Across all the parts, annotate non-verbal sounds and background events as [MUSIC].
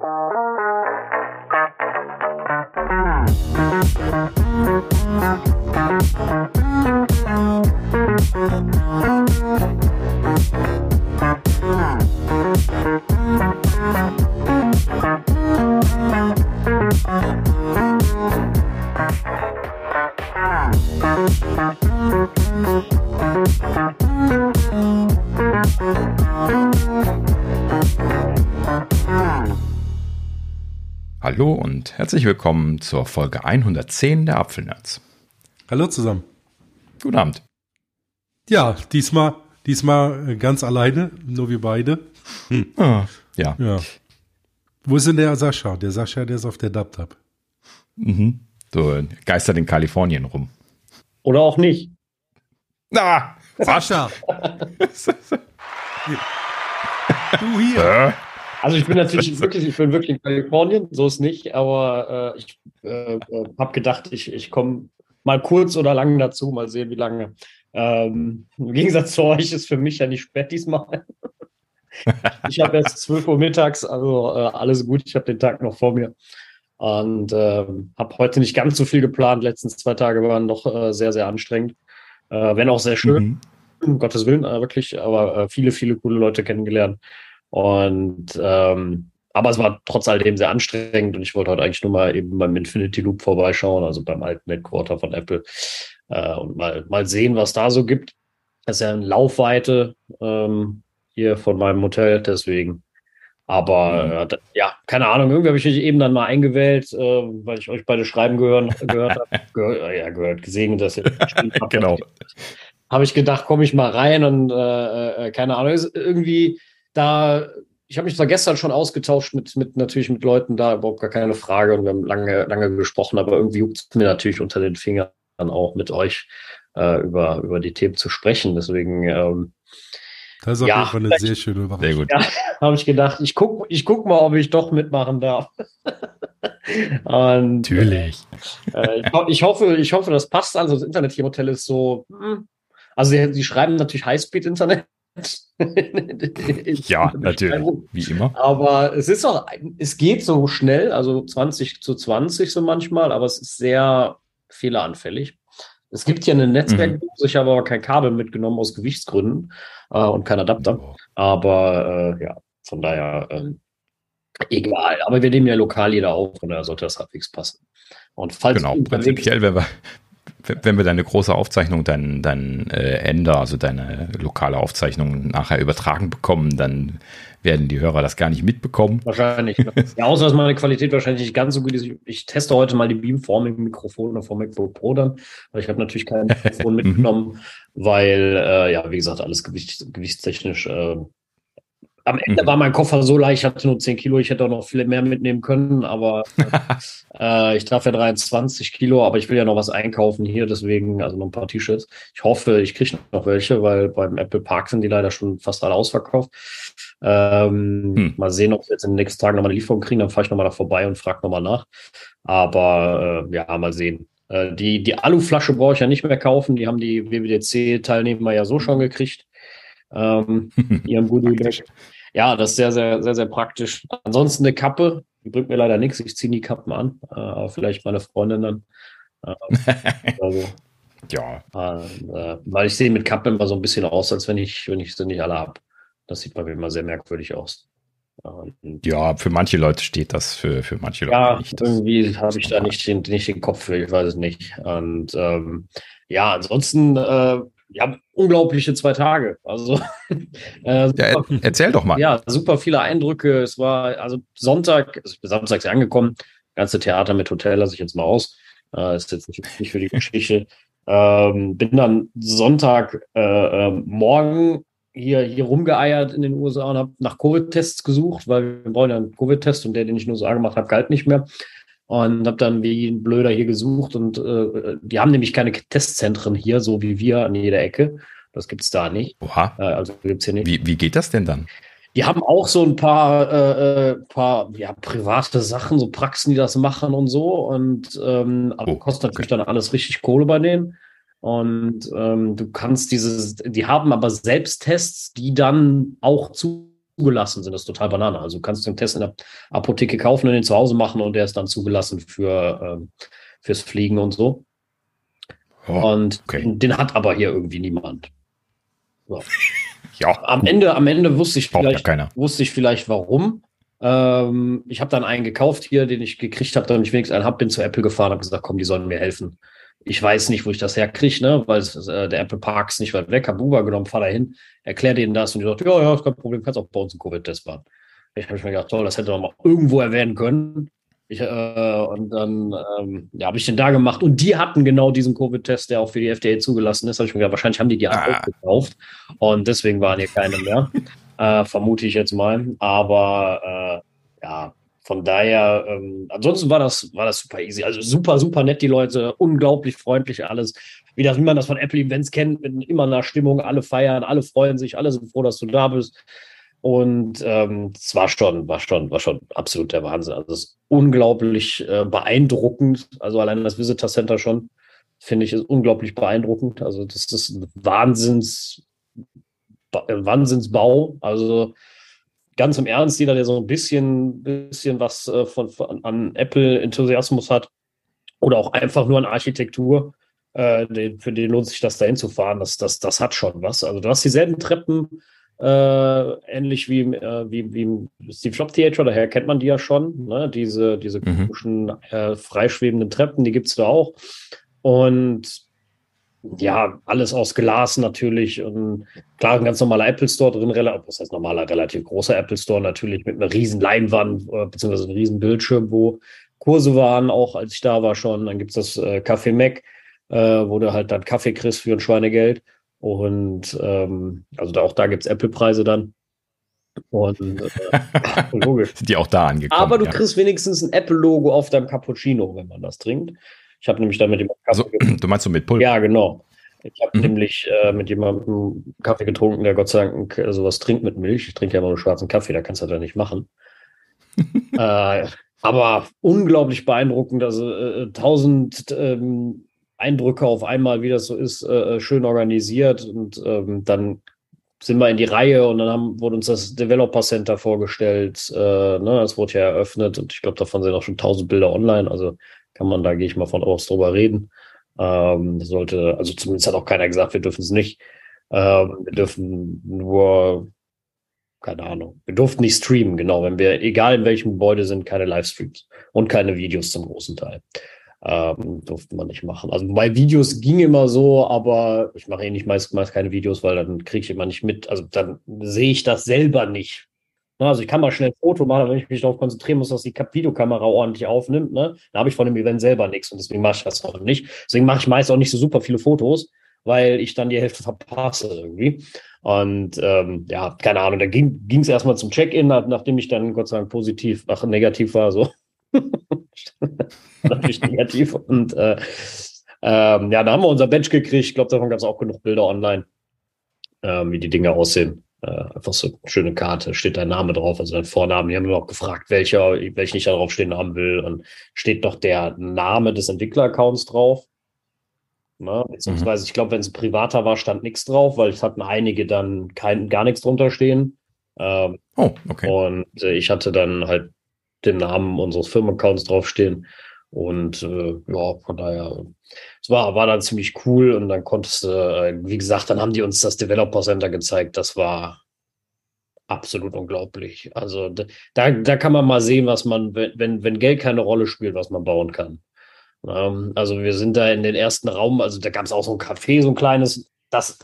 Hallo herzlich willkommen zur Folge 110 der Apfelnerds. Hallo zusammen. Guten Abend. Ja, diesmal, diesmal ganz alleine, nur wir beide. Hm. Ah, ja. ja. Wo ist denn der Sascha? Der Sascha, der ist auf der Dab-Tab. Mhm. So geistert in Kalifornien rum. Oder auch nicht. Ah! Sascha! [LAUGHS] du hier! Also ich bin [LAUGHS] natürlich wirklich, ich bin wirklich in Kalifornien, so ist nicht, aber äh, ich äh, habe gedacht, ich, ich komme mal kurz oder lang dazu, mal sehen, wie lange. Ähm, Im Gegensatz zu euch ist für mich ja nicht spät diesmal. [LAUGHS] ich habe erst 12 Uhr mittags, also äh, alles gut, ich habe den Tag noch vor mir. Und äh, habe heute nicht ganz so viel geplant. Letzten zwei Tage waren doch äh, sehr, sehr anstrengend. Äh, wenn auch sehr schön, mhm. um Gottes Willen, äh, wirklich, aber äh, viele, viele coole Leute kennengelernt. Und ähm, aber es war trotz alledem sehr anstrengend und ich wollte heute eigentlich nur mal eben beim Infinity Loop vorbeischauen, also beim alten Headquarter von Apple, äh, und mal, mal sehen, was da so gibt. Das ist ja eine Laufweite ähm, hier von meinem Hotel, deswegen aber mhm. äh, ja, keine Ahnung, irgendwie habe ich mich eben dann mal eingewählt, äh, weil ich euch beide schreiben gehören, gehört habe. [LAUGHS] Gehör, äh, ja, gehört, gesehen, dass ihr [LAUGHS] genau. Habe ich gedacht, komme ich mal rein und äh, äh, keine Ahnung, ist irgendwie da. Ich habe mich zwar gestern schon ausgetauscht mit, mit natürlich mit Leuten da, überhaupt gar keine Frage und wir haben lange, lange gesprochen, aber irgendwie juckt es mir natürlich unter den Fingern auch mit euch äh, über, über die Themen zu sprechen. Deswegen ähm, das ist auf ja, jeden Fall eine sehr schöne Überraschung. Sehr gut. Ja, [LAUGHS] habe ich gedacht, ich gucke ich guck mal, ob ich doch mitmachen darf. [LAUGHS] Und, Natürlich. Äh, ich, ich, hoffe, ich hoffe, das passt. Also das Internet hier im Hotel ist so. Hm. Also sie, sie schreiben natürlich Highspeed-Internet. [LAUGHS] ja, natürlich. Wie immer. Aber es ist auch, es geht so schnell, also 20 zu 20 so manchmal, aber es ist sehr fehleranfällig. Es gibt hier eine Netzwerkdose, mhm. ich habe aber kein Kabel mitgenommen aus Gewichtsgründen äh, und kein Adapter. Oh. Aber äh, ja, von daher ähm, egal. Aber wir nehmen ja lokal jeder auf und da sollte das halbwegs passen. Und falls genau, prinzipiell, wenn wir, wenn wir deine große Aufzeichnung, dein, dein äh, Ender, also deine lokale Aufzeichnung nachher übertragen bekommen, dann werden die Hörer das gar nicht mitbekommen. Wahrscheinlich. Ja, außer dass meine Qualität wahrscheinlich nicht ganz so gut ist. Ich teste heute mal die Beamforming-Mikrofone vom MacBook Pro dann, weil ich habe natürlich kein Mikrofon [LAUGHS] mitgenommen, weil, äh, ja, wie gesagt, alles gewicht, gewichtstechnisch äh, am Ende mhm. war mein Koffer so leicht, ich hatte nur 10 Kilo, ich hätte auch noch viel mehr mitnehmen können, aber [LAUGHS] äh, ich darf ja 23 Kilo, aber ich will ja noch was einkaufen hier, deswegen, also noch ein paar T-Shirts. Ich hoffe, ich kriege noch welche, weil beim Apple Park sind die leider schon fast alle ausverkauft. Ähm, hm. Mal sehen, ob wir jetzt in den nächsten Tagen nochmal eine Lieferung kriegen, dann fahre ich nochmal da vorbei und frage nochmal nach. Aber äh, ja, mal sehen. Äh, die, die Aluflasche brauche ich ja nicht mehr kaufen, die haben die WWDC-Teilnehmer ja so schon gekriegt ähm, ihrem Goodie-Bag. Ja, das ist sehr, sehr, sehr, sehr praktisch. Ansonsten eine Kappe, die bringt mir leider nichts. Ich ziehe die Kappen an, äh, aber vielleicht meine Freundin dann. [LAUGHS] Äh, also, ja. Äh, weil ich sehe mit Kappen immer so ein bisschen aus, als wenn ich, wenn ich sie nicht alle habe. Das sieht bei mir immer sehr merkwürdig aus. ja, für manche Leute steht das, für, für manche Leute ja, nicht. Ja, irgendwie habe ich da nicht den, nicht den Kopf für, ich weiß es nicht. Und ähm, ja, ansonsten äh, ja, unglaubliche zwei Tage. Also [LAUGHS] äh, super, ja, erzähl doch mal. Ja, super viele Eindrücke. Es war also Sonntag, also ich bin samstags angekommen, ganze Theater mit Hotel lasse ich jetzt mal aus. Äh, ist jetzt nicht, nicht für die Geschichte. [LAUGHS] Ähm, bin dann Sonntag äh, äh, morgen hier, hier rumgeeiert in den USA und habe nach Covid-Tests gesucht, weil wir brauchen ja einen Covid-Test und der, den ich nur so gemacht habe, galt nicht mehr und habe dann wie ein Blöder hier gesucht und äh, die haben nämlich keine Testzentren hier, so wie wir an jeder Ecke. Das gibt's da nicht. Oha. Äh, also gibt's hier nicht. Wie, wie geht das denn dann? Die haben auch so ein paar, äh, äh paar ja, private Sachen, so Praxen, die das machen und so. Und ähm, aber oh, kostet natürlich okay. dann alles richtig Kohle bei denen. Und ähm, du kannst dieses, die haben aber Selbsttests, die dann auch zu zugelassen sind. Das ist total Banane. Also du kannst den Test in der Apotheke kaufen und den zu Hause machen und der ist dann zugelassen für ähm, fürs Fliegen und so. Oh, und okay. den hat aber hier irgendwie niemand. So. [LAUGHS] Ja. Am Ende, am Ende wusste ich vielleicht, ja wusste ich vielleicht warum. Ähm, ich habe dann einen gekauft hier, den ich gekriegt habe, damit ich wenigstens einen habe, bin zu Apple gefahren, habe gesagt, komm, die sollen mir helfen. Ich weiß nicht, wo ich das herkriege, ne? weil es, äh, der Apple Park ist nicht weit weg, habe Uber genommen, fahr da hin, erklär denen das und die sagt, ja, ja, ist kein Problem, kannst auch bei uns einen Covid-Test machen. Ich habe mir gedacht, toll, das hätte man mal irgendwo erwähnen können. Ich, äh, und dann ähm, ja, habe ich den da gemacht und die hatten genau diesen Covid-Test, der auch für die FDA zugelassen ist. Habe ich mir gedacht, wahrscheinlich haben die die ah. gekauft und deswegen waren hier keine mehr. [LAUGHS] äh, vermute ich jetzt mal. Aber äh, ja, von daher, ähm, ansonsten war das, war das super easy. Also super, super nett, die Leute, unglaublich freundlich alles. Wie, das, wie man das von Apple Events kennt, mit immer einer Stimmung, alle feiern, alle freuen sich, alle sind froh, dass du da bist. Und ähm, es war schon, war schon, war schon absolut der Wahnsinn. Also es ist unglaublich äh, beeindruckend. Also allein das Visitor Center schon, finde ich, ist unglaublich beeindruckend. Also das ist ein Wahnsinns, Wahnsinnsbau. Also ganz im Ernst, jeder, der so ein bisschen, bisschen was äh, von, von, an Apple-Enthusiasmus hat oder auch einfach nur an Architektur, äh, den, für den lohnt sich das dahin zu fahren. Das, das, das hat schon was. Also du hast dieselben Treppen, äh, ähnlich wie, äh, wie, wie im Steve Jobs Theater, daher kennt man die ja schon. Ne? Diese, diese mhm. komischen, äh, freischwebenden Treppen, die gibt es da auch. Und ja, alles aus Glas natürlich. Und klar, ein ganz normaler Apple Store drin, was heißt normaler, relativ großer Apple Store natürlich mit einer riesen Leinwand, äh, beziehungsweise einem riesen Bildschirm, wo Kurse waren, auch als ich da war schon. Dann gibt es das äh, Café Mac, äh, wo du halt dann Kaffee kriegst für ein Schweinegeld. Und ähm, also da, auch da gibt es Apple-Preise dann. Und äh, [LAUGHS] logisch. Sind die auch da angekommen? Aber du ja. kriegst wenigstens ein Apple-Logo auf deinem Cappuccino, wenn man das trinkt. Ich habe nämlich dann mit dem Kaffee. Also, du meinst so mit Pulver? Ja, genau. Ich habe mhm. nämlich äh, mit jemandem Kaffee getrunken, der Gott sei Dank äh, sowas trinkt mit Milch. Ich trinke ja immer nur schwarzen Kaffee, da kannst du das ja nicht machen. [LAUGHS] äh, aber unglaublich beeindruckend. Also äh, tausend ähm, Eindrücke auf einmal, wie das so ist, äh, äh, schön organisiert. Und ähm, dann sind wir in die Reihe und dann haben, wurde uns das Developer Center vorgestellt. Äh, ne, das wurde ja eröffnet und ich glaube, davon sind auch schon tausend Bilder online. Also kann man, da gehe ich mal von aus drüber reden. Ähm, sollte, also zumindest hat auch keiner gesagt, wir dürfen es nicht. Ähm, wir dürfen nur, keine Ahnung, wir durften nicht streamen, genau, wenn wir, egal in welchem Gebäude sind, keine Livestreams und keine Videos zum großen Teil ähm, durfte man nicht machen. Also bei Videos ging immer so, aber ich mache eh nicht meist, meist keine Videos, weil dann kriege ich immer nicht mit. Also dann sehe ich das selber nicht. Also ich kann mal schnell ein Foto machen, wenn ich mich darauf konzentrieren muss, dass die Videokamera ordentlich aufnimmt. Ne? Da habe ich von dem Event selber nichts und deswegen mache ich das auch nicht. Deswegen mache ich meist auch nicht so super viele Fotos, weil ich dann die Hälfte verpasse irgendwie. Und ähm, ja, keine Ahnung, da ging es erstmal zum Check-in, nachdem ich dann Gott sei Dank positiv, ach, negativ war, so. [LAUGHS] Natürlich negativ. Und äh, ähm, ja, da haben wir unser Bench gekriegt. Ich glaube, davon gab es auch genug Bilder online, äh, wie die Dinge aussehen. Äh, einfach so eine schöne Karte, steht dein Name drauf, also dein Vornamen. Die haben mir auch gefragt, welcher, welchen ich da drauf stehen haben will. Und steht doch der Name des Entwickleraccounts drauf. Ne? Beziehungsweise, mhm. ich glaube, wenn es privater war, stand nichts drauf, weil es hatten einige dann kein, gar nichts drunter stehen. Ähm, oh, okay. Und äh, ich hatte dann halt den Namen unseres Firmenaccounts draufstehen. Und äh, ja, von daher, es war, war dann ziemlich cool und dann konntest du, äh, wie gesagt, dann haben die uns das Developer Center gezeigt. Das war absolut unglaublich. Also da, da kann man mal sehen, was man, wenn, wenn Geld keine Rolle spielt, was man bauen kann. Ähm, also wir sind da in den ersten Raum, also da gab es auch so ein Café, so ein kleines, das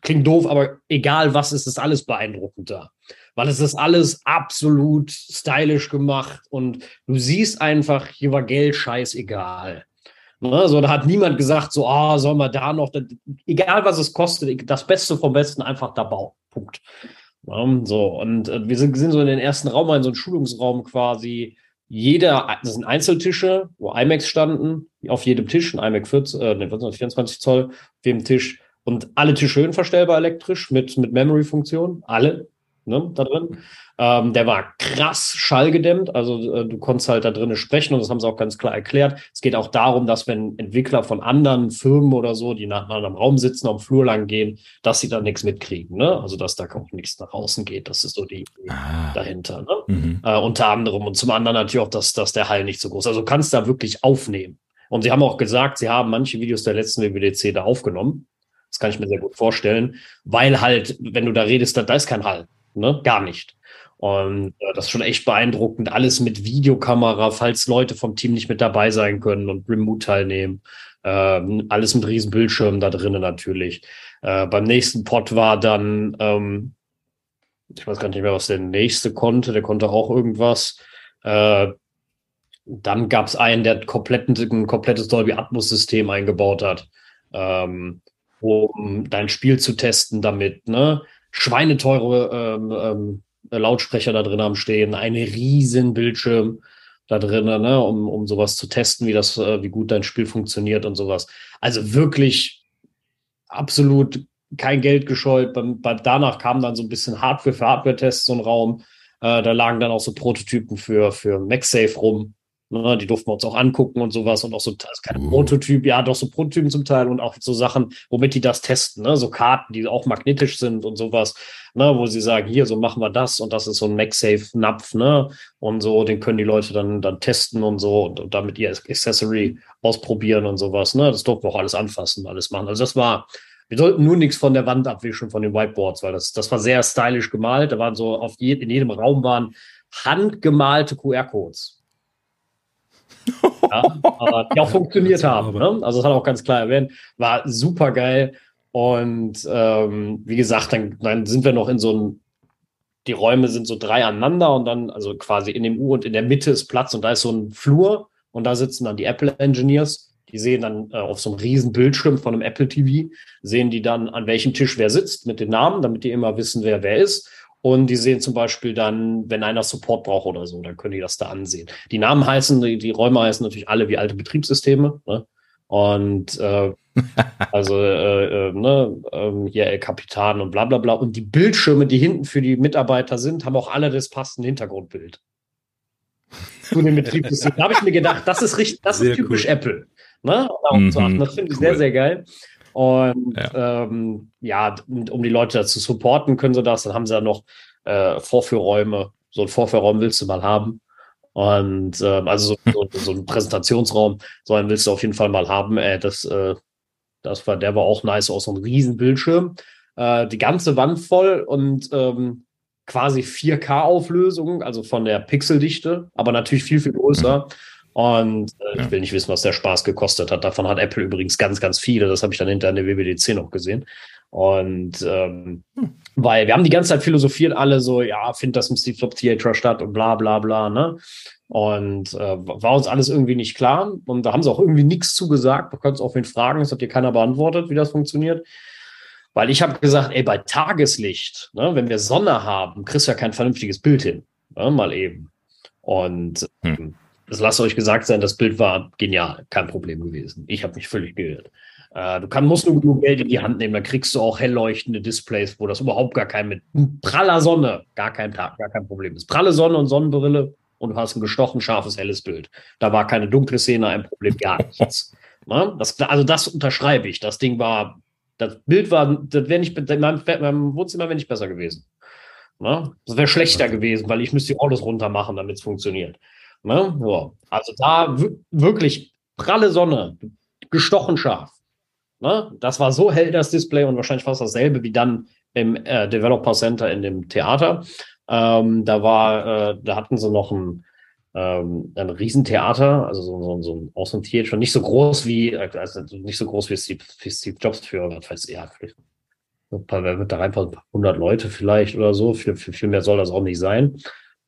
klingt doof, aber egal was ist, ist alles beeindruckend da weil es ist alles absolut stylisch gemacht und du siehst einfach, hier war Geld scheißegal. Ne? So, da hat niemand gesagt, so, ah, soll man da noch, egal was es kostet, das Beste vom Besten einfach da bauen. Punkt. Ja, so, und äh, wir sind, sind so in den ersten Raum, in so einem Schulungsraum quasi. Jeder, das sind Einzeltische, wo iMacs standen, auf jedem Tisch, ein iMac 14, äh, 24 Zoll, auf jedem Tisch. Und alle Tische höhenverstellbar elektrisch mit, mit Memory-Funktion, alle. ne, da drin. Ähm, der war krass schallgedämmt, also äh, du konntest halt da drinnen sprechen und das haben sie auch ganz klar erklärt. Es geht auch darum, dass wenn Entwickler von anderen Firmen oder so, die nach einem Raum sitzen, am Flur lang gehen, dass sie da nichts mitkriegen, ne? Also dass da auch nichts nach außen geht. Das ist so die Idee ah. dahinter. Ne? Mhm. Äh, unter anderem und zum anderen natürlich auch, dass, dass der Hall nicht so groß. ist. Also du kannst da wirklich aufnehmen. Und sie haben auch gesagt, sie haben manche Videos der letzten WWDC da aufgenommen. Das kann ich mir sehr gut vorstellen, weil halt, wenn du da redest, da, da ist kein Hall. Ne? Gar nicht. Und äh, das ist schon echt beeindruckend. Alles mit Videokamera, falls Leute vom Team nicht mit dabei sein können und remote teilnehmen. Ähm, alles mit riesen Bildschirmen da drinnen natürlich. Äh, beim nächsten Pod war dann, ähm, ich weiß gar nicht mehr, was der nächste konnte. Der konnte auch irgendwas. Äh, dann gab es einen, der komplett, ein komplettes Dolby Atmos-System eingebaut hat, ähm, um dein Spiel zu testen damit. Ne? schweineteure ähm, ähm, Lautsprecher da drin haben stehen, ein riesen Bildschirm da drin, ne, um, um sowas zu testen, wie das, äh, wie gut dein Spiel funktioniert und sowas. Also wirklich absolut kein Geld gescheut. Danach kam dann so ein bisschen Hardware für Hardware-Tests, so ein Raum. Äh, da lagen dann auch so Prototypen für, für MagSafe rum. Ne, die durften wir uns auch angucken und sowas und auch so also keine uh. Prototyp, ja, doch so Prototypen zum Teil und auch so Sachen, womit die das testen, ne? so Karten, die auch magnetisch sind und sowas, ne? wo sie sagen, hier, so machen wir das und das ist so ein MagSafe-Napf, ne? Und so, den können die Leute dann, dann testen und so und, und damit ihr Accessory ausprobieren und sowas, ne? Das durften wir auch alles anfassen, alles machen. Also das war, wir sollten nur nichts von der Wand abwischen, von den Whiteboards, weil das, das war sehr stylisch gemalt. Da waren so auf je, in jedem Raum waren handgemalte QR-Codes ja, aber die auch funktioniert haben. Ne? Also das hat auch ganz klar erwähnt. War super geil. Und ähm, wie gesagt, dann, dann sind wir noch in so einem, die Räume sind so drei aneinander und dann, also quasi in dem U und in der Mitte ist Platz und da ist so ein Flur und da sitzen dann die Apple Engineers. Die sehen dann äh, auf so einem riesen Bildschirm von einem Apple TV, sehen die dann, an welchem Tisch wer sitzt mit den Namen, damit die immer wissen, wer wer ist. Und die sehen zum Beispiel dann, wenn einer Support braucht oder so, dann können die das da ansehen. Die Namen heißen, die, die Räume heißen natürlich alle wie alte Betriebssysteme. Ne? Und äh, [LAUGHS] also äh, äh, ne, äh, hier El Capitan und bla bla bla. Und die Bildschirme, die hinten für die Mitarbeiter sind, haben auch alle das passende Hintergrundbild. Zu dem Betriebssystem. da habe ich mir gedacht, das ist richtig, das ist typisch cool. Apple. Ne? Mhm, das finde ich cool. sehr, sehr geil. Und ja, ähm, ja um die Leute dazu supporten, können sie das. Dann haben sie ja noch äh, Vorführräume. So ein Vorführraum willst du mal haben. Und ähm, also so, so, so ein Präsentationsraum, so einen willst du auf jeden Fall mal haben. Äh, das, äh, das war, der war auch nice, auch so ein riesen Bildschirm. Äh, die ganze Wand voll und ähm, quasi 4K-Auflösung, also von der Pixeldichte, aber natürlich viel, viel größer. Mhm. Und äh, ja. ich will nicht wissen, was der Spaß gekostet hat. Davon hat Apple übrigens ganz, ganz viele. Das habe ich dann hinter in der WWDC noch gesehen. Und ähm, hm. weil wir haben die ganze Zeit philosophiert, alle so, ja, findet das im Steve Jobs Theater statt und bla bla bla, ne? Und äh, war uns alles irgendwie nicht klar. Und da haben sie auch irgendwie nichts zugesagt. Wir können es auch wen fragen, das hat dir keiner beantwortet, wie das funktioniert. Weil ich habe gesagt, ey, bei Tageslicht, ne, wenn wir Sonne haben, kriegst du ja kein vernünftiges Bild hin. Ne, mal eben. Und hm das lasst euch gesagt sein, das Bild war genial, kein Problem gewesen. Ich habe mich völlig geirrt. Äh, du kann, musst nur genug Geld in die Hand nehmen, dann kriegst du auch hell leuchtende Displays, wo das überhaupt gar kein mit praller Sonne, gar kein Tag, gar kein Problem ist. Pralle Sonne und Sonnenbrille und du hast ein gestochen, scharfes, helles Bild. Da war keine dunkle Szene ein Problem, gar nichts. [LAUGHS] Ne? Das, also das unterschreibe ich. Das Ding war, das Bild war, das wäre nicht, in meinem, in meinem Wohnzimmer wäre nicht besser gewesen. Ne? Das wäre schlechter gewesen, weil ich müsste die Autos runter machen, damit es funktioniert. Ne? Ja. Also da wirklich pralle Sonne, gestochen scharf. Ne? Das war so hell, das Display, und wahrscheinlich fast dasselbe wie dann im äh, Developer Center in dem Theater. Ähm, da war, äh, da hatten sie noch ein, ähm, ein Riesentheater, also so, so, so ein Awesome Theater, nicht so groß wie, also nicht so groß wie Steve, wie Steve Jobs für, was weiß ich, ja, vielleicht ein paar, da paar hundert Leute vielleicht oder so. Viel, viel, viel mehr soll das auch nicht sein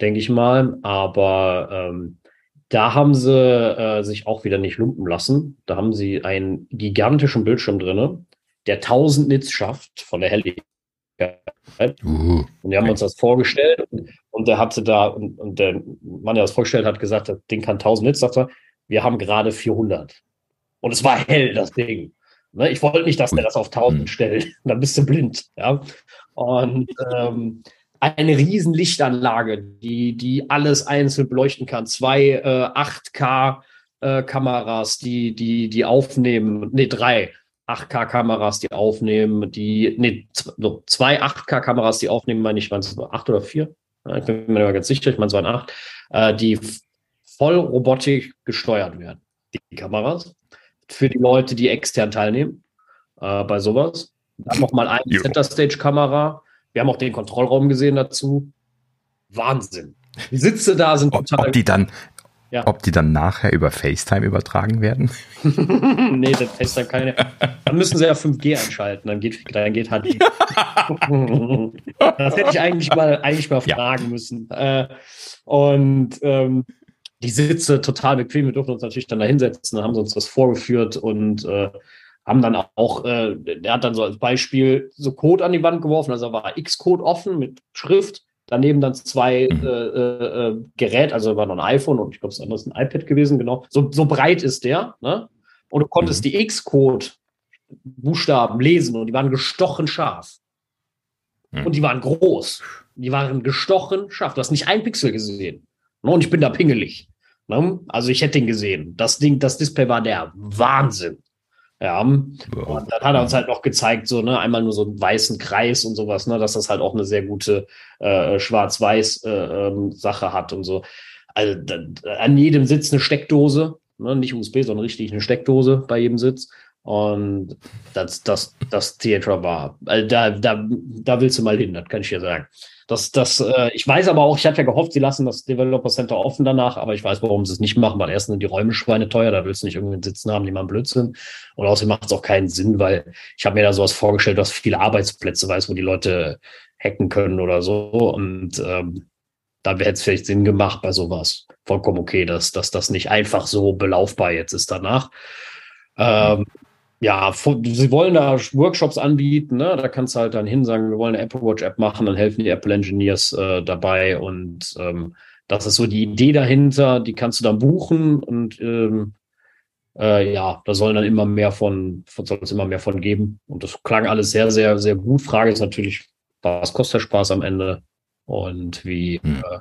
denke ich mal. Aber ähm, da haben sie äh, sich auch wieder nicht lumpen lassen. Da haben sie einen gigantischen Bildschirm drin, der 1000 Nits schafft von der Helligkeit. Uh, und die haben uns das vorgestellt und, und der hatte da, und, und, der Mann, der das vorgestellt hat, gesagt, das Ding kann 1000 Nits, sagt er, wir haben gerade 400. Und es war hell, das Ding. Ne? Ich wollte nicht, dass der das auf 1000 stellt. [LAUGHS] Dann bist du blind. Ja? Und ähm, eine riesen Lichtanlage, die, die alles einzeln beleuchten kann. Zwei äh, 8K äh, Kameras, die, die, die aufnehmen, nee, drei 8K-Kameras, die aufnehmen, die, nee, zwei 8K-Kameras, die aufnehmen, meine ich, waren es acht oder vier? Ich bin mir nicht ganz sicher, ich meine, es waren acht, äh, die voll Robotik gesteuert werden. Die Kameras. Für die Leute, die extern teilnehmen äh, bei sowas. Dann nochmal eine Center-Stage-Kamera. Wir haben auch den Kontrollraum gesehen dazu. Wahnsinn. Die Sitze da sind total. Ob die dann, ja. Ob die dann nachher über FaceTime übertragen werden? [LAUGHS] nee, das FaceTime keine. Dann müssen sie ja 5G einschalten, dann geht, dann geht HD. das hätte ich eigentlich mal, eigentlich mal ja. fragen müssen. Äh, und ähm, die Sitze total bequem. Wir durften uns natürlich dann da hinsetzen, dann haben sie uns das vorgeführt und äh, haben dann auch, äh, der hat dann so als Beispiel so Code an die Wand geworfen, also war X-Code offen mit Schrift Daneben dann zwei mhm. äh, äh, äh, Geräte, also war noch ein iPhone und ich glaube, das andere ist ein iPad gewesen, genau. So, so breit ist der, ne? Und du konntest mhm. die X-Code-Buchstaben lesen und die waren gestochen scharf. Mhm. Und die waren groß. Die waren gestochen scharf. Du hast nicht ein Pixel gesehen. Ne? Und ich bin da pingelig. Ne? Also ich hätte ihn gesehen. Das Ding, das Display war der Wahnsinn. Ja, und dann hat er uns halt noch gezeigt, so, ne, einmal nur so einen weißen Kreis und sowas, ne, dass das halt auch eine sehr gute äh, Schwarz-Weiß-Sache äh, ähm, hat und so. Also da, an jedem Sitz eine Steckdose, ne, nicht USB, sondern richtig eine Steckdose bei jedem Sitz. Und das, das, das Theater war, also da, da, da willst du mal hin, das kann ich dir sagen. Das, das, äh, ich weiß aber auch, ich hatte ja gehofft, sie lassen das Developer Center offen danach, aber ich weiß, warum sie es nicht machen, weil erstens sind die Räume Schweine teuer, da willst du nicht irgendwen sitzen haben, die mal blöd sind. Und außerdem macht es auch keinen Sinn, weil ich habe mir da sowas vorgestellt, was viele Arbeitsplätze weiß, wo die Leute hacken können oder so. Und ähm, da hätte es vielleicht Sinn gemacht bei sowas. Vollkommen okay, dass, dass das nicht einfach so belaufbar jetzt ist danach. Ähm, ja, sie wollen da Workshops anbieten, ne? da kannst du halt dann hin sagen, wir wollen eine Apple Watch App machen, dann helfen die Apple Engineers äh, dabei und ähm, das ist so die Idee dahinter, die kannst du dann buchen und ähm, äh, ja, da sollen dann immer mehr von, von soll es immer mehr von geben und das klang alles sehr, sehr, sehr gut. Frage ist natürlich, was kostet der Spaß am Ende und wie, hm. äh,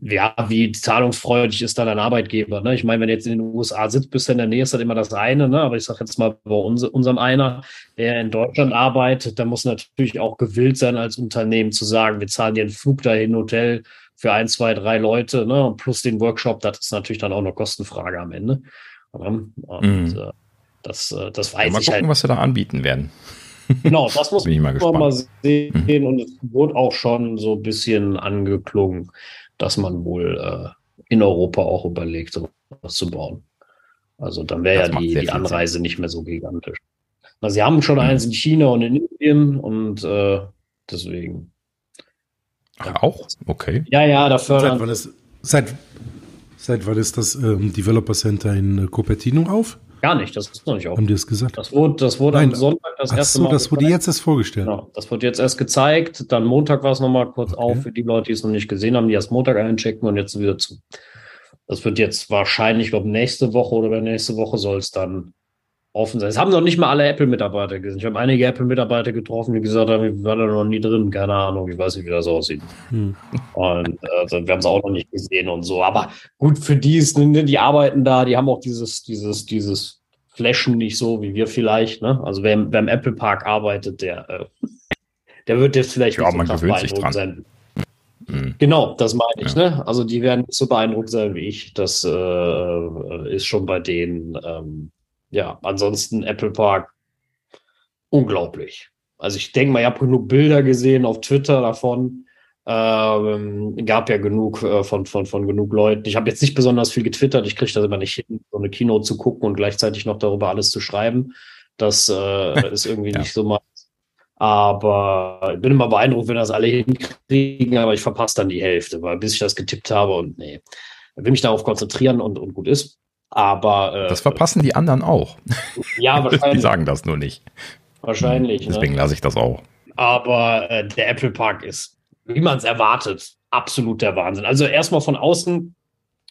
ja, wie zahlungsfreudig ist da dein Arbeitgeber? Ne? Ich meine, wenn du jetzt in den USA sitzt, bist du in der Nähe, ist das immer das eine, ne? aber ich sage jetzt mal bei uns, unserem einer, der in Deutschland arbeitet, der muss natürlich auch gewillt sein, als Unternehmen zu sagen, wir zahlen dir einen Flug dahin, Hotel für ein, zwei, drei Leute ne? und plus den Workshop, das ist natürlich dann auch eine Kostenfrage am Ende. Und mhm. äh, das, äh, das weiß ja, mal ich gucken, halt. was sie da anbieten werden. Genau, das muss [LAUGHS] man mal sehen. Mhm. Und es wurde auch schon so ein bisschen angeklungen, dass man wohl äh, in Europa auch überlegt, sowas zu bauen. Also dann wäre ja die, die Anreise Sinn. nicht mehr so gigantisch. Na, sie haben schon mhm. eins in China und in Indien und äh, deswegen. Ach, auch? Okay. Ja, ja, dafür. Seit wann ist, seit, seit wann ist das ähm, Developer Center in äh, Cupertino auf? Gar nicht, das ist noch nicht auf. Haben die es gesagt? Das wurde, das wurde Nein, am Sonntag das erste so, Mal. Das wurde jetzt erst vorgestellt. Genau, das wurde jetzt erst gezeigt. Dann Montag war es nochmal kurz okay. auf für die Leute, die es noch nicht gesehen haben, die erst Montag einchecken und jetzt wieder zu. Das wird jetzt wahrscheinlich, ich glaube, nächste Woche oder nächste Woche soll es dann offen sein. Es haben noch nicht mal alle Apple-Mitarbeiter gesehen. Ich habe einige Apple-Mitarbeiter getroffen, die gesagt haben, wir waren da noch nie drin, keine Ahnung, ich weiß nicht, wie das aussieht. Hm. Und äh, wir haben es auch noch nicht gesehen und so. Aber gut, für die ist, ne, die arbeiten da, die haben auch dieses, dieses, dieses Flashen nicht so wie wir vielleicht. Ne? Also wer, wer im Apple Park arbeitet, der, äh, der wird jetzt vielleicht ja, nicht so beeindruckt sein. Mhm. Genau, das meine ich. Ja. Ne? Also die werden nicht so beeindruckt sein wie ich. Das äh, ist schon bei denen. Ähm, ja, ansonsten Apple Park unglaublich. Also ich denke mal, ich habe genug Bilder gesehen auf Twitter davon. Ähm, gab ja genug äh, von, von, von genug Leuten. Ich habe jetzt nicht besonders viel getwittert. Ich kriege das immer nicht hin, so eine Kino zu gucken und gleichzeitig noch darüber alles zu schreiben. Das äh, [LAUGHS] ist irgendwie ja. nicht so mal. Aber ich bin immer beeindruckt, wenn das alle hinkriegen, aber ich verpasse dann die Hälfte, weil bis ich das getippt habe und nee, ich will mich darauf konzentrieren und, und gut ist. Aber äh, das verpassen die anderen auch. Ja, [LAUGHS] wahrscheinlich. die sagen das nur nicht. Wahrscheinlich. Ne? Deswegen ne? lasse ich das auch. Aber äh, der Apple Park ist, wie man es erwartet, absolut der Wahnsinn. Also erstmal von außen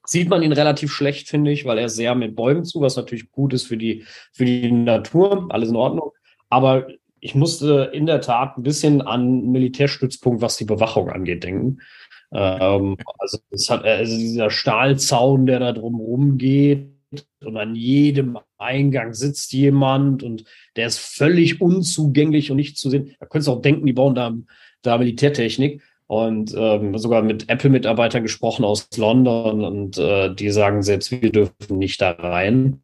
sieht man ihn relativ schlecht, finde ich, weil er sehr mit Bäumen zu, was natürlich gut ist für die, für die Natur. Alles in Ordnung. Aber ich musste in der Tat ein bisschen an Militärstützpunkt, was die Bewachung angeht, denken. Ähm, also, es hat, also dieser Stahlzaun, der da drumherum geht und an jedem Eingang sitzt jemand und der ist völlig unzugänglich und nicht zu sehen. Da könntest du auch denken, die bauen da, da Militärtechnik und ähm, sogar mit Apple-Mitarbeitern gesprochen aus London und äh, die sagen selbst, wir dürfen nicht da rein.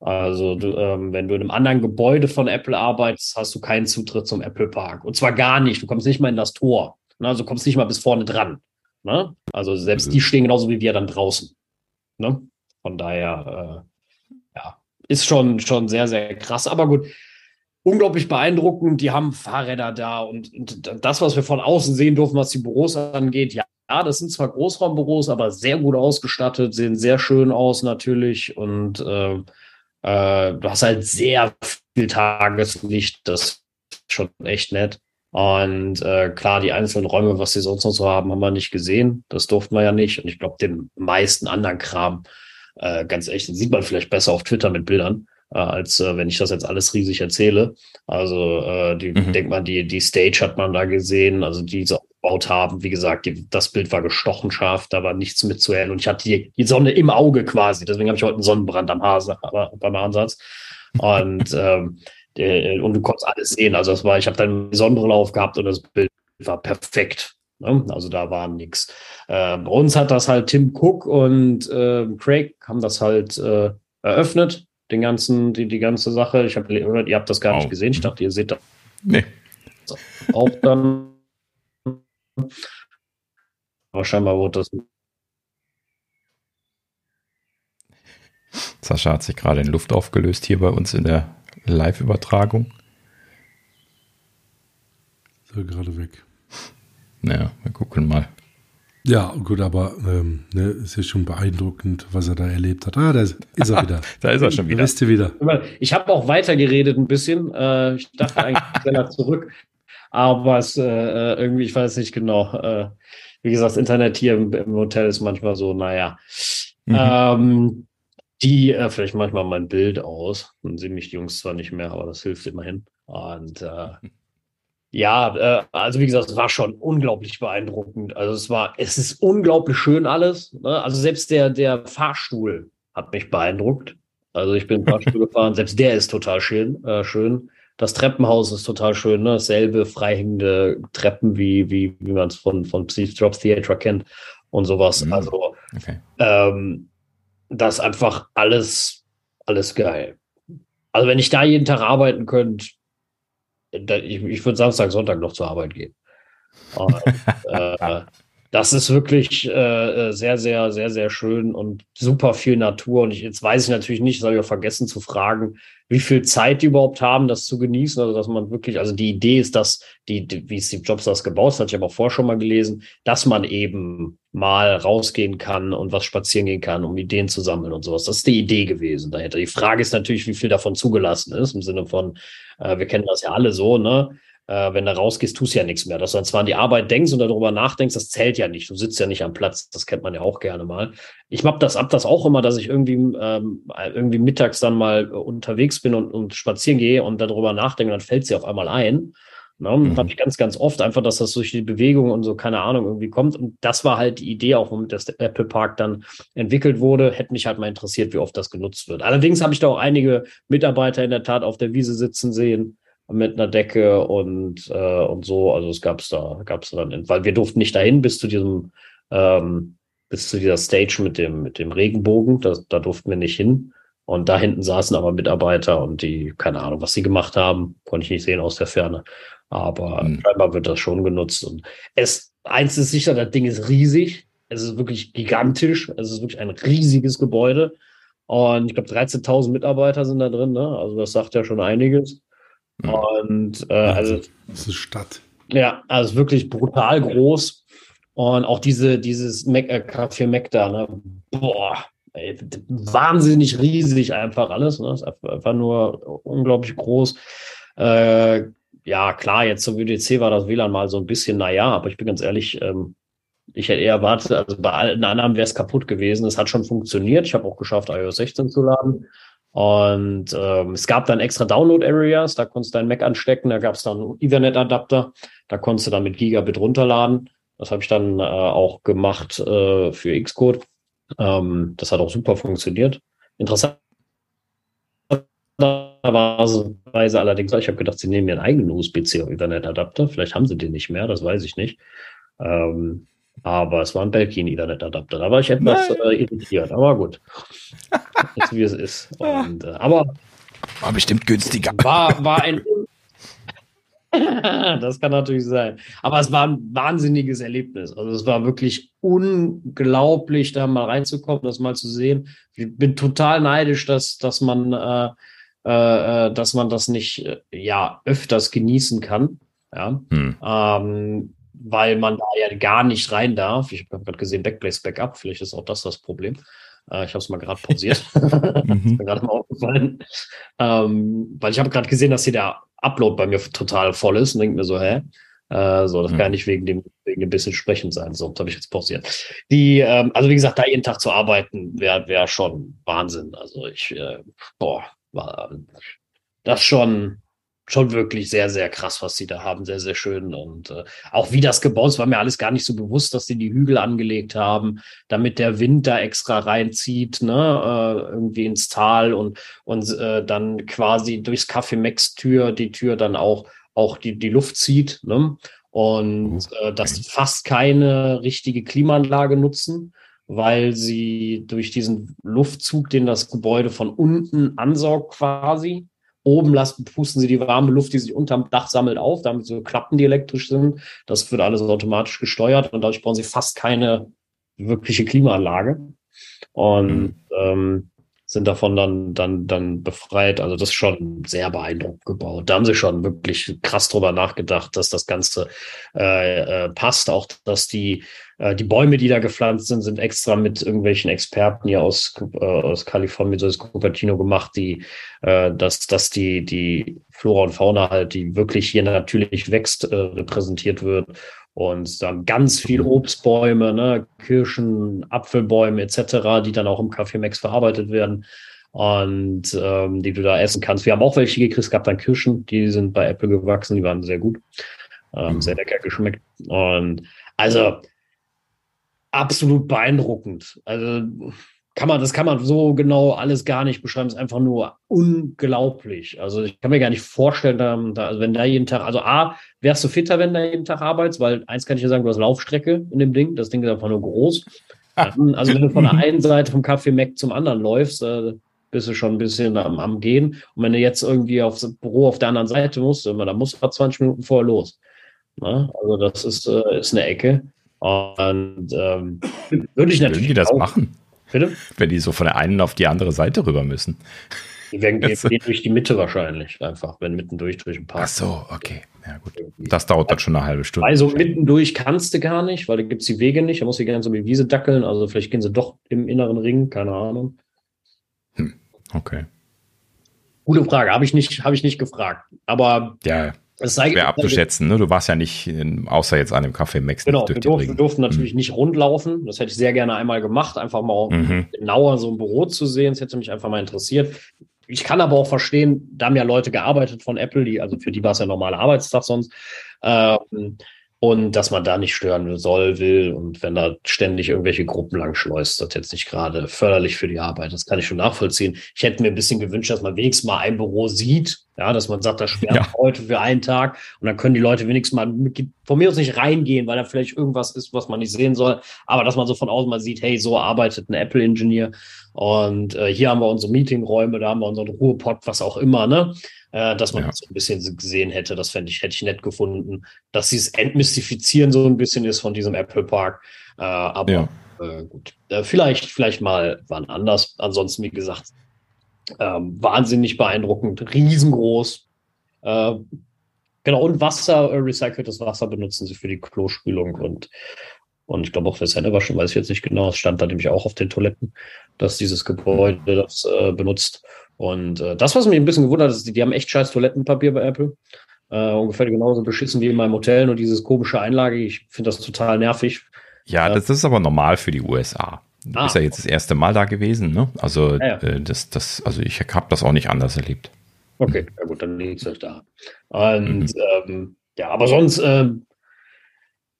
Also du, ähm, wenn du in einem anderen Gebäude von Apple arbeitest, hast du keinen Zutritt zum Apple Park. Und zwar gar nicht. Du kommst nicht mal in das Tor. Ne? Also du kommst nicht mal bis vorne dran. Ne? Also selbst die stehen genauso wie wir dann draußen. Ne? Von daher, äh, ja, ist schon, schon sehr, sehr krass. Aber gut, unglaublich beeindruckend. Die haben Fahrräder da und, und, das, was wir von außen sehen durften, was die Büros angeht, ja, ja, das sind zwar Großraumbüros, aber sehr gut ausgestattet, sehen sehr schön aus natürlich und äh, äh, du hast halt sehr viel Tageslicht, das ist schon echt nett. Und äh, klar, die einzelnen Räume, was sie sonst noch so haben, haben wir nicht gesehen. Das durften wir ja nicht. Und ich glaube, den meisten anderen Kram, äh, ganz echt, den sieht man vielleicht besser auf Twitter mit Bildern äh, als äh, wenn ich das jetzt alles riesig erzähle. Also äh, die, mhm. denkt man, die, die Stage hat man da gesehen, also die sie aufgebaut haben. Wie gesagt, die, das Bild war gestochen scharf, da war nichts mit zu erkennen. Und ich hatte die, die Sonne im Auge quasi. Deswegen habe ich heute einen Sonnenbrand am Hase, aber [LAUGHS] beim Ansatz. Und ähm, und du konntest alles sehen. Also das war, ich habe dann die Sonnenbrille aufgehabt und das Bild war perfekt. Ne? Also da war nichts. Äh, bei uns hat das halt Tim Cook und äh, Craig haben das halt äh, eröffnet den ganzen, die, die ganze Sache. Ich habe gehört, ihr habt das gar oh. nicht gesehen. Ich dachte, ihr seht das nee. auch dann. Aber scheinbar wurde das. Sascha hat sich gerade in Luft aufgelöst hier bei uns in der Live-Übertragung. Ist er gerade weg. Naja, wir gucken mal. Ja, gut, aber ähm, ne, ist ja schon beeindruckend, was er da erlebt hat. Ah, da ist, ist er wieder. [LAUGHS] da ist er schon wieder. Bist du wieder. Ich habe auch weiter geredet ein bisschen. Äh, ich dachte eigentlich [LAUGHS] schneller zurück, aber es äh, äh, irgendwie, ich weiß nicht genau. Äh, wie gesagt, das Internet hier im, im Hotel ist manchmal so, naja. Mhm. Ähm, die, äh, vielleicht manchmal mein Bild aus. Dann sehen mich die Jungs zwar nicht mehr, aber das hilft immerhin. Und äh, [LAUGHS] ja, äh, also wie gesagt, es war schon unglaublich beeindruckend. Also es war, es ist unglaublich schön alles. Ne? Also selbst der, der Fahrstuhl hat mich beeindruckt. Also ich bin Fahrstuhl [LAUGHS] gefahren, selbst der ist total schön. Äh, schön. Das Treppenhaus ist total schön, ne? Dasselbe freihängende Treppen, wie, wie, wie man es von, von Steve Jobs Theater kennt und sowas. Mhm. Also okay. ähm, das ist einfach alles, alles geil. Also wenn ich da jeden Tag arbeiten könnte, ich, ich würde Samstag, Sonntag noch zur Arbeit gehen. Und, [LAUGHS] äh, das ist wirklich äh, sehr, sehr, sehr, sehr schön und super viel Natur. Und ich, jetzt weiß ich natürlich nicht, soll ich auch vergessen zu fragen, wie viel Zeit die überhaupt haben, das zu genießen. Also, dass man wirklich, also die Idee ist, dass die, die wie Steve Jobs das gebaut hat, ich habe auch vorher schon mal gelesen, dass man eben mal rausgehen kann und was spazieren gehen kann, um Ideen zu sammeln und sowas. Das ist die Idee gewesen dahinter. Die Frage ist natürlich, wie viel davon zugelassen ist, im Sinne von, äh, wir kennen das ja alle so, ne? Äh, wenn du rausgehst, tust du ja nichts mehr. Dass du dann zwar an die Arbeit denkst und darüber nachdenkst, das zählt ja nicht. Du sitzt ja nicht am Platz. Das kennt man ja auch gerne mal. Ich hab das, ab das auch immer, dass ich irgendwie, ähm, irgendwie mittags dann mal unterwegs bin und, und spazieren gehe und darüber nachdenke, dann fällt sie auf einmal ein. Ne? Mhm. Habe ich ganz, ganz oft einfach, dass das durch die Bewegung und so, keine Ahnung, irgendwie kommt. Und das war halt die Idee, auch womit das Apple Park dann entwickelt wurde. Hätte mich halt mal interessiert, wie oft das genutzt wird. Allerdings habe ich da auch einige Mitarbeiter in der Tat auf der Wiese sitzen sehen mit einer Decke und, äh, und so. Also es gab es da, gab es dann, weil wir durften nicht dahin bis zu diesem, ähm, bis zu dieser Stage mit dem, mit dem Regenbogen. Da, da durften wir nicht hin. Und da hinten saßen aber Mitarbeiter und die, keine Ahnung, was sie gemacht haben, konnte ich nicht sehen aus der Ferne. Aber mhm. scheinbar wird das schon genutzt. Und es, eins ist sicher, das Ding ist riesig. Es ist wirklich gigantisch. Es ist wirklich ein riesiges Gebäude. Und ich glaube, 13.000 Mitarbeiter sind da drin. Ne? Also das sagt ja schon einiges. Und äh, also. Das ist Stadt. Ja, also wirklich brutal groß. Und auch diese, dieses Mac, äh, Café Mac da, ne? Boah, ey, wahnsinnig riesig einfach alles. Ne? Ist einfach nur unglaublich groß. Äh, ja, klar, jetzt zum WDC war das WLAN mal so ein bisschen, naja, aber ich bin ganz ehrlich, ähm, ich hätte eher erwartet, also bei allen anderen wäre es kaputt gewesen. Es hat schon funktioniert. Ich habe auch geschafft, iOS 16 zu laden. Und ähm, es gab dann extra Download-Areas, da konntest du deinen Mac anstecken, da gab es dann Ethernet-Adapter, da konntest du dann mit Gigabit runterladen. Das habe ich dann äh, auch gemacht äh, für Xcode. Ähm, das hat auch super funktioniert. Interessant Weise allerdings, ich habe gedacht, sie nehmen ihren eigenen USB-C Ethernet-Adapter. Vielleicht haben sie den nicht mehr, das weiß ich nicht. Ähm, aber es war ein Belkin Ethernet-Adapter. Da war ich etwas äh, irritiert, aber gut. Jetzt wie es ist. [LAUGHS] Und, äh, aber war bestimmt günstiger. War, war ein [LAUGHS] das kann natürlich sein. Aber es war ein wahnsinniges Erlebnis. Also es war wirklich unglaublich, da mal reinzukommen, das mal zu sehen. Ich bin total neidisch, dass, dass man, äh, äh, äh dass man das nicht, äh, ja, öfters genießen kann. Ja. Hm. Ähm, weil man da ja gar nicht rein darf. Ich habe gerade gesehen, Backblaze Backup, vielleicht ist auch das das Problem. Äh, ich habe es mal gerade pausiert. [LAUGHS] mhm. ist mir gerade mal aufgefallen. Ähm, weil ich habe gerade gesehen, dass hier der Upload bei mir total voll ist und denke mir so, hä? Äh, so, das mhm. kann nicht wegen dem, wegen dem bisschen sprechend sein. So, das habe ich jetzt pausiert. Die, ähm, also wie gesagt, da jeden Tag zu arbeiten, wäre wär schon Wahnsinn. Also ich, äh, boah, war das schon, schon wirklich sehr, sehr krass, was sie da haben. Sehr, sehr schön. Und äh, auch wie das gebaut ist, war mir alles gar nicht so bewusst, dass sie die Hügel angelegt haben, damit der Wind da extra reinzieht, ne, äh, irgendwie ins Tal und, und äh, dann quasi durchs Café Max Tür, die Tür dann auch, auch die, die Luft zieht, ne? Und mhm. äh, dass die fast keine richtige Klimaanlage nutzen, weil sie durch diesen Luftzug, den das Gebäude von unten ansaugt quasi, Oben lassen, pusten sie die warme Luft, die sich unterm Dach sammelt, auf, damit so Klappen, die elektrisch sind. Das wird alles automatisch gesteuert und dadurch brauchen sie fast keine wirkliche Klimaanlage. Und mhm. ähm, sind davon dann, dann, dann befreit. Also das ist schon sehr beeindruckend gebaut. Da haben sie schon wirklich krass drüber nachgedacht, dass das Ganze äh, äh, passt. Auch, dass die, äh, die Bäume, die da gepflanzt sind, sind extra mit irgendwelchen Experten hier aus, äh, aus Kalifornien, so ist Cupertino gemacht, die, äh, dass, dass die, die Flora und Fauna halt, die wirklich hier natürlich wächst, äh, repräsentiert wird und dann ganz viel mhm. Obstbäume, ne, Kirschen, Apfelbäume etc., die dann auch im Café Max verarbeitet werden und ähm, die du da essen kannst. Wir haben auch welche gekriegt, es gab dann Kirschen, die sind bei Apple gewachsen, die waren sehr gut, ähm, mhm. sehr lecker geschmeckt und also absolut beeindruckend. Also kann man, das kann man so genau alles gar nicht beschreiben. Es ist einfach nur unglaublich. Also ich kann mir gar nicht vorstellen, da, also wenn da jeden Tag, also A, wärst du fitter, wenn da jeden Tag arbeitest, weil eins kann ich dir sagen, du hast Laufstrecke in dem Ding. Das Ding ist einfach nur groß. also wenn du von der einen Seite vom Café Mac zum anderen läufst, äh, bist du schon ein bisschen am, am, Gehen. Und wenn du jetzt irgendwie aufs Büro auf der anderen Seite musst, dann musst du 20 Minuten vorher los. Na? Also das ist, äh, ist eine Ecke. Und ähm, würde ich natürlich. Würden die das auch, machen? Bitte? Wenn die so von der einen auf die andere Seite rüber müssen. Die werden [LAUGHS] gehen, gehen durch die Mitte wahrscheinlich einfach, wenn mittendurch durch ein Park. Ach so, okay. Ja, gut. Das dauert dann schon eine halbe Stunde. Also mittendurch kannst du gar nicht, weil da gibt es die Wege nicht. Da muss sie gerne so die Wiese dackeln. Also vielleicht gehen sie doch im inneren Ring, keine Ahnung. Hm, okay. Gute Frage, habe ich nicht, habe ich nicht gefragt. Aber ja, es sei schwer abzuschätzen. Ne? Du warst ja nicht, in, außer jetzt an dem Café Max. Genau, wir, durf, wir, durften natürlich mhm. nicht rundlaufen. Das hätte ich sehr gerne einmal gemacht, einfach mal mhm. genauer so ein Büro zu sehen. Das hätte mich einfach mal interessiert. Ich kann aber auch verstehen, da haben ja Leute gearbeitet von Apple, die, also für die war es ja normaler Arbeitstag sonst. Ähm, und dass man da nicht stören soll, will und wenn da ständig irgendwelche Gruppen lang schleust, das jetzt nicht gerade förderlich für die Arbeit. Das kann ich schon nachvollziehen. Ich hätte mir ein bisschen gewünscht, dass man wenigstens mal ein Büro sieht, ja, dass man sagt, das sperrt ja. heute für einen Tag und dann können die Leute wenigstens mal von mir aus nicht reingehen, weil da vielleicht irgendwas ist, was man nicht sehen soll, aber dass man so von außen mal sieht, hey, so arbeitet ein Apple-Ingenieur und äh, hier haben wir unsere Meetingräume, da haben wir unseren Ruhepot, was auch immer, ne? Äh, dass man ja. das so ein bisschen gesehen hätte. Das fände ich, hätte ich nett gefunden. Dass sie es entmystifizieren so ein bisschen ist von diesem Apple Park. Äh, aber ja. äh, gut, äh, vielleicht, vielleicht mal wann anders. Ansonsten, wie gesagt, ähm, wahnsinnig beeindruckend, riesengroß. Äh, genau, und Wasser, äh, recyceltes Wasser benutzen sie für die Klospülung und und ich glaube auch für das Händewaschen, weiß ich jetzt nicht genau. Es stand da nämlich auch auf den Toiletten, dass dieses Gebäude das äh, benutzt. Und äh, das, was mich ein bisschen gewundert hat, ist, die, die haben echt scheiß Toilettenpapier bei Apple. Äh, ungefähr genauso beschissen wie in meinem Hotel, nur dieses komische Einlage. Ich finde das total nervig. Ja, das ist aber normal für die USA. Du ah. bist ja jetzt das erste Mal da gewesen, ne? Also, ja, ja. Äh, das, das, also ich habe das auch nicht anders erlebt. Okay, ja gut, dann liegt es euch da. Und mhm. ähm, ja, aber sonst äh,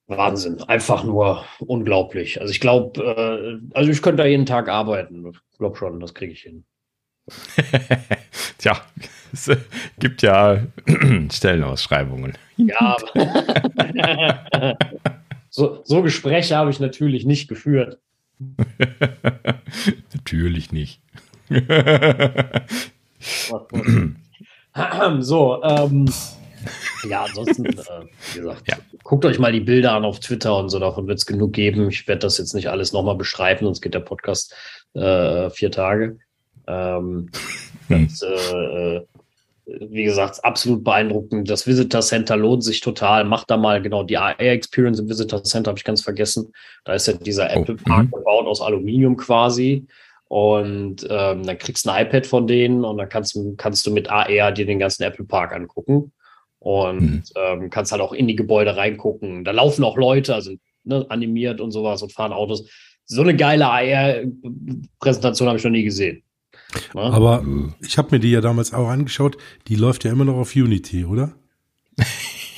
Wahnsinn, einfach nur unglaublich. Also ich glaube, äh, also ich könnte da jeden Tag arbeiten. Ich glaube schon, das kriege ich hin. [LAUGHS] Tja, es gibt ja [CLEARS THROAT] Stellenausschreibungen. Ja. [LAUGHS] so, so Gespräche habe ich natürlich nicht geführt. [LAUGHS] natürlich nicht. so, ähm, ja, ansonsten, äh, wie gesagt, ja. guckt euch mal die Bilder an auf Twitter und so, davon wird es genug geben. Ich werde das jetzt nicht alles nochmal beschreiben, sonst geht der Podcast äh, vier Tage. Ähm, [LAUGHS] hm. das, äh, äh, wie gesagt, absolut beeindruckend. Das Visitor Center lohnt sich total. Macht da mal genau die AR-Experience im Visitor Center, habe ich ganz vergessen. Da ist ja dieser oh, Apple Park mhm. gebaut aus Aluminium quasi. Und ähm, dann kriegst du ein iPad von denen und dann kannst, kannst du mit AR dir den ganzen Apple Park angucken. Und mhm. ähm, kannst halt auch in die Gebäude reingucken. Da laufen auch Leute, also ne, animiert und sowas und fahren Autos. So eine geile AR-Präsentation habe ich noch nie gesehen. Ne? Aber ich habe mir die ja damals auch angeschaut. Die läuft ja immer noch auf Unity, oder?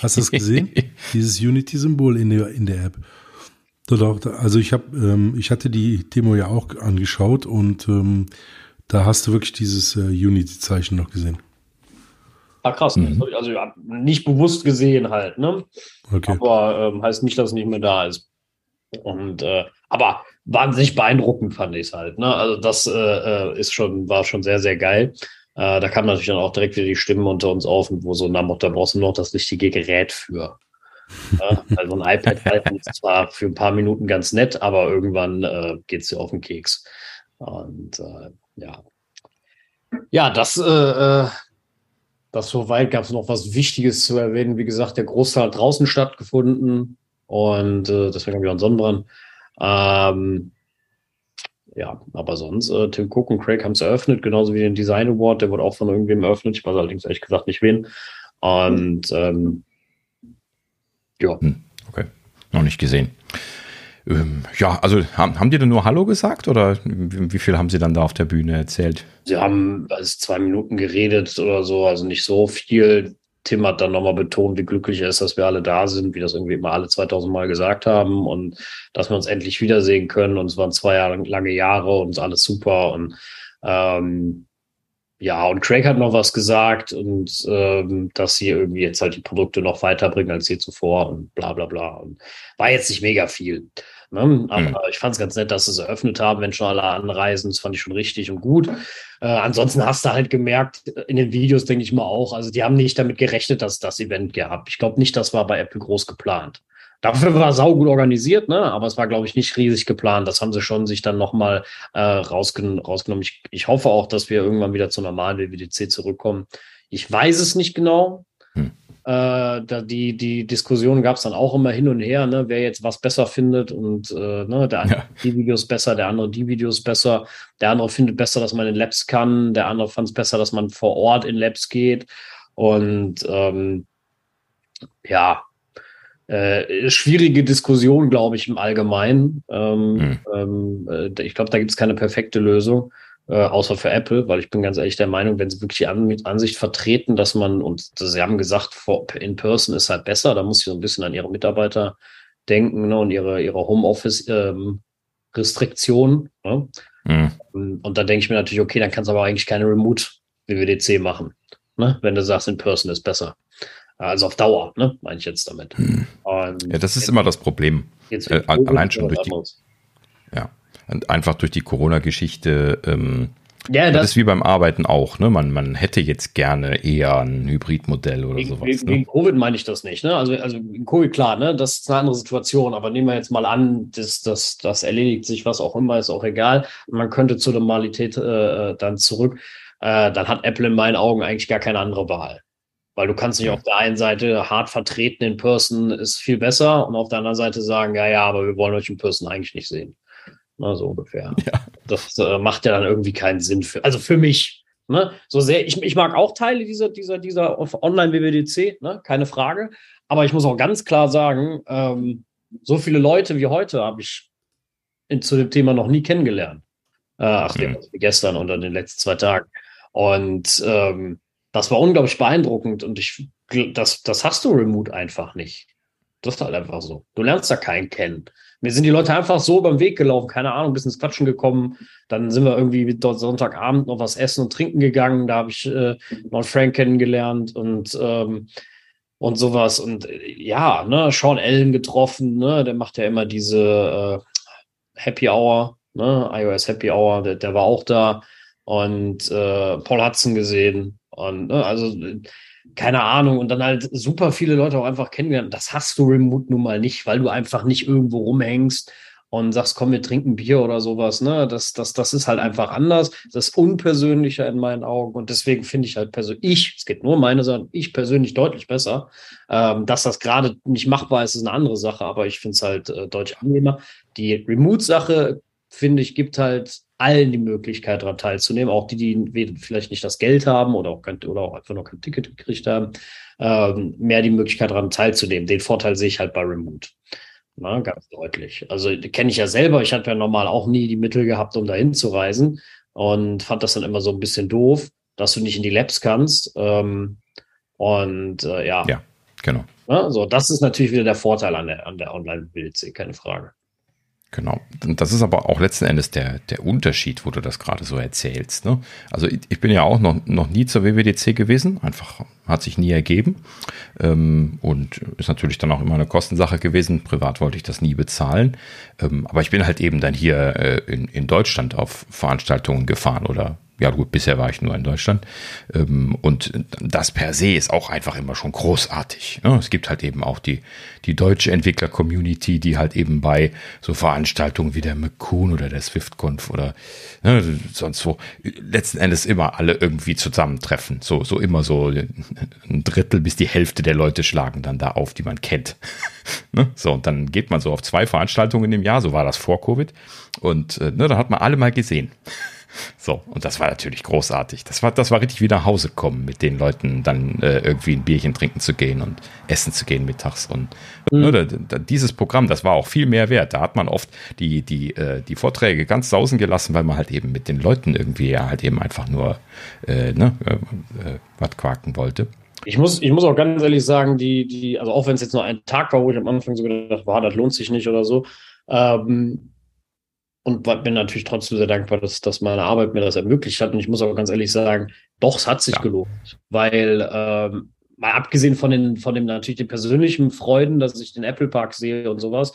Hast du das gesehen? [LAUGHS] Dieses Unity-Symbol in der, in der App. Also ich habe, ähm, ich hatte die Demo ja auch angeschaut und ähm, da hast du wirklich dieses äh, Unity-Zeichen noch gesehen. Ah, krass. Mhm. Also ja, nicht bewusst gesehen halt, ne? Okay. Aber ähm, heißt nicht, dass es nicht mehr da ist. Und äh, aber wahnsinnig beeindruckend fand ich es halt. Ne? Also das äh, äh, ist schon, war schon sehr, sehr geil. Äh, da kam natürlich dann auch direkt wieder die Stimmen unter uns auf, wo so nach da brauchst du noch das richtige Gerät für. Ja, also ein iPad [LAUGHS] halten ist zwar für ein paar Minuten ganz nett, aber irgendwann äh, geht es dir auf den Keks. Und äh, ja. Ja, das, äh, äh das soweit gab es noch was Wichtiges zu erwähnen. Wie gesagt, der Großteil hat draußen stattgefunden und äh, deswegen habe ich auch einen Sonnenbrand. Ähm, ja, aber sonst, äh, Tim Cook und Craig haben es eröffnet, genauso wie den Design Award, der wurde auch von irgendwem eröffnet. Ich weiß allerdings ehrlich gesagt nicht wen. Und ähm, ja. Hm, okay, noch nicht gesehen. Ähm, ja, also haben, haben die denn nur Hallo gesagt oder wie, wie, viel haben sie dann da auf der Bühne erzählt? Sie haben also zwei Minuten geredet oder so, also nicht so viel. Tim hat dann nochmal betont, wie glücklich er ist, dass wir alle da sind, wie das irgendwie immer alle 2000 Mal gesagt haben und dass wir uns endlich wiedersehen können. Und es waren zwei Jahre, lange Jahre und alles super. Und ähm, ja, und Craig hat noch was gesagt und ähm, dass sie irgendwie jetzt halt die Produkte noch weiterbringen als je zuvor und bla bla bla. Und war jetzt nicht mega viel. Ne? Aber mhm. ich fand es ganz nett, dass sie es eröffnet haben, wenn schon alle anreisen. Das fand ich schon richtig und gut. Äh, ansonsten hast du halt gemerkt, in den Videos denke ich mal auch, also die haben nicht damit gerechnet, dass das Event gab. Ich glaube nicht, das war bei Apple groß geplant. Dafür war sau gut organisiert, ne? aber es war, glaube ich, nicht riesig geplant. Das haben sie schon sich dann nochmal äh, rausgen rausgenommen. Ich, ich hoffe auch, dass wir irgendwann wieder zur normalen WWDC zurückkommen. Ich weiß es nicht genau. Hm. Äh, da die, die Diskussion gab es dann auch immer hin und her, ne, wer jetzt was besser findet und äh, ne, der eine ja. die Videos besser, der andere die Videos besser, der andere findet besser, dass man in Labs kann, der andere fand es besser, dass man vor Ort in Labs geht. Und ähm, ja, äh, schwierige Diskussion, glaube ich, im Allgemeinen. Ähm, mhm. ähm, äh, ich glaube, da gibt es keine perfekte Lösung äh, außer für Apple, weil ich bin ganz ehrlich der Meinung, wenn sie wirklich die An Ansicht vertreten, dass man, und sie haben gesagt, in person ist halt besser, da muss ich so ein bisschen an ihre Mitarbeiter denken ne, und ihre, ihre Homeoffice-Restriktionen. Ähm, ne? mhm. Und da denke ich mir natürlich, okay, dann kannst du aber eigentlich keine Remote-WWDC machen, ne? wenn du sagst, in person ist besser. Also auf Dauer, ne, meine ich jetzt damit. Mhm. ja, das ist immer das Problem. Äh, allein schon durch die, ja, und einfach durch die Corona-Geschichte. Ähm, ja, das, das, ist wie beim Arbeiten auch. Ne? Man, man hätte jetzt gerne eher ein Hybridmodell oder wegen, sowas. Wegen, ne? wegen Covid meine ich das nicht. Ne? Also, also Covid, klar, ne? das ist eine andere Situation. Aber nehmen wir jetzt mal an, das, das, das erledigt sich, was auch immer, ist auch egal. Man könnte zur Normalität äh, dann zurück. Äh, dann hat Apple in meinen Augen eigentlich gar keine andere Wahl. Weil du kannst nicht auf der einen Seite hart vertreten in Person ist viel besser und auf der anderen Seite sagen, ja, ja, aber wir wollen euch in Person eigentlich nicht sehen. Na, so ungefähr. [LAUGHS] Ja. Das äh, macht ja dann irgendwie keinen Sinn für, also für mich. Ne? So sehr, ich, ich mag auch Teile dieser, dieser, dieser Online-WWDC, ne? keine Frage. Aber ich muss auch ganz klar sagen, ähm, so viele Leute wie heute habe ich in, zu dem Thema noch nie kennengelernt. Äh, ach, mhm. gestern oder in den letzten zwei Tagen. Und ähm, das war unglaublich beeindruckend und ich, das, das hast du remote einfach nicht. Das ist halt einfach so. Du lernst da keinen kennen. Mir sind die Leute einfach so beim Weg gelaufen, keine Ahnung, bis ins Quatschen gekommen. Dann sind wir irgendwie dort Sonntagabend noch was essen und trinken gegangen. Da habe ich äh, noch Frank kennengelernt und, ähm, und sowas. Und äh, ja, ne, Sean Allen getroffen, ne, der macht ja immer diese äh, Happy Hour, ne, iOS Happy Hour, der, der war auch da. Und äh, Paul Hudson gesehen. Und ne, also keine Ahnung, und dann halt super viele Leute auch einfach kennengelernt. Das hast du remote nun mal nicht, weil du einfach nicht irgendwo rumhängst und sagst, komm, wir trinken Bier oder sowas. Ne? Das, das, das ist halt einfach anders. Das ist unpersönlicher in meinen Augen. Und deswegen finde ich halt persönlich, ich, es geht nur meine Sache, ich persönlich deutlich besser. Ähm, dass das gerade nicht machbar ist, ist eine andere Sache, aber ich finde es halt äh, deutlich angenehmer. Die Remote-Sache, finde ich, gibt halt allen die Möglichkeit daran teilzunehmen, auch die, die vielleicht nicht das Geld haben oder auch, kein, oder auch einfach noch kein Ticket gekriegt haben, ähm, mehr die Möglichkeit daran teilzunehmen. Den Vorteil sehe ich halt bei Remote. Na, ganz deutlich. Also kenne ich ja selber. Ich hatte ja normal auch nie die Mittel gehabt, um dahin zu reisen und fand das dann immer so ein bisschen doof, dass du nicht in die Labs kannst. Ähm, und äh, ja. Ja, genau. Na, so, das ist natürlich wieder der Vorteil an der, an der Online-Bild, keine Frage. Genau. Das ist aber auch letzten Endes der, der Unterschied, wo du das gerade so erzählst. Ne? Also ich, bin ja auch noch, noch nie zur WWDC gewesen, einfach hat sich nie ergeben ähm, und ist natürlich dann auch immer eine Kostensache gewesen. Privat wollte ich das nie bezahlen, ähm, aber ich bin halt eben dann hier äh, in, in Deutschland auf Veranstaltungen gefahren oder ja gut, bisher war ich nur in Deutschland. Ähm, und das per se ist auch einfach immer schon großartig. Ne? Es gibt halt eben auch die, die deutsche Entwickler-Community, die halt eben bei so Veranstaltungen wie der McCoon oder der SwiftConf oder ne, sonst wo letzten Endes immer alle irgendwie zusammentreffen. So, so immer so ein Drittel bis die Hälfte der Leute schlagen dann da auf, die man kennt. [LAUGHS] ne? So, und dann geht man so auf zwei Veranstaltungen im Jahr, so war das vor Covid. Und äh, ne, da hat man alle mal gesehen. So, und das war natürlich großartig. Das war, das war richtig wie nach Hause kommen, mit den Leuten dann äh, irgendwie ein Bierchen trinken zu gehen und essen zu gehen mittags. Und mhm. ne, da, dieses Programm, das war auch viel mehr wert. Da hat man oft die, die, äh, die Vorträge ganz sausen gelassen, weil man halt eben mit den Leuten irgendwie ja halt eben einfach nur äh, ne, äh, äh, was quaken wollte. Ich muss, ich muss auch ganz ehrlich sagen, die, die, also auch wenn es jetzt nur ein Tag war, wo ich am Anfang so gedacht war, das lohnt sich nicht oder so, ähm, und bin natürlich trotzdem sehr dankbar, dass, dass meine Arbeit mir das ermöglicht hat. Und ich muss auch ganz ehrlich sagen, doch, es hat sich ja. gelohnt. Weil, ähm, mal abgesehen von den, von dem natürlich den persönlichen Freuden, dass ich den Apple Park sehe und sowas,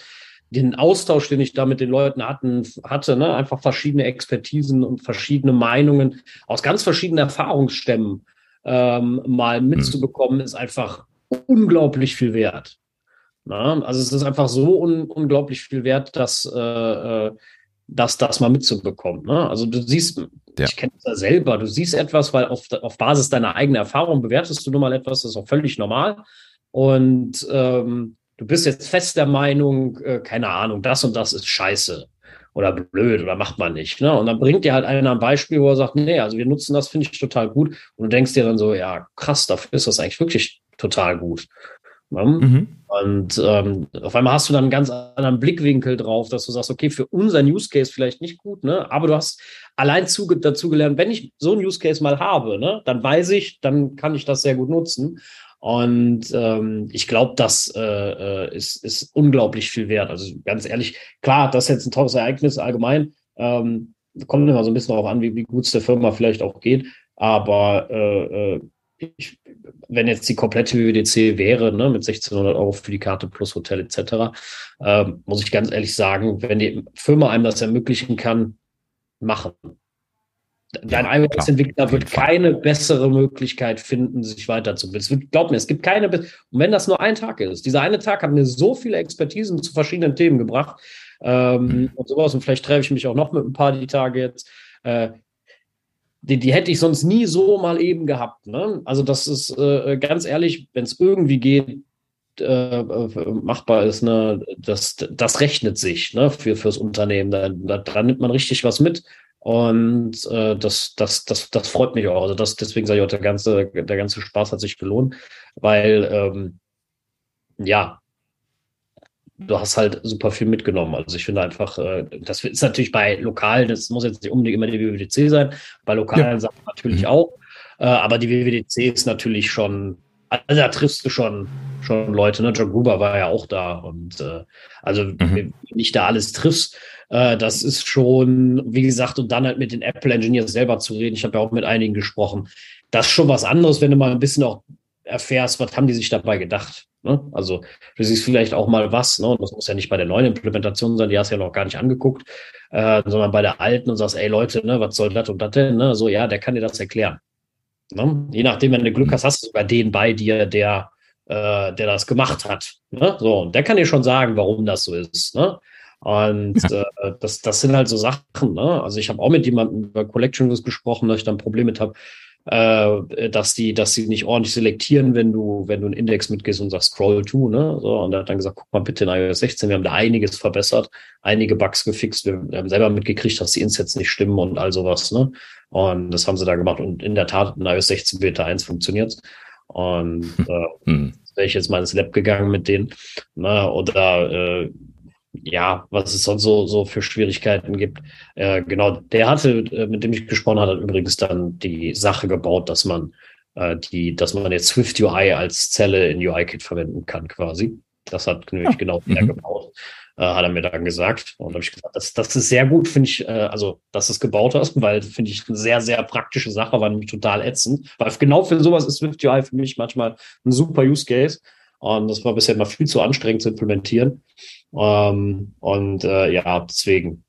den Austausch, den ich da mit den Leuten hatten, hatte, ne? einfach verschiedene Expertisen und verschiedene Meinungen aus ganz verschiedenen Erfahrungsstämmen ähm, mal hm. mitzubekommen, ist einfach unglaublich viel wert. Na? Also es ist einfach so un unglaublich viel wert, dass äh, äh das, das mal mitzubekommen. Ne? Also du siehst, ja. ich kenne es ja selber, du siehst etwas, weil auf, auf Basis deiner eigenen Erfahrung bewertest du nun mal etwas, das ist auch völlig normal. Und ähm, du bist jetzt fest der Meinung, äh, keine Ahnung, das und das ist scheiße oder blöd oder macht man nicht. Ne? Und dann bringt dir halt einer ein Beispiel, wo er sagt, nee, also wir nutzen das, finde ich total gut. Und du denkst dir dann so, ja, krass, dafür ist das eigentlich wirklich total gut. Ne? Mhm. Und ähm, auf einmal hast du dann einen ganz anderen Blickwinkel drauf, dass du sagst, okay, für unseren Use Case vielleicht nicht gut, ne? aber du hast allein zu, dazu gelernt, wenn ich so einen Use Case mal habe, ne, dann weiß ich, dann kann ich das sehr gut nutzen. Und ähm, ich glaube, das äh, äh, ist, ist unglaublich viel wert. Also ganz ehrlich, klar, das ist jetzt ein tolles Ereignis allgemein. Ähm, kommt immer so ein bisschen darauf an, wie, wie gut es der Firma vielleicht auch geht. Aber äh, äh ich, wenn jetzt die komplette WWDC wäre, ne, mit 1600 Euro für die Karte plus Hotel etc., ähm, muss ich ganz ehrlich sagen, wenn die Firma einem das ermöglichen kann, machen. Dein ja, iOS-Entwickler wird keine bessere Möglichkeit finden, sich weiterzubilden. glaub mir, es gibt keine. Und wenn das nur ein Tag ist, dieser eine Tag hat mir so viele Expertisen zu verschiedenen Themen gebracht ähm, mhm. und sowas. Und vielleicht treffe ich mich auch noch mit ein paar die Tage jetzt. Äh, die, die hätte ich sonst nie so mal eben gehabt. Ne? Also das ist äh, ganz ehrlich, wenn es irgendwie geht, äh, machbar ist, ne, das, das rechnet sich ne, für, fürs Unternehmen. Da, da, da nimmt man richtig was mit. Und äh, das, das, das, das freut mich auch. Also das, deswegen sage ich auch, der ganze, der ganze Spaß hat sich gelohnt, weil ähm, ja, du hast halt super viel mitgenommen. Also ich finde einfach, äh, das ist natürlich bei lokalen, das muss jetzt nicht unbedingt immer die WWDC sein, bei lokalen ja. Sachen natürlich mhm. auch. Äh, aber die WWDC ist natürlich schon, also da triffst du schon, schon Leute, ne? John Gruber war ja auch da und äh, also mhm. nicht da alles triffst, das ist schon, wie gesagt, und dann halt mit den Apple Engineers selber zu reden. Ich habe ja auch mit einigen gesprochen. Das ist schon was anderes, wenn du mal ein bisschen auch erfährst, was haben die sich dabei gedacht. Ne? Also du siehst vielleicht auch mal was, ne? und das muss ja nicht bei der neuen Implementation sein, die hast du ja noch gar nicht angeguckt, äh, sondern bei der alten und sagst, ey Leute, ne, was soll das und das denn? Ne? So, ja, der kann dir das erklären. Ne? Je nachdem, wenn du Glück hast, hast du sogar den bei dir, der, äh, der das gemacht hat. Ne? So, und der kann dir schon sagen, warum das so ist. Ne? Und ja. äh, das, das sind halt so Sachen. Ne? Also ich habe auch mit jemandem über Collection gesprochen, dass ich da ein Problem mit habe, äh, dass die, dass sie nicht ordentlich selektieren, wenn du, wenn du einen Index mitgehst und sagst Scroll to, ne? So, und er hat dann gesagt, guck mal bitte in iOS 16, wir haben da einiges verbessert, einige Bugs gefixt, wir, haben selber mitgekriegt, dass die Insets nicht stimmen und all sowas, ne? Und das haben sie da gemacht. Und in der Tat, in iOS 16 Beta 1 funktioniert Und äh, hm. wäre ich jetzt mal ins Lab gegangen mit denen. Ne? Oder äh, ja, was es sonst so, so für Schwierigkeiten gibt. Äh, genau, der hatte, äh, mit dem ich gesprochen habe, hat übrigens dann die Sache gebaut, dass man äh, die, dass man jetzt Swift UI als Zelle in UIKit verwenden kann, quasi. Das hat nämlich ja. genau der mhm. gebaut, äh, hat er mir dann gesagt. Und habe ich gesagt, das, das ist sehr gut, finde ich, äh, also, dass du es gebaut hast, weil finde ich eine sehr, sehr praktische Sache, war nämlich total ätzend. Weil genau für sowas ist Swift UI für mich manchmal ein super Use Case. Und das war bisher immer viel zu anstrengend zu implementieren. Ähm, und äh, ja, deswegen.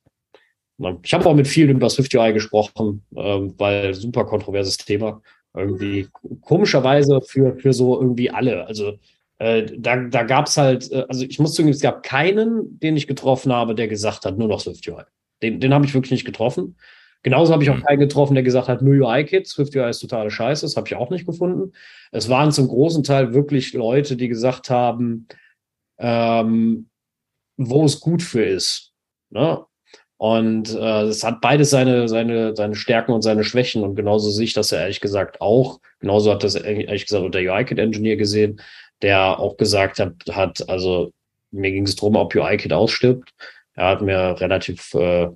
Ich habe auch mit vielen über Swift UI gesprochen, ähm, weil super kontroverses Thema. Irgendwie komischerweise für, für so irgendwie alle. Also äh, da, da gab es halt, äh, also ich muss zugeben, es gab keinen, den ich getroffen habe, der gesagt hat, nur noch Swift UI. Den, den habe ich wirklich nicht getroffen. Genauso habe ich auch mhm. keinen getroffen, der gesagt hat, nur UI-Kit, Swift UI ist totale Scheiße. Das habe ich auch nicht gefunden. Es waren zum großen Teil wirklich Leute, die gesagt haben, ähm, wo es gut für ist. Ne? Und äh, es hat beides seine, seine, seine Stärken und seine Schwächen. Und genauso sehe ich das ja ehrlich gesagt auch. Genauso hat das ehrlich gesagt der UI-Kit-Engineer gesehen, der auch gesagt hat, hat also mir ging es darum, ob UI-Kit ausstirbt. Er hat mir relativ, äh,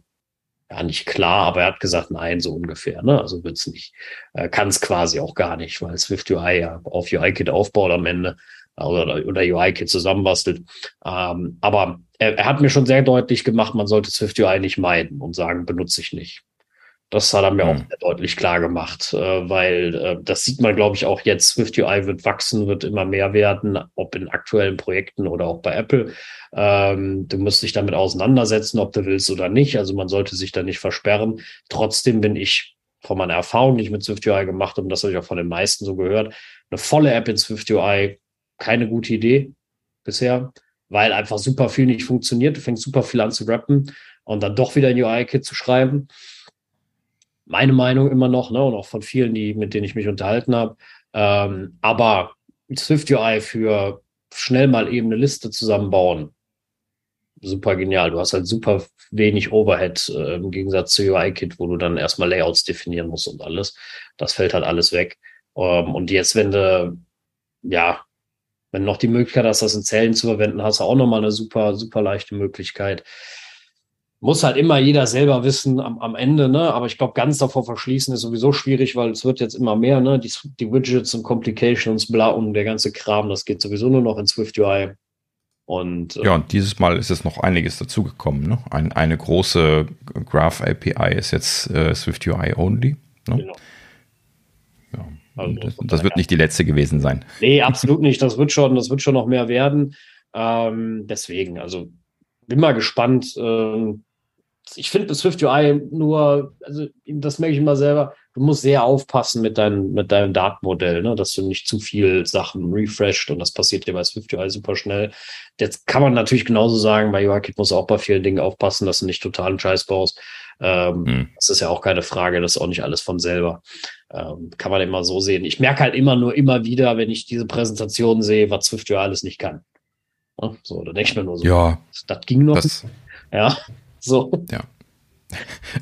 ja nicht klar, aber er hat gesagt, nein, so ungefähr. Ne? Also wird's nicht. Äh, Kann es quasi auch gar nicht, weil Swift UI ja auf UI-Kit aufbaut am Ende oder, oder UI-Kit zusammenbastelt. Ähm, aber er, er, hat mir schon sehr deutlich gemacht, man sollte Swift UI nicht meiden und sagen, benutze ich nicht. Das hat er mir mhm. auch sehr deutlich klar gemacht, äh, weil äh, das sieht man, glaube ich, auch jetzt. Swift UI wird wachsen, wird immer mehr werden, ob in aktuellen Projekten oder auch bei Apple. Ähm, du musst dich damit auseinandersetzen, ob du willst oder nicht. Also man sollte sich da nicht versperren. Trotzdem bin ich von meiner Erfahrung, die ich mit Swift UI gemacht habe, und das habe ich auch von den meisten so gehört, eine volle App in Swift UI keine gute Idee bisher, weil einfach super viel nicht funktioniert. Du fängst super viel an zu rappen und dann doch wieder ein UI-Kit zu schreiben. Meine Meinung immer noch, ne, und auch von vielen, die, mit denen ich mich unterhalten habe. Ähm, aber Swift UI für schnell mal eben eine Liste zusammenbauen, super genial. Du hast halt super wenig Overhead äh, im Gegensatz zu UI-Kit, wo du dann erstmal Layouts definieren musst und alles. Das fällt halt alles weg. Ähm, und jetzt, wenn du ja wenn du noch die Möglichkeit hast, das in Zellen zu verwenden, hast du auch nochmal eine super, super leichte Möglichkeit. Muss halt immer jeder selber wissen am, am Ende, ne? Aber ich glaube, ganz davor verschließen ist sowieso schwierig, weil es wird jetzt immer mehr, ne? Die, die Widgets und Complications, bla und der ganze Kram, das geht sowieso nur noch in Swift UI. Und, äh, ja, und dieses Mal ist jetzt noch einiges dazugekommen. Ne? Ein, eine große Graph API ist jetzt äh, Swift UI only. Ne? Genau. Also das, das wird nicht die letzte gewesen sein. Nee, [LAUGHS] absolut nicht. Das wird schon, das wird schon noch mehr werden. Ähm, deswegen, also bin mal gespannt. Ähm, ich finde das Swift UI nur, also das merke ich immer selber, du musst sehr aufpassen mit, dein, mit deinem Datenmodell, ne? dass du nicht zu viel Sachen refreshed und das passiert dir bei Swift UI super schnell. Jetzt kann man natürlich genauso sagen, bei UIKit muss auch bei vielen Dingen aufpassen, dass du nicht totalen Scheiß baust. Ähm, hm. Das ist ja auch keine Frage, das ist auch nicht alles von selber. Ähm, kann man immer so sehen. Ich merke halt immer nur immer wieder, wenn ich diese Präsentation sehe, was Swift ja alles nicht kann. Ja, so, da denke ich mir nur so, ja, das ging noch. Das, ja, so. Ja.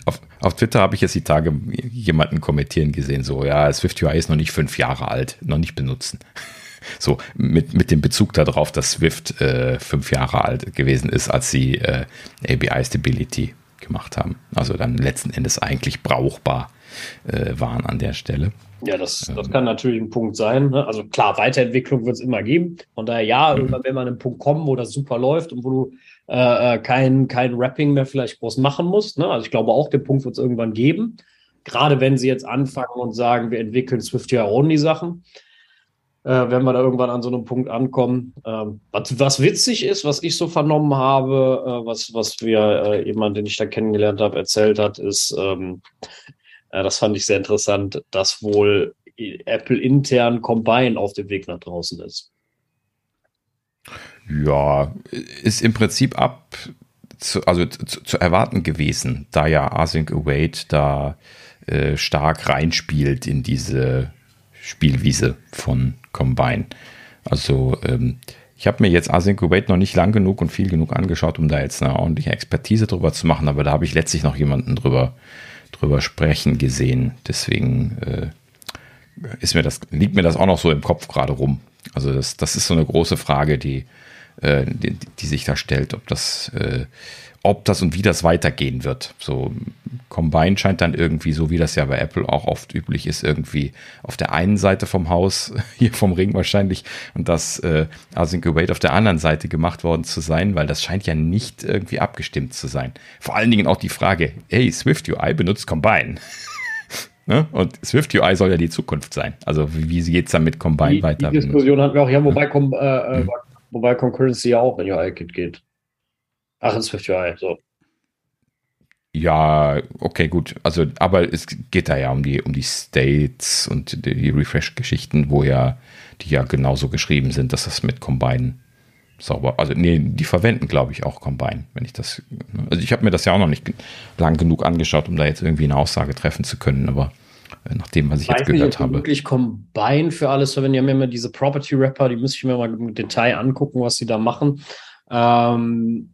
Auf, auf Twitter habe ich jetzt die Tage jemanden kommentieren gesehen, so, ja, Swift UI ist noch nicht fünf Jahre alt, noch nicht benutzen. So, mit, mit dem Bezug darauf, dass Swift äh, fünf Jahre alt gewesen ist, als sie äh, ABI Stability gemacht haben. Also dann letzten Endes eigentlich brauchbar äh, waren an der Stelle. Ja, das, das kann natürlich ein Punkt sein. Ne? Also klar, Weiterentwicklung wird es immer geben. Von daher ja, mhm. irgendwann, wenn man an einen Punkt kommen, wo das super läuft und wo du äh, äh, kein, kein Rapping mehr vielleicht groß machen musst. Ne? Also ich glaube auch, den Punkt wird es irgendwann geben. Gerade wenn sie jetzt anfangen und sagen, wir entwickeln Swift-UI-Only-Sachen, äh, wenn wir da irgendwann an so einem Punkt ankommen. Ähm, was, was witzig ist, was ich so vernommen habe, äh, was, was wir äh, jemand, den ich da kennengelernt habe, erzählt hat, ist, ähm, äh, das fand ich sehr interessant, dass wohl Apple intern Combine auf dem Weg nach draußen ist. Ja, ist im Prinzip ab, zu, also zu, zu erwarten gewesen, da ja Async Await da äh, stark reinspielt in diese Spielwiese von Combine. Also ähm, ich habe mir jetzt Async Await noch nicht lang genug und viel genug angeschaut, um da jetzt eine ordentliche Expertise drüber zu machen, aber da habe ich letztlich noch jemanden drüber, drüber sprechen gesehen. Deswegen äh, ist mir das, liegt mir das auch noch so im Kopf gerade rum. Also das, das ist so eine große Frage, die, äh, die, die, sich da stellt, ob das, äh, ob das und wie das weitergehen wird. So Combine scheint dann irgendwie, so wie das ja bei Apple auch oft üblich ist, irgendwie auf der einen Seite vom Haus, [LAUGHS] hier vom Ring wahrscheinlich, und das äh, Async Await auf der anderen Seite gemacht worden zu sein, weil das scheint ja nicht irgendwie abgestimmt zu sein. Vor allen Dingen auch die Frage, hey, Swift UI benutzt Combine. [LAUGHS] Ne? Und Swift UI soll ja die Zukunft sein. Also wie, wie geht es dann mit Combine die, weiter? Die Diskussion hatten wir auch, ja, wobei, hm. äh, hm. Wobei Concurrency ja auch in UI-Kit geht. Ach, in Swift UI, so. Ja, okay, gut. Also, aber es geht da ja um die, um die States und die, die Refresh-Geschichten, wo ja, die ja genauso geschrieben sind, dass das mit Combine sauber. Also, nee, die verwenden, glaube ich, auch Combine, wenn ich das. Also, ich habe mir das ja auch noch nicht lang genug angeschaut, um da jetzt irgendwie eine Aussage treffen zu können, aber nach dem, was ich, ich jetzt gehört nicht, habe. wirklich Combine für alles verwenden. Die haben ja immer diese Property Rapper, die müsste ich mir mal im Detail angucken, was sie da machen. Ähm,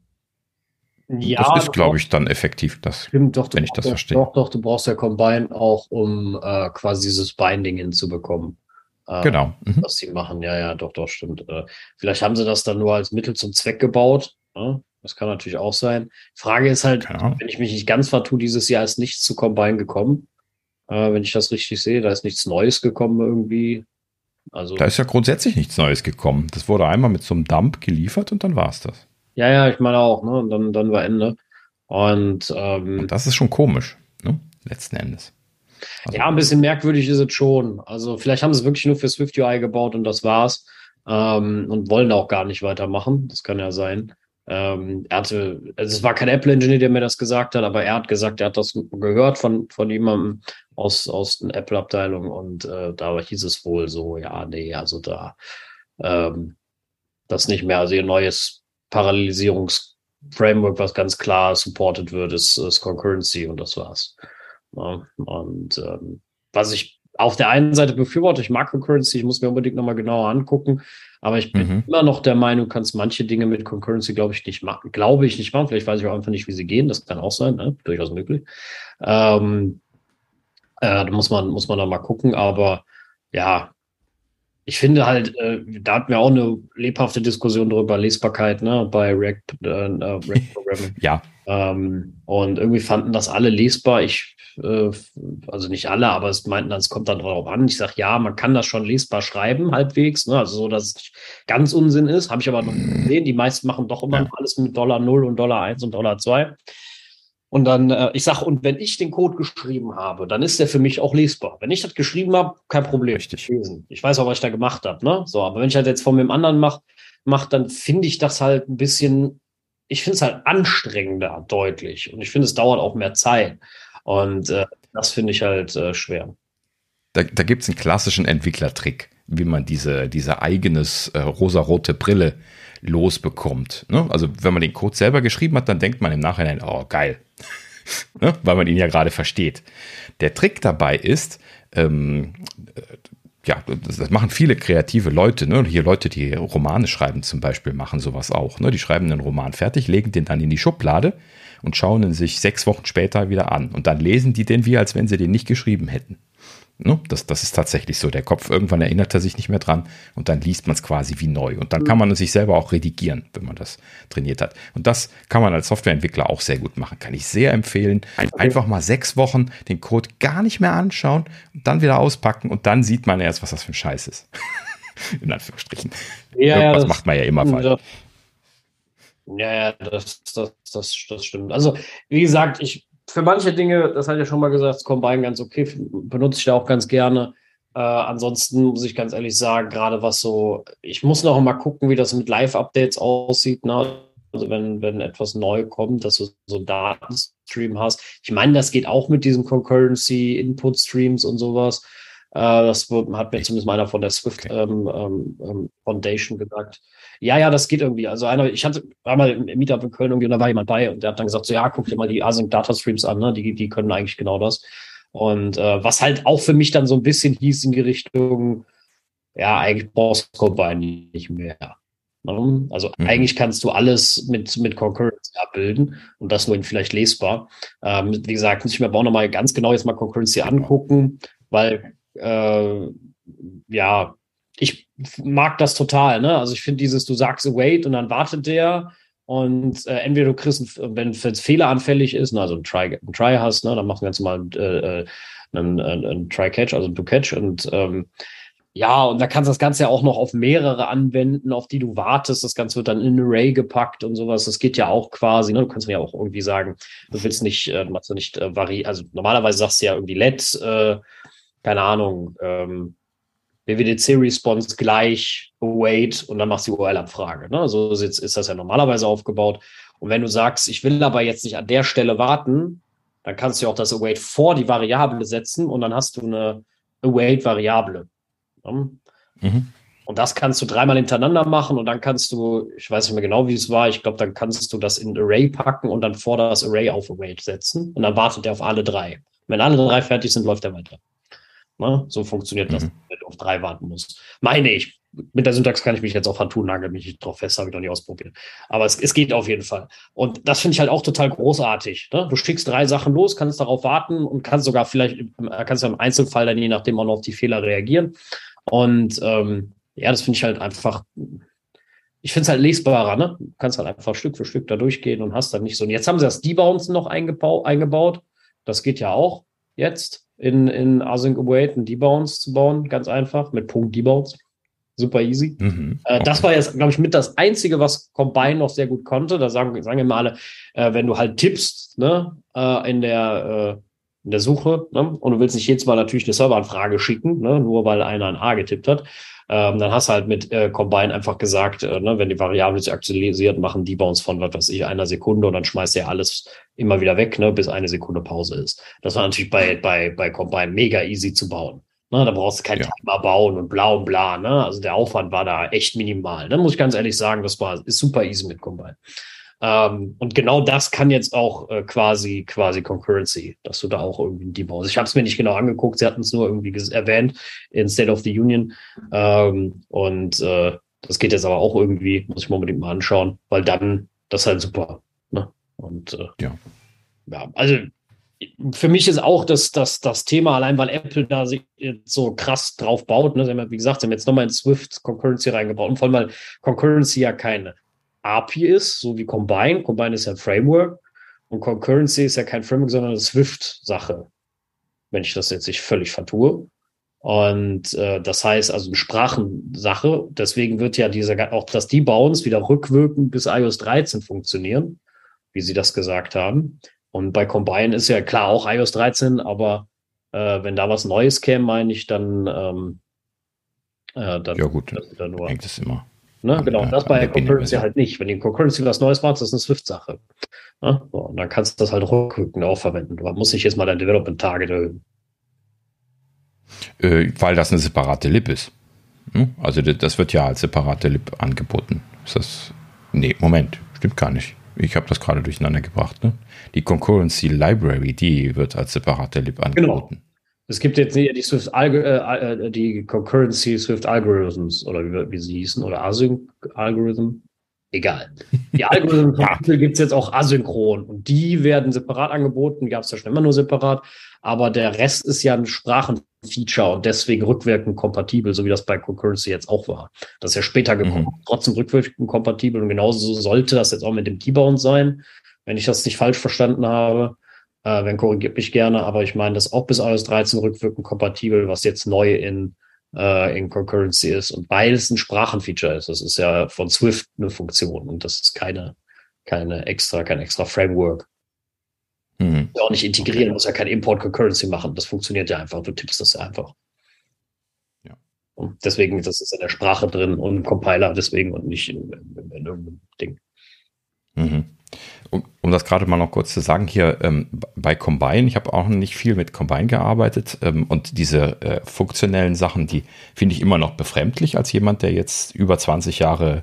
ja, das ist, glaube ich, dann effektiv, das, stimmt, doch, wenn ich das verstehe. Doch, doch, du brauchst ja Combine auch, um äh, quasi dieses Binding hinzubekommen. Äh, genau. Mhm. Was sie machen, ja, ja, doch, doch, stimmt. Äh, vielleicht haben sie das dann nur als Mittel zum Zweck gebaut. Ne? Das kann natürlich auch sein. Frage ist halt, genau. wenn ich mich nicht ganz vertue, dieses Jahr ist nichts zu Combine gekommen. Äh, wenn ich das richtig sehe, da ist nichts Neues gekommen irgendwie. Also, da ist ja grundsätzlich nichts Neues gekommen. Das wurde einmal mit so einem Dump geliefert und dann war es das. Ja, ja, ich meine auch, ne? Und dann, dann war Ende. Und, ähm, und das ist schon komisch, ne? Letzten Endes. Also, ja, ein bisschen merkwürdig ist es schon. Also vielleicht haben sie es wirklich nur für Swift UI gebaut und das war's. Ähm, und wollen auch gar nicht weitermachen. Das kann ja sein. Ähm, er hatte, also es war kein Apple-Engineer, der mir das gesagt hat, aber er hat gesagt, er hat das gehört von, von jemandem aus, aus der Apple-Abteilung und äh, da hieß es wohl so, ja, nee, also da ähm, das nicht mehr. Also ihr neues Parallelisierungsframework, was ganz klar supported wird, ist, ist Concurrency und das war's. Ja, und ähm, was ich auf der einen Seite befürworte, ich mag Concurrency, ich muss mir unbedingt nochmal genauer angucken, aber ich bin mhm. immer noch der Meinung, du kannst manche Dinge mit Concurrency, glaube ich, nicht machen. Glaube ich nicht machen. Vielleicht weiß ich auch einfach nicht, wie sie gehen. Das kann auch sein, ne? durchaus möglich. Ähm, äh, da muss man, muss man da mal gucken, aber ja, ich finde halt, äh, da hatten wir auch eine lebhafte Diskussion darüber, Lesbarkeit, ne, bei React, äh, äh React [LAUGHS] Programming. ja. Ähm, und irgendwie fanden das alle lesbar. Ich, äh, also nicht alle, aber es meinten, es kommt dann darauf an. Ich sage, ja, man kann das schon lesbar schreiben, halbwegs, ne, also so, dass es nicht ganz Unsinn ist. Habe ich aber noch gesehen. Die meisten machen doch immer ja. alles mit Dollar 0 und Dollar 1 und Dollar 2. Und dann, äh, ich sage, und wenn ich den Code geschrieben habe, dann ist der für mich auch lesbar. Wenn ich das geschrieben habe, kein Problem. Richtig. Ich weiß auch, was ich da gemacht habe. Ne? So, aber wenn ich halt jetzt von dem anderen mache, mach, dann finde ich das halt ein bisschen, ich finde es halt anstrengender, deutlich. Und ich finde, es dauert auch mehr Zeit. Und äh, das finde ich halt äh, schwer. Da, da gibt es einen klassischen Entwicklertrick, wie man diese, diese eigenes äh, rosarote Brille losbekommt. Ne? Also wenn man den Code selber geschrieben hat, dann denkt man im Nachhinein, oh geil, [LAUGHS] ne? weil man ihn ja gerade versteht. Der Trick dabei ist, ähm, äh, ja, das, machen viele kreative Leute, ne? Hier Leute, die Romane schreiben zum Beispiel, machen sowas auch. Ne? Die schreiben einen Roman fertig, legen den dann in die Schublade und schauen ihn sich sechs Wochen später wieder an. Und dann lesen die den wie, als wenn sie den nicht geschrieben hätten. Ne? Das, das ist tatsächlich so. Der Kopf, irgendwann erinnert er sich nicht mehr dran und dann liest man es quasi wie neu. Und dann kann man es sich selber auch redigieren, wenn man das trainiert hat. Und das kann man als Softwareentwickler auch sehr gut machen. Kann ich sehr empfehlen. Einfach mal sechs Wochen den Code gar nicht mehr anschauen und dann wieder auspacken und dann sieht man erst, was das für ein Scheiß ist. [LAUGHS] In Anführungsstrichen. Ja, Irgendwas das, macht man ja immer falsch. Ja, ja, das, das, das, das stimmt. Also, wie gesagt, ich für manche Dinge, das hat ja schon mal gesagt, Combine ganz okay, benutze ich da auch ganz gerne. Äh, ansonsten muss ich ganz ehrlich sagen, gerade was so, ich muss noch mal gucken, wie das mit Live-Updates aussieht. Ne? Also wenn, wenn etwas neu kommt, dass du so einen Datenstream hast. Ich meine, das geht auch mit diesen Concurrency-Input-Streams und sowas. Äh, das hat mir zumindest einer von der Swift okay. ähm, ähm, ähm, Foundation gesagt. Ja, ja, das geht irgendwie. Also einer, ich hatte einmal im Meetup in Köln irgendwie und da war jemand bei und der hat dann gesagt, so ja, guck dir mal die Async Data Streams an, ne? die, die können eigentlich genau das. Und äh, was halt auch für mich dann so ein bisschen hieß in die Richtung, ja, eigentlich brauchst du Combine nicht mehr. Ne? Also mhm. eigentlich kannst du alles mit, mit Concurrency abbilden und das nur in vielleicht lesbar. Ähm, wie gesagt, muss ich mir aber auch nochmal ganz genau jetzt mal Concurrency angucken, weil äh, ja, ich mag das total. Ne? Also ich finde dieses, du sagst await und dann wartet der und äh, entweder du kriegst, wenn es fehleranfällig ist, ne, also ein Try, ein Try hast, ne, dann machst du ganz normal äh, äh einen, einen, einen Try-Catch, also ein Do-Catch und ähm, ja, und da kannst du das Ganze ja auch noch auf mehrere anwenden, auf die du wartest. Das Ganze wird dann in Array gepackt und sowas. Das geht ja auch quasi. Ne? Du kannst mir ja auch irgendwie sagen, du willst nicht, äh, du machst ja nicht äh, vari Also normalerweise sagst du ja irgendwie let, äh, keine Ahnung, ähm, BWDC-Response gleich await und dann machst du die URL-Abfrage. Ne? So ist, ist das ja normalerweise aufgebaut. Und wenn du sagst, ich will aber jetzt nicht an der Stelle warten, dann kannst du auch das await vor die Variable setzen und dann hast du eine await-Variable. Ne? Mhm. Und das kannst du dreimal hintereinander machen und dann kannst du, ich weiß nicht mehr genau, wie es war, ich glaube, dann kannst du das in Array packen und dann vor das Array auf Await setzen und dann wartet er auf alle drei. Wenn alle drei fertig sind, läuft er weiter. Ne? So funktioniert das, mhm. wenn du auf drei warten musst. Meine ich. Mit der Syntax kann ich mich jetzt auch vertun, nagel mich nicht drauf fest, habe ich noch nie ausprobiert. Aber es, es geht auf jeden Fall. Und das finde ich halt auch total großartig. Ne? Du schickst drei Sachen los, kannst darauf warten und kannst sogar vielleicht, kannst ja im Einzelfall dann je nachdem auch noch auf die Fehler reagieren. Und ähm, ja, das finde ich halt einfach, ich finde es halt lesbarer, ne? Du kannst halt einfach Stück für Stück da durchgehen und hast dann nicht so. Und jetzt haben sie das Debounce noch eingebaut, eingebaut. Das geht ja auch jetzt in, in Async Await einen Debounce zu bauen, ganz einfach, mit Punkt Debounce. Super easy. Mhm, äh, das war jetzt, glaube ich, mit das Einzige, was Combine noch sehr gut konnte. Da sagen, sagen wir mal alle, äh, wenn du halt tippst ne, äh, in, der, äh, in der Suche ne, und du willst nicht jedes Mal natürlich eine Serveranfrage schicken, ne, nur weil einer ein A getippt hat, ähm, dann hast du halt mit äh, Combine einfach gesagt, äh, ne, wenn die Variable sich aktualisiert, machen die Bounce von, was weiß ich, einer Sekunde und dann schmeißt er alles immer wieder weg, ne, bis eine Sekunde Pause ist. Das war natürlich bei, bei, bei Combine mega easy zu bauen. Ne, da brauchst du kein ja. Timer bauen und bla und bla. Ne? Also der Aufwand war da echt minimal. Ne? Muss ich ganz ehrlich sagen, das war ist super easy mit Combine. Ähm, und genau das kann jetzt auch äh, quasi, quasi Concurrency, dass du da auch irgendwie ein Deep Ich habe es mir nicht genau angeguckt, sie hatten es nur irgendwie erwähnt in State of the Union. Ähm, und äh, das geht jetzt aber auch irgendwie, muss ich mir unbedingt mal anschauen, weil dann, das ist halt super. Ne? Und äh, ja. ja, also für mich ist auch das, das, das Thema, allein weil Apple da sich jetzt so krass drauf baut, ne, sie haben, wie gesagt, sie haben jetzt nochmal in Swift Concurrency reingebaut und vor allem, weil Concurrency ja keine API ist, so wie Combine. Combine ist ja ein Framework und Concurrency ist ja kein Framework, sondern eine Swift-Sache, wenn ich das jetzt nicht völlig vertue. Und äh, das heißt also eine Sprachensache. Deswegen wird ja dieser auch das Debounce wieder rückwirkend bis iOS 13 funktionieren, wie sie das gesagt haben. Und bei Combine ist ja klar auch iOS 13, aber äh, wenn da was Neues käme, meine ich, dann, ähm, äh, dann ja gut, dann nur, hängt es immer Ne? Genau, das bei Concurrency halt nicht. Wenn die Concurrency was Neues macht, das ist eine Swift-Sache. Ne? So, und dann kannst du das halt rückrückend auch verwenden. Du musst nicht jetzt mal dein Development-Target erhöhen. Äh, weil das eine separate Lib ist. Hm? Also das wird ja als separate Lib angeboten. Ist das. Nee, Moment, stimmt gar nicht. Ich habe das gerade durcheinander gebracht. Ne? Die Concurrency Library, die wird als separate Lib genau. angeboten. Genau. Es gibt jetzt die Swift äh, äh, die Concurrency Swift Algorithms oder wie, wie sie hießen oder Async Algorithm. Egal. Die [LAUGHS] Algorithmen ja. gibt es jetzt auch asynchron und die werden separat angeboten. Gab es ja schon immer nur separat, aber der Rest ist ja ein Sprachen Feature und deswegen rückwirkend kompatibel, so wie das bei Concurrency jetzt auch war. Das ist ja später gekommen, mhm. trotzdem rückwirkend kompatibel und genauso sollte das jetzt auch mit dem T-Bound sein, wenn ich das nicht falsch verstanden habe. Äh, wenn korrigiert mich gerne, aber ich meine, das ist auch bis iOS 13 rückwirkend kompatibel, was jetzt neu in, äh, in Concurrency ist und beides ein Sprachenfeature ist. Das ist ja von Swift eine Funktion und das ist keine, keine extra, kein extra Framework. Mhm. Auch nicht integrieren, okay. muss ja kein Import Concurrency machen. Das funktioniert ja einfach. Du tippst das ja einfach. Ja. Und deswegen, das ist in der Sprache drin und im Compiler deswegen und nicht in, in, in irgendeinem Ding. Mhm. Um, um, das gerade mal noch kurz zu sagen, hier ähm, bei Combine, ich habe auch nicht viel mit Combine gearbeitet ähm, und diese äh, funktionellen Sachen, die finde ich immer noch befremdlich als jemand, der jetzt über 20 Jahre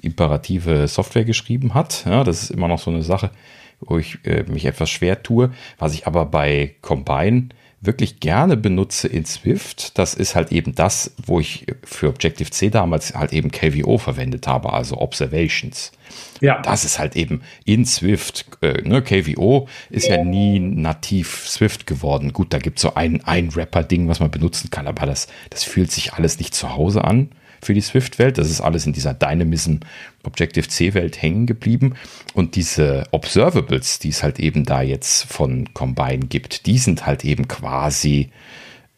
imperative Software geschrieben hat. Ja, das ist immer noch so eine Sache wo ich äh, mich etwas schwer tue. Was ich aber bei Combine wirklich gerne benutze in Swift, das ist halt eben das, wo ich für Objective-C damals halt eben KVO verwendet habe, also Observations. Ja. Das ist halt eben in Swift, äh, ne, KVO ist ja nie nativ Swift geworden. Gut, da gibt es so ein, ein Rapper-Ding, was man benutzen kann, aber das, das fühlt sich alles nicht zu Hause an für die Swift-Welt. Das ist alles in dieser Dynamism Objective-C-Welt hängen geblieben. Und diese Observables, die es halt eben da jetzt von Combine gibt, die sind halt eben quasi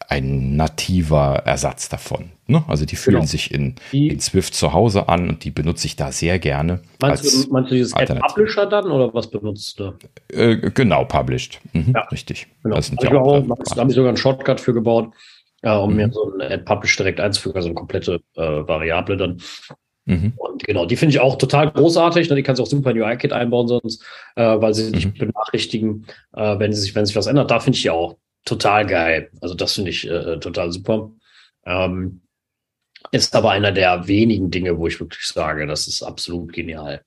ein nativer Ersatz davon. Ne? Also die fühlen genau. sich in, die, in, Swift zu Hause an und die benutze ich da sehr gerne. Meinst, du, meinst du dieses Publisher dann oder was benutzt du? Äh, genau, Published. Mhm, ja. Richtig. Genau. Das sind ja auch, da habe ich sogar einen Shortcut für gebaut äh, um mhm. mir so ein Add Publish direkt einzufügen, also eine komplette äh, Variable dann. Mhm. Und genau, die finde ich auch total großartig. Ne? Die kannst du auch super in UI-Kit einbauen sonst, äh, weil sie dich mhm. benachrichtigen, äh, wenn sich, wenn sich was ändert. Da finde ich die auch total geil. Also das finde ich äh, total super. Ähm, ist aber einer der wenigen Dinge, wo ich wirklich sage, das ist absolut genial.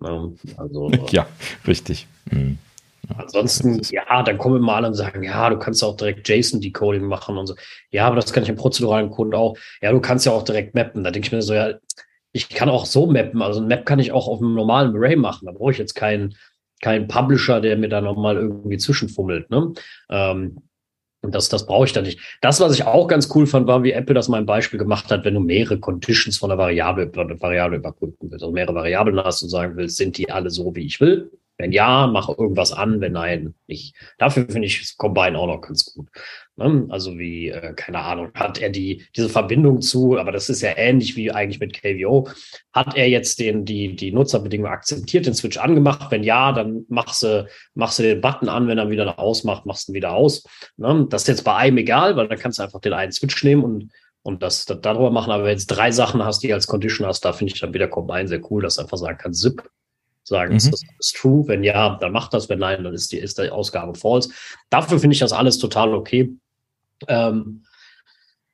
Ne? Also, [LAUGHS] ja, richtig. Mhm. Ansonsten, ja, dann kommen wir mal und sagen, ja, du kannst auch direkt JSON-Decoding machen und so. Ja, aber das kann ich im prozeduralen Code auch. Ja, du kannst ja auch direkt mappen. Da denke ich mir so, ja, ich kann auch so mappen. Also ein Map kann ich auch auf einem normalen Array machen. Da brauche ich jetzt keinen keinen Publisher, der mir da nochmal irgendwie zwischenfummelt. Ne? Ähm, und das, das brauche ich da nicht. Das, was ich auch ganz cool fand, war, wie Apple das mal im Beispiel gemacht hat, wenn du mehrere Conditions von der Variable, von Variable überprüfen willst, also mehrere Variablen hast und sagen willst, sind die alle so, wie ich will? Wenn ja, mach irgendwas an, wenn nein, nicht. Dafür finde ich Combine auch noch ganz gut. Ne? Also wie, äh, keine Ahnung, hat er die, diese Verbindung zu, aber das ist ja ähnlich wie eigentlich mit KVO. Hat er jetzt den, die, die Nutzerbedingungen akzeptiert, den Switch angemacht? Wenn ja, dann machst du, machst du den Button an, wenn er wieder ausmacht, machst du ihn wieder aus. Ne? Das ist jetzt bei einem egal, weil dann kannst du einfach den einen Switch nehmen und und das, das darüber machen. Aber wenn du jetzt drei Sachen hast, die als Condition hast, da finde ich dann wieder Combine sehr cool, dass du einfach sagen kannst, zip, sagen, mhm. ist das alles true? Wenn ja, dann macht das, wenn nein, dann ist die, ist die Ausgabe false. Dafür finde ich das alles total okay. Ähm,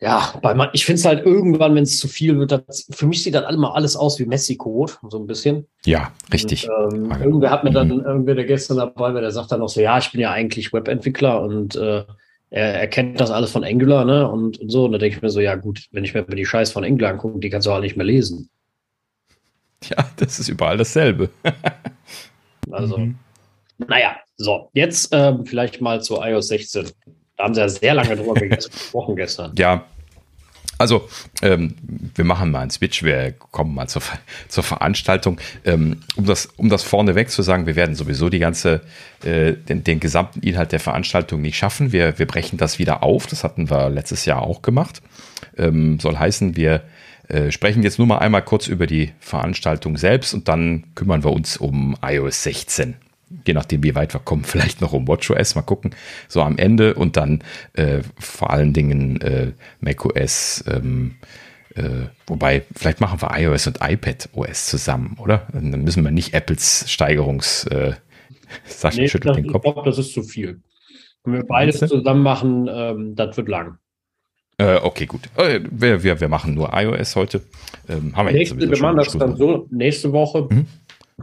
ja, bei man, ich finde es halt irgendwann, wenn es zu viel wird, das, für mich sieht das immer alles aus wie Messi-Code, so ein bisschen. Ja, richtig. Und, ähm, irgendwer hat mir dann, mhm. irgendwer der gestern dabei war, der sagt dann auch so, ja, ich bin ja eigentlich Webentwickler und äh, er, er kennt das alles von Angular, ne? Und, und so. Und da denke ich mir so, ja gut, wenn ich mir die Scheiß von Angular angucke, die kannst du auch nicht mehr lesen. [LAUGHS] Ja, das ist überall dasselbe. [LAUGHS] also, mhm. naja, so, jetzt ähm, vielleicht mal zu iOS 16. Da haben sie ja sehr lange drüber [LAUGHS] gesprochen gestern. Ja, also, ähm, wir machen mal einen Switch, wir kommen mal zur, zur Veranstaltung. Ähm, um, das, um das vorneweg zu sagen, wir werden sowieso die ganze, äh, den, den gesamten Inhalt der Veranstaltung nicht schaffen. Wir, wir brechen das wieder auf. Das hatten wir letztes Jahr auch gemacht. Ähm, soll heißen, wir äh, sprechen jetzt nur mal einmal kurz über die Veranstaltung selbst und dann kümmern wir uns um iOS 16. Je nachdem, wie weit wir kommen, [LAUGHS] vielleicht noch um WatchOS, mal gucken, so am Ende und dann äh, vor allen Dingen äh, macOS, ähm, äh, wobei, vielleicht machen wir iOS und iPad OS zusammen, oder? dann müssen wir nicht Apples Steigerungs. Äh, [LAUGHS] Sascha nee, schüttelt den Kopf. Ich glaube, das ist zu viel. Wenn wir beides zusammen machen, ähm, das wird lang. Äh, okay, gut. Äh, wir, wir, wir machen nur iOS heute. Ähm, haben wir, nächste, jetzt wir machen das dann so. Nächste Woche mhm.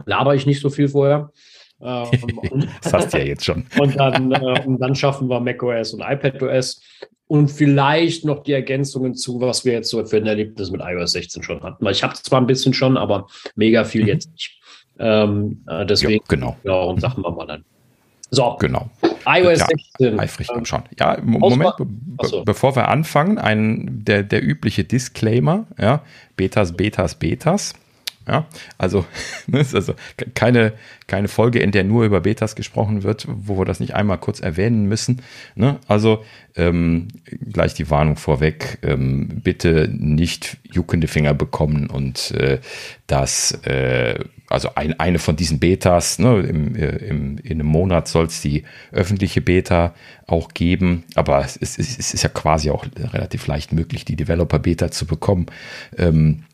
laber ich nicht so viel vorher. [LAUGHS] Ähm, das hast du ja jetzt schon. [LAUGHS] und, dann, äh, und dann schaffen wir macOS und iPadOS und vielleicht noch die Ergänzungen zu, was wir jetzt so für ein Erlebnis mit iOS 16 schon hatten. Weil ich habe zwar ein bisschen schon, aber mega viel mhm. jetzt nicht. Ähm, äh, deswegen, ja, genau. Ja, und Sachen wir mal dann. So. Genau. iOS ja, 16. Eifrig ähm, anschauen. Ja, Moment, be bevor wir anfangen, ein, der, der übliche Disclaimer, ja, Betas, Betas, Betas. Ja, also, [LAUGHS] ne, also keine, keine Folge, in der nur über Betas gesprochen wird, wo wir das nicht einmal kurz erwähnen müssen. Ne? Also ähm, gleich die Warnung vorweg, ähm, bitte nicht juckende Finger bekommen und äh, das, äh, also ein, eine von diesen Betas, ne, im, äh, im, in einem Monat soll es die öffentliche Beta auch geben, aber es, es, es, ist ja quasi auch relativ leicht möglich, die Developer-Beta zu bekommen. Ähm,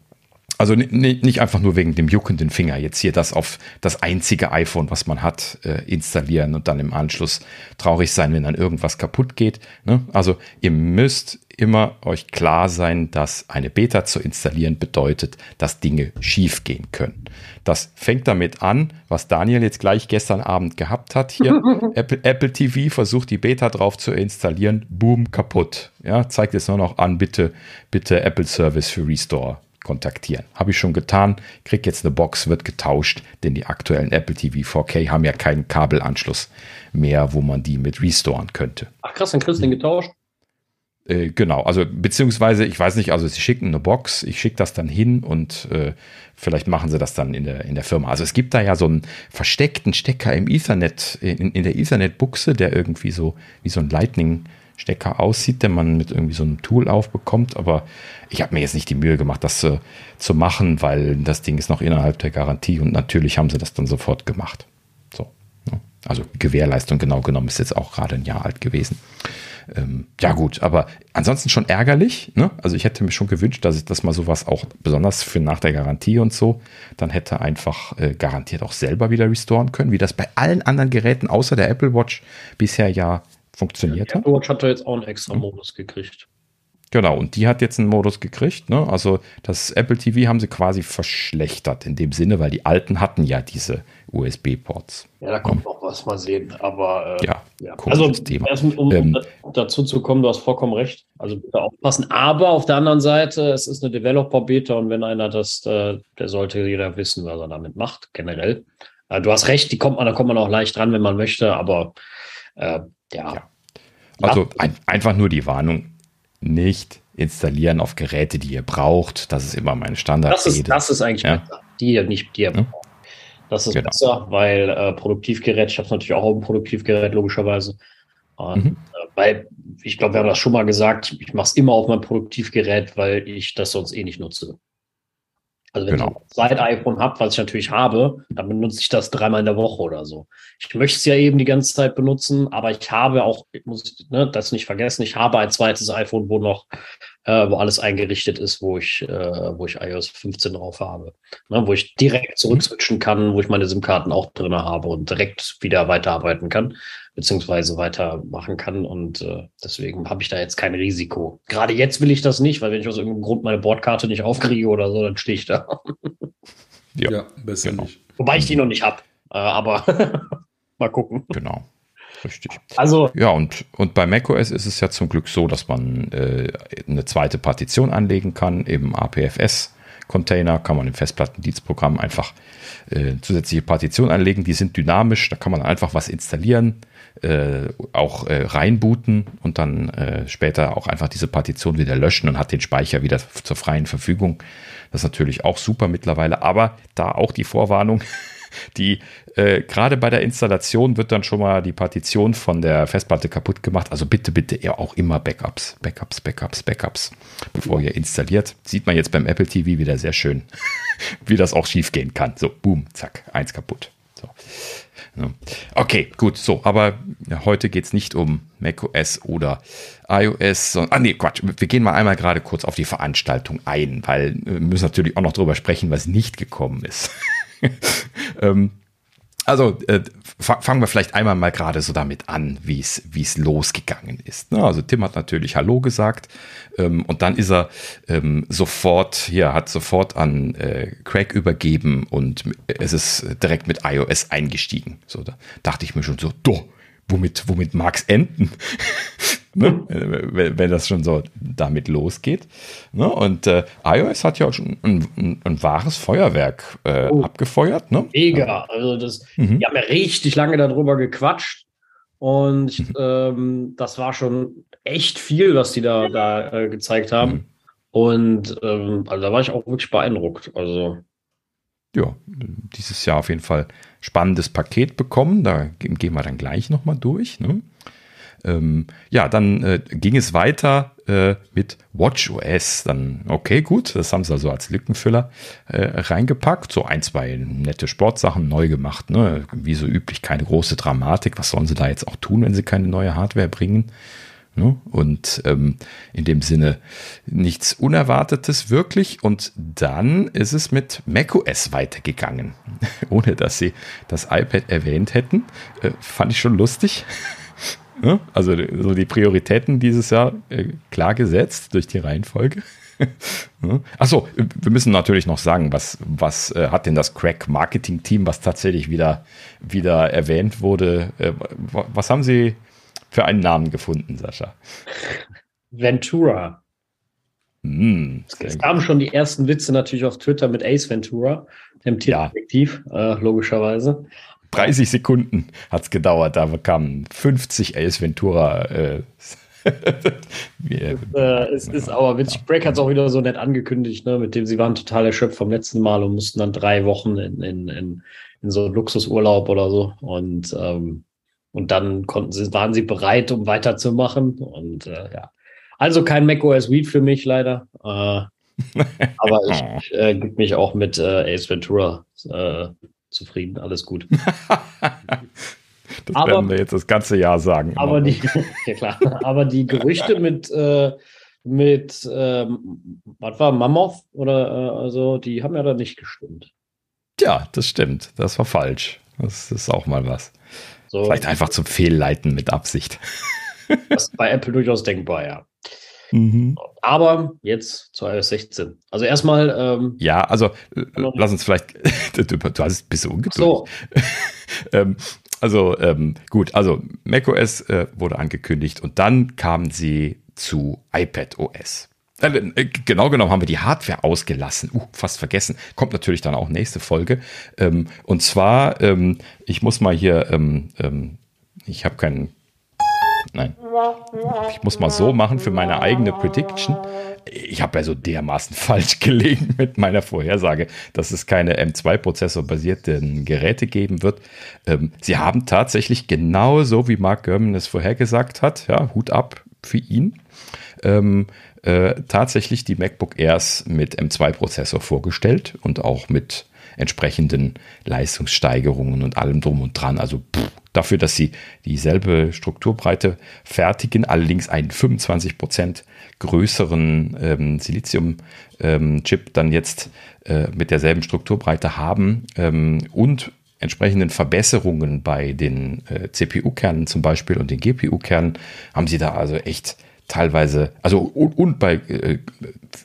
also nicht einfach nur wegen dem juckenden Finger jetzt hier das auf das einzige iPhone, was man hat, äh, installieren und dann im Anschluss traurig sein, wenn dann irgendwas kaputt geht. Ne? Also ihr müsst immer euch klar sein, dass eine Beta zu installieren bedeutet, dass Dinge schief gehen können. Das fängt damit an, was Daniel jetzt gleich gestern Abend gehabt hat hier. [LAUGHS] Apple, Apple TV versucht die Beta drauf zu installieren, boom, kaputt. Ja, zeigt es nur noch an, bitte, bitte Apple Service für Restore kontaktieren. Habe ich schon getan, krieg jetzt eine Box, wird getauscht, denn die aktuellen Apple TV 4K haben ja keinen Kabelanschluss mehr, wo man die mit restoren könnte. Ach krass, dann kriegst du den getaucht? Äh, genau, also beziehungsweise, ich weiß nicht, also sie schicken eine Box, ich schicke das dann hin und äh, vielleicht machen sie das dann in der, in der Firma. Also es gibt da ja so einen versteckten Stecker im Ethernet, in, in der Ethernet-Buchse, der irgendwie so wie so ein Lightning Stecker aussieht, den man mit irgendwie so einem Tool aufbekommt. Aber ich habe mir jetzt nicht die Mühe gemacht, das äh, zu machen, weil das Ding ist noch innerhalb der Garantie und natürlich haben sie das dann sofort gemacht. So. Ne? Also Gewährleistung genau genommen ist jetzt auch gerade ein Jahr alt gewesen. Ähm, ja gut, aber ansonsten schon ärgerlich. Ne? Also ich hätte mir schon gewünscht, dass ich das mal sowas auch besonders für nach der Garantie und so, dann hätte einfach äh, garantiert auch selber wieder restoren können, wie das bei allen anderen Geräten außer der Apple Watch bisher ja funktioniert ja, hat. Watch hat da jetzt auch einen extra hm. Modus gekriegt. Genau, und die hat jetzt einen Modus gekriegt. Ne? Also das Apple TV haben sie quasi verschlechtert in dem Sinne, weil die alten hatten ja diese USB-Ports. Ja, da kommt ja. noch was mal sehen. Aber äh, ja, ja. also Thema. Erst, um ähm, dazu zu kommen, du hast vollkommen recht. Also bitte aufpassen. Aber auf der anderen Seite, es ist eine Developer-Beta und wenn einer das, äh, der sollte jeder wissen, was er damit macht, generell. Äh, du hast recht, die kommt man, da kommt man auch leicht dran, wenn man möchte, aber äh, ja. ja. Also ein, einfach nur die Warnung, nicht installieren auf Geräte, die ihr braucht. Das ist immer mein Standard. Das ist, das ist eigentlich ja. besser. Die ihr nicht, die ihr ja. braucht. Das ist genau. besser, weil äh, Produktivgerät, ich habe es natürlich auch auf dem Produktivgerät, logischerweise. Und, mhm. äh, weil, ich glaube, wir haben das schon mal gesagt, ich mache es immer auf meinem Produktivgerät, weil ich das sonst eh nicht nutze. Also wenn genau. ich ein Side-iPhone habe, was ich natürlich habe, dann benutze ich das dreimal in der Woche oder so. Ich möchte es ja eben die ganze Zeit benutzen, aber ich habe auch, ich muss ne, das nicht vergessen, ich habe ein zweites iPhone, wo noch, äh, wo alles eingerichtet ist, wo ich, äh, wo ich iOS 15 drauf habe. Ne, wo ich direkt mhm. zurückswitchen kann, wo ich meine SIM-Karten auch drin habe und direkt wieder weiterarbeiten kann beziehungsweise weitermachen kann. Und äh, deswegen habe ich da jetzt kein Risiko. Gerade jetzt will ich das nicht, weil wenn ich aus irgendeinem Grund meine Bordkarte nicht aufkriege oder so, dann stehe ich da. [LAUGHS] ja, ja, besser genau. nicht. Wobei ich die noch nicht habe. Äh, aber [LAUGHS] mal gucken. Genau. Richtig. Also ja, und, und bei macOS ist es ja zum Glück so, dass man äh, eine zweite Partition anlegen kann, eben APFS. Container kann man im Festplattendienstprogramm einfach äh, zusätzliche Partitionen anlegen. Die sind dynamisch, da kann man einfach was installieren äh, auch äh, reinbooten und dann äh, später auch einfach diese Partition wieder löschen und hat den Speicher wieder zur freien Verfügung. Das ist natürlich auch super mittlerweile, aber da auch die Vorwarnung, [LAUGHS] die äh, gerade bei der Installation wird dann schon mal die Partition von der Festplatte kaputt gemacht. Also bitte, bitte eher auch immer Backups, Backups, Backups, Backups, bevor ihr installiert. Sieht man jetzt beim Apple TV wieder sehr schön, [LAUGHS] wie das auch schief gehen kann. So, boom, zack, eins kaputt. So. Okay, gut, so, aber heute geht es nicht um macOS oder iOS, sondern, ah nee, Quatsch, wir gehen mal einmal gerade kurz auf die Veranstaltung ein, weil wir müssen natürlich auch noch darüber sprechen, was nicht gekommen ist. [LAUGHS] ähm, also äh, fangen wir vielleicht einmal mal gerade so damit an, wie es wie es losgegangen ist. Ne? Also Tim hat natürlich Hallo gesagt ähm, und dann ist er ähm, sofort hier hat sofort an äh, Craig übergeben und es ist direkt mit iOS eingestiegen. So da dachte ich mir schon so, do, womit womit mag's enden? Ne? wenn, wenn, das schon so damit losgeht. Ne? Und äh, iOS hat ja auch schon ein, ein, ein wahres Feuerwerk äh, oh. abgefeuert. Ne? Mega. Also das, mhm. Die haben ja richtig lange darüber gequatscht. Und ich, ähm, das war schon echt viel, was die da, da äh, gezeigt haben. Mhm. Und ähm, also da war ich auch wirklich beeindruckt. Also ja, dieses Jahr auf jeden Fall spannendes Paket bekommen. Da gehen wir dann gleich nochmal durch. Ne? Ähm, ja, dann äh, ging es weiter äh, mit WatchOS. Dann, okay, gut, das haben sie also als Lückenfüller äh, reingepackt. So ein, zwei nette Sportsachen neu gemacht. Ne? Wie so üblich, keine große Dramatik. Was sollen sie da jetzt auch tun, wenn sie keine neue Hardware bringen? Ne? Und ähm, in dem Sinne nichts Unerwartetes wirklich. Und dann ist es mit macOS weitergegangen, [LAUGHS] ohne dass sie das iPad erwähnt hätten. Äh, fand ich schon lustig. [LAUGHS] Ne? Also so die Prioritäten dieses Jahr äh, klar gesetzt durch die Reihenfolge. [LAUGHS] ne? Achso, wir müssen natürlich noch sagen, was, was äh, hat denn das Crack-Marketing-Team, was tatsächlich wieder, wieder erwähnt wurde, äh, was haben sie für einen Namen gefunden, Sascha? Ventura. Mm, es kamen schon die ersten Witze natürlich auf Twitter mit Ace Ventura, dem Tierdetektiv, ja. äh, logischerweise. 30 Sekunden hat es gedauert, da kamen 50 Ace Ventura. Äh, [LAUGHS] äh, es ist aber witzig. Break hat es auch wieder so nett angekündigt, ne, mit dem sie waren total erschöpft vom letzten Mal und mussten dann drei Wochen in, in, in, in so Luxusurlaub oder so. Und, ähm, und dann konnten sie, waren sie bereit, um weiterzumachen. Und äh, ja. Also kein macOS Weed für mich leider. Äh, [LAUGHS] aber ich äh, gebe mich auch mit äh, Ace Ventura äh, zufrieden, alles gut. [LAUGHS] das aber, werden wir jetzt das ganze Jahr sagen. Aber die, [LAUGHS] ja klar, aber die Gerüchte mit, äh, mit ähm, was war Mammoth oder äh, also, die haben ja da nicht gestimmt. Ja, das stimmt. Das war falsch. Das ist auch mal was. So. Vielleicht einfach zum Fehlleiten mit Absicht. Das ist bei Apple durchaus denkbar, ja. Mhm. Aber jetzt zu iOS 16. Also erstmal. Ähm, ja, also äh, lass uns vielleicht. [LAUGHS] du, du hast ein bisschen ungeduldig. So. [LAUGHS] ähm, also ähm, gut, also macOS äh, wurde angekündigt und dann kamen sie zu iPadOS. Äh, äh, genau genommen haben wir die Hardware ausgelassen. Uh, fast vergessen. Kommt natürlich dann auch nächste Folge. Ähm, und zwar, ähm, ich muss mal hier, ähm, ähm ich habe keinen Nein. Ich muss mal so machen für meine eigene Prediction. Ich habe ja so dermaßen [LAUGHS] falsch gelegen mit meiner Vorhersage, dass es keine M2-Prozessor-basierten Geräte geben wird. Ähm, sie haben tatsächlich genauso wie Mark Gurman es vorhergesagt hat, ja, Hut ab für ihn, ähm, äh, tatsächlich die MacBook Airs mit M2-Prozessor vorgestellt und auch mit entsprechenden Leistungssteigerungen und allem drum und dran. Also pff, dafür, dass sie dieselbe Strukturbreite fertigen, allerdings einen 25% größeren ähm, Silizium-Chip ähm, dann jetzt äh, mit derselben Strukturbreite haben ähm, und entsprechenden Verbesserungen bei den äh, CPU-Kernen zum Beispiel und den GPU-Kernen haben sie da also echt teilweise, also und, und bei äh,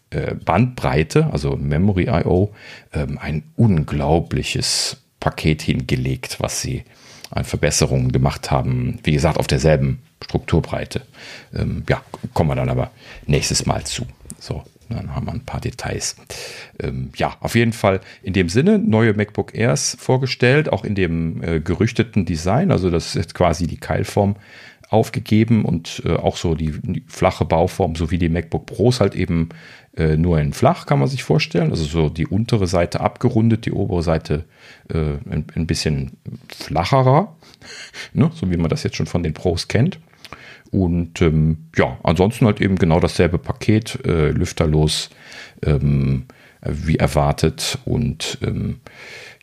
äh, Bandbreite, also Memory I.O., ähm, ein unglaubliches Paket hingelegt, was sie an Verbesserungen gemacht haben. Wie gesagt, auf derselben Strukturbreite. Ähm, ja, kommen wir dann aber nächstes Mal zu. So, dann haben wir ein paar Details. Ähm, ja, auf jeden Fall in dem Sinne neue MacBook Airs vorgestellt, auch in dem äh, gerüchteten Design. Also das ist quasi die Keilform aufgegeben und äh, auch so die, die, flache Bauform, so wie die MacBook Pros halt eben äh, nur in flach, kann man sich vorstellen. Also so die untere Seite abgerundet, die obere Seite äh, ein, ein, bisschen flacherer, [LAUGHS] ne? so wie man das jetzt schon von den Pros kennt. Und ähm, ja, ansonsten halt eben genau dasselbe Paket, äh, lüfterlos ähm, wie erwartet und ähm,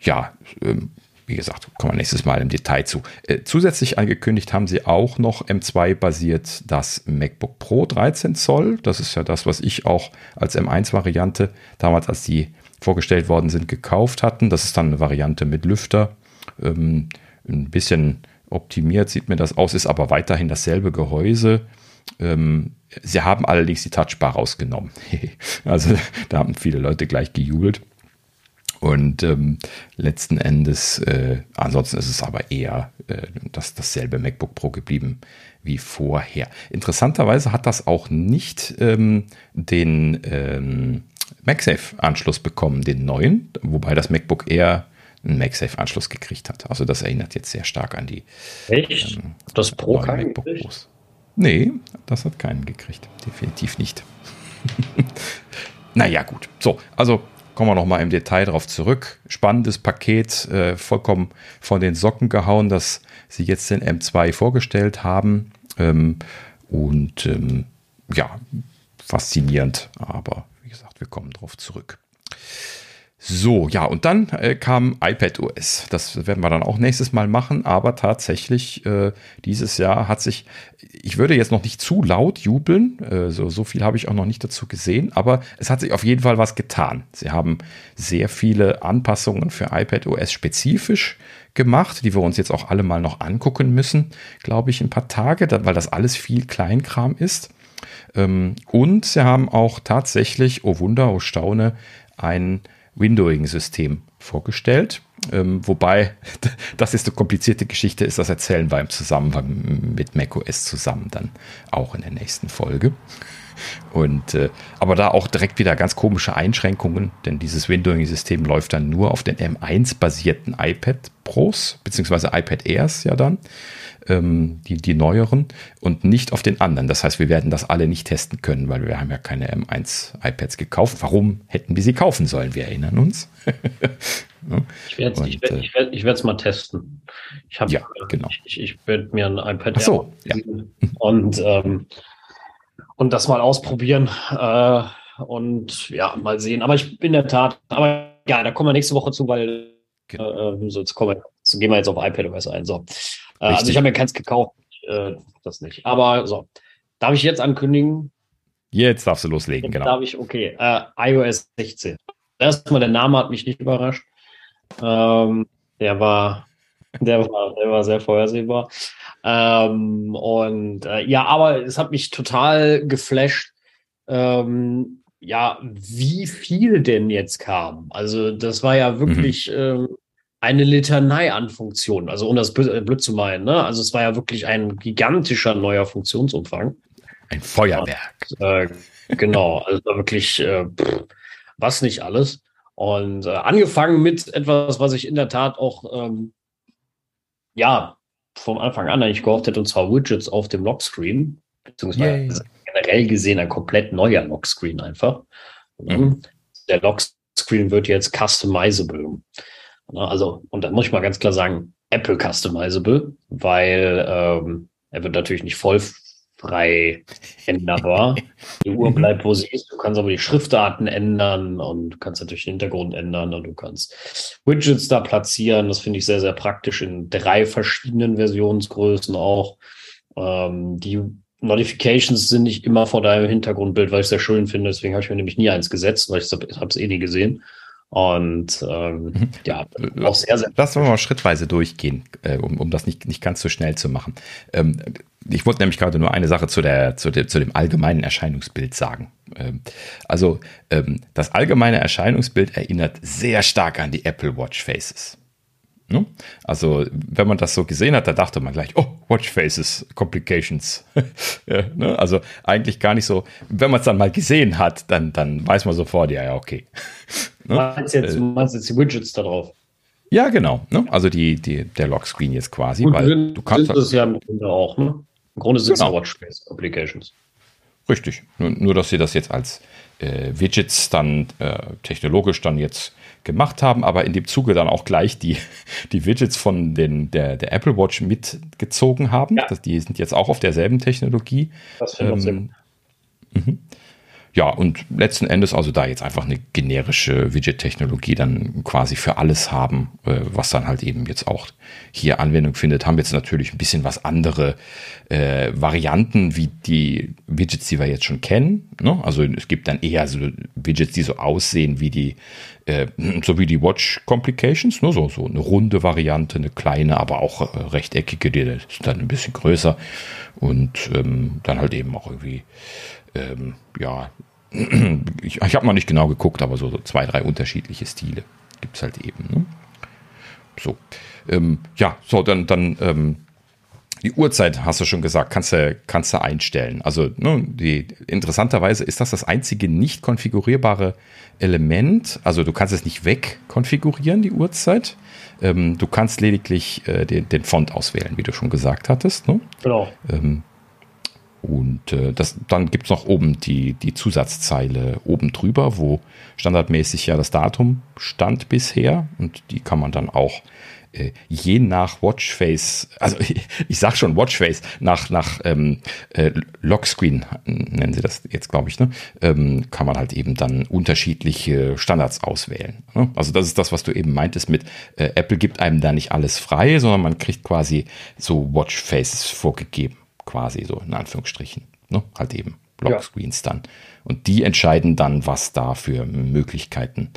ja, ähm, wie gesagt, kommen wir nächstes Mal im Detail zu. Äh, zusätzlich angekündigt haben sie auch noch M2-basiert das MacBook Pro 13 Zoll. Das ist ja das, was ich auch als M1-Variante damals, als die vorgestellt worden sind, gekauft hatten. Das ist dann eine Variante mit Lüfter. Ähm, ein bisschen optimiert sieht mir das aus, ist aber weiterhin dasselbe Gehäuse. Ähm, sie haben allerdings die Touchbar rausgenommen. [LAUGHS] also [LAUGHS] da haben viele Leute gleich gejubelt. Und ähm, letzten Endes, äh, ansonsten ist es aber eher äh, das, dasselbe MacBook Pro geblieben wie vorher. Interessanterweise hat das auch nicht ähm, den ähm, MagSafe-Anschluss bekommen, den neuen, wobei das MacBook Air einen MagSafe-Anschluss gekriegt hat. Also das erinnert jetzt sehr stark an die Echt? Ähm, das Pro keinen MacBook Pros. Nee, das hat keinen gekriegt. Definitiv nicht. [LAUGHS] naja, gut. So, also kommen wir nochmal im Detail darauf zurück. Spannendes Paket, äh, vollkommen von den Socken gehauen, dass sie jetzt den M2 vorgestellt haben. Ähm, und ähm, ja, faszinierend, aber wie gesagt, wir kommen darauf zurück. So, ja, und dann äh, kam iPad OS. Das werden wir dann auch nächstes Mal machen, aber tatsächlich äh, dieses Jahr hat sich, ich würde jetzt noch nicht zu laut jubeln, äh, so, so viel habe ich auch noch nicht dazu gesehen, aber es hat sich auf jeden Fall was getan. Sie haben sehr viele Anpassungen für iPad OS spezifisch gemacht, die wir uns jetzt auch alle mal noch angucken müssen, glaube ich, ein paar Tage, weil das alles viel Kleinkram ist. Ähm, und sie haben auch tatsächlich, oh Wunder, oh Staune, ein Windowing-System vorgestellt. Ähm, wobei, [LAUGHS] das ist eine komplizierte Geschichte, ist das erzählen wir im Zusammenhang mit macOS zusammen dann auch in der nächsten Folge. Und äh, aber da auch direkt wieder ganz komische Einschränkungen, denn dieses Windowing-System läuft dann nur auf den M1-basierten iPad Pros, beziehungsweise iPad Airs ja dann ähm, die, die neueren und nicht auf den anderen. Das heißt, wir werden das alle nicht testen können, weil wir haben ja keine M1 iPads gekauft. Warum hätten wir sie kaufen sollen? Wir erinnern uns. [LAUGHS] Ich werde es ich werd, ich werd, ich werd mal testen. Ich hab, ja, genau. Ich, ich werde mir ein iPad Ach so, ja. und, ähm, und das mal ausprobieren äh, und ja, mal sehen. Aber ich bin in der Tat, aber ja, da kommen wir nächste Woche zu, weil genau. äh, so, jetzt, kommen wir, so gehen wir jetzt auf iPadOS ein. So. Äh, also ich habe mir keins gekauft, äh, das nicht. Aber so, darf ich jetzt ankündigen? Jetzt darfst du loslegen, jetzt genau. Darf ich, okay. Äh, iOS 16. Erstmal, der Name hat mich nicht überrascht. Ähm, der war, der war, der war sehr vorhersehbar. Ähm, und äh, ja, aber es hat mich total geflasht. Ähm, ja, wie viel denn jetzt kam. Also das war ja wirklich mhm. ähm, eine Litanei an Funktionen. Also um das blöd äh, zu meinen, ne? Also es war ja wirklich ein gigantischer neuer Funktionsumfang. Ein Feuerwerk. Und, äh, genau, [LAUGHS] also wirklich äh, pff, was nicht alles. Und äh, angefangen mit etwas, was ich in der Tat auch ähm, ja vom Anfang an eigentlich gehofft hätte, und zwar Widgets auf dem Lockscreen, beziehungsweise Yay. generell gesehen ein komplett neuer Lockscreen einfach. Mhm. Der Lockscreen wird jetzt customizable. Ne, also, und da muss ich mal ganz klar sagen, Apple customizable, weil ähm, er wird natürlich nicht voll frei änderbar. Die Uhr bleibt, wo sie ist. Du kannst aber die Schriftarten ändern und du kannst natürlich den Hintergrund ändern und du kannst Widgets da platzieren. Das finde ich sehr, sehr praktisch in drei verschiedenen Versionsgrößen auch. Ähm, die Notifications sind nicht immer vor deinem Hintergrundbild, weil ich es sehr schön finde. Deswegen habe ich mir nämlich nie eins gesetzt, weil ich habe es eh nie gesehen. Und ähm, mhm. ja, auch sehr, sehr. Lass uns mal schrittweise durchgehen, äh, um, um das nicht, nicht ganz so schnell zu machen. Ähm, ich wollte nämlich gerade nur eine Sache zu, der, zu, der, zu dem allgemeinen Erscheinungsbild sagen. Ähm, also ähm, das allgemeine Erscheinungsbild erinnert sehr stark an die Apple Watch Faces. Ne? Also, wenn man das so gesehen hat, da dachte man gleich, oh, Watch Faces, Complications. [LAUGHS] ja, ne? Also eigentlich gar nicht so, wenn man es dann mal gesehen hat, dann, dann weiß man sofort, ja, ja, okay. Ne? meinst, jetzt, äh, meinst jetzt die Widgets da drauf? Ja, genau. Ne? Also die, die, der Lockscreen jetzt quasi. Und weil du kannst sind das ja im Grunde auch, ne? Im Grunde sind es genau. Watch Face Applications. Richtig. Nur, nur, dass sie das jetzt als äh, Widgets dann äh, technologisch dann jetzt gemacht haben, aber in dem Zuge dann auch gleich die, die Widgets von den, der, der Apple Watch mitgezogen haben. Ja. Das, die sind jetzt auch auf derselben Technologie. Das finde ich ähm, mhm. Ja, und letzten Endes also da jetzt einfach eine generische Widget-Technologie dann quasi für alles haben, äh, was dann halt eben jetzt auch hier Anwendung findet, haben jetzt natürlich ein bisschen was andere äh, Varianten wie die Widgets, die wir jetzt schon kennen. Ne? Also es gibt dann eher so Widgets, die so aussehen wie die, äh, [CLEARS THROAT] so wie die Watch Complications, ne? so, so eine runde Variante, eine kleine, aber auch äh, rechteckige, die ist dann ein bisschen größer und ähm, dann halt eben auch irgendwie ähm, ja, [CLEARS THROAT] ich, ich habe noch nicht genau geguckt, aber so, so zwei, drei unterschiedliche Stile gibt es halt eben. Ne? So. Ähm, ja, so, dann, dann ähm, die Uhrzeit hast du schon gesagt, kannst du, kannst du einstellen. Also ne, die, interessanterweise ist das das einzige nicht konfigurierbare Element. Also du kannst es nicht wegkonfigurieren, die Uhrzeit. Ähm, du kannst lediglich äh, den, den, Font auswählen, wie du schon gesagt hattest. Ne? Genau. Ähm, und äh, das, dann gibt es noch oben die, die Zusatzzeile oben drüber, wo standardmäßig ja das Datum stand bisher. Und die kann man dann auch äh, je nach Watchface, also ich, [LAUGHS] ich sag schon Watchface, nach, nach ähm, äh, Lockscreen nennen sie das jetzt, glaube ich, ne? ähm, kann man halt eben dann unterschiedliche Standards auswählen. Ne? Also das ist das, was du eben meintest mit äh, Apple gibt einem da nicht alles frei, sondern man kriegt quasi so Watchfaces vorgegeben quasi so in Anführungsstrichen. Ne? Halt eben Lockscreens ja. dann. Und die entscheiden dann, was da für Möglichkeiten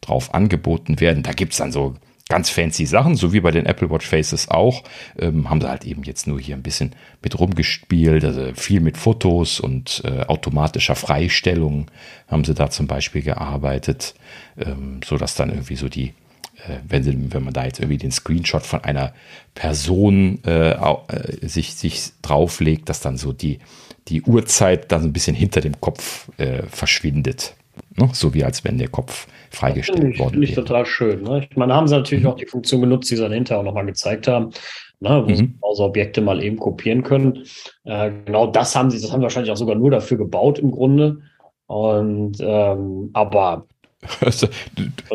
drauf angeboten werden. Da gibt es dann so ganz fancy Sachen, so wie bei den Apple Watch Faces auch. Ähm, haben sie halt eben jetzt nur hier ein bisschen mit rumgespielt, also viel mit Fotos und äh, automatischer Freistellung haben sie da zum Beispiel gearbeitet, ähm, so dass dann irgendwie so die wenn, sie, wenn man da jetzt irgendwie den Screenshot von einer Person äh, äh, sich, sich drauflegt, dass dann so die, die Uhrzeit dann so ein bisschen hinter dem Kopf äh, verschwindet. Ne? So wie als wenn der Kopf freigestellt worden wäre. Finde ich total schön. Ne? Ich meine, haben sie natürlich mhm. auch die Funktion genutzt, die sie dann hinterher auch nochmal gezeigt haben. Ne, wo mhm. sie also Objekte mal eben kopieren können. Äh, genau das haben sie, das haben sie wahrscheinlich auch sogar nur dafür gebaut im Grunde. Und ähm, aber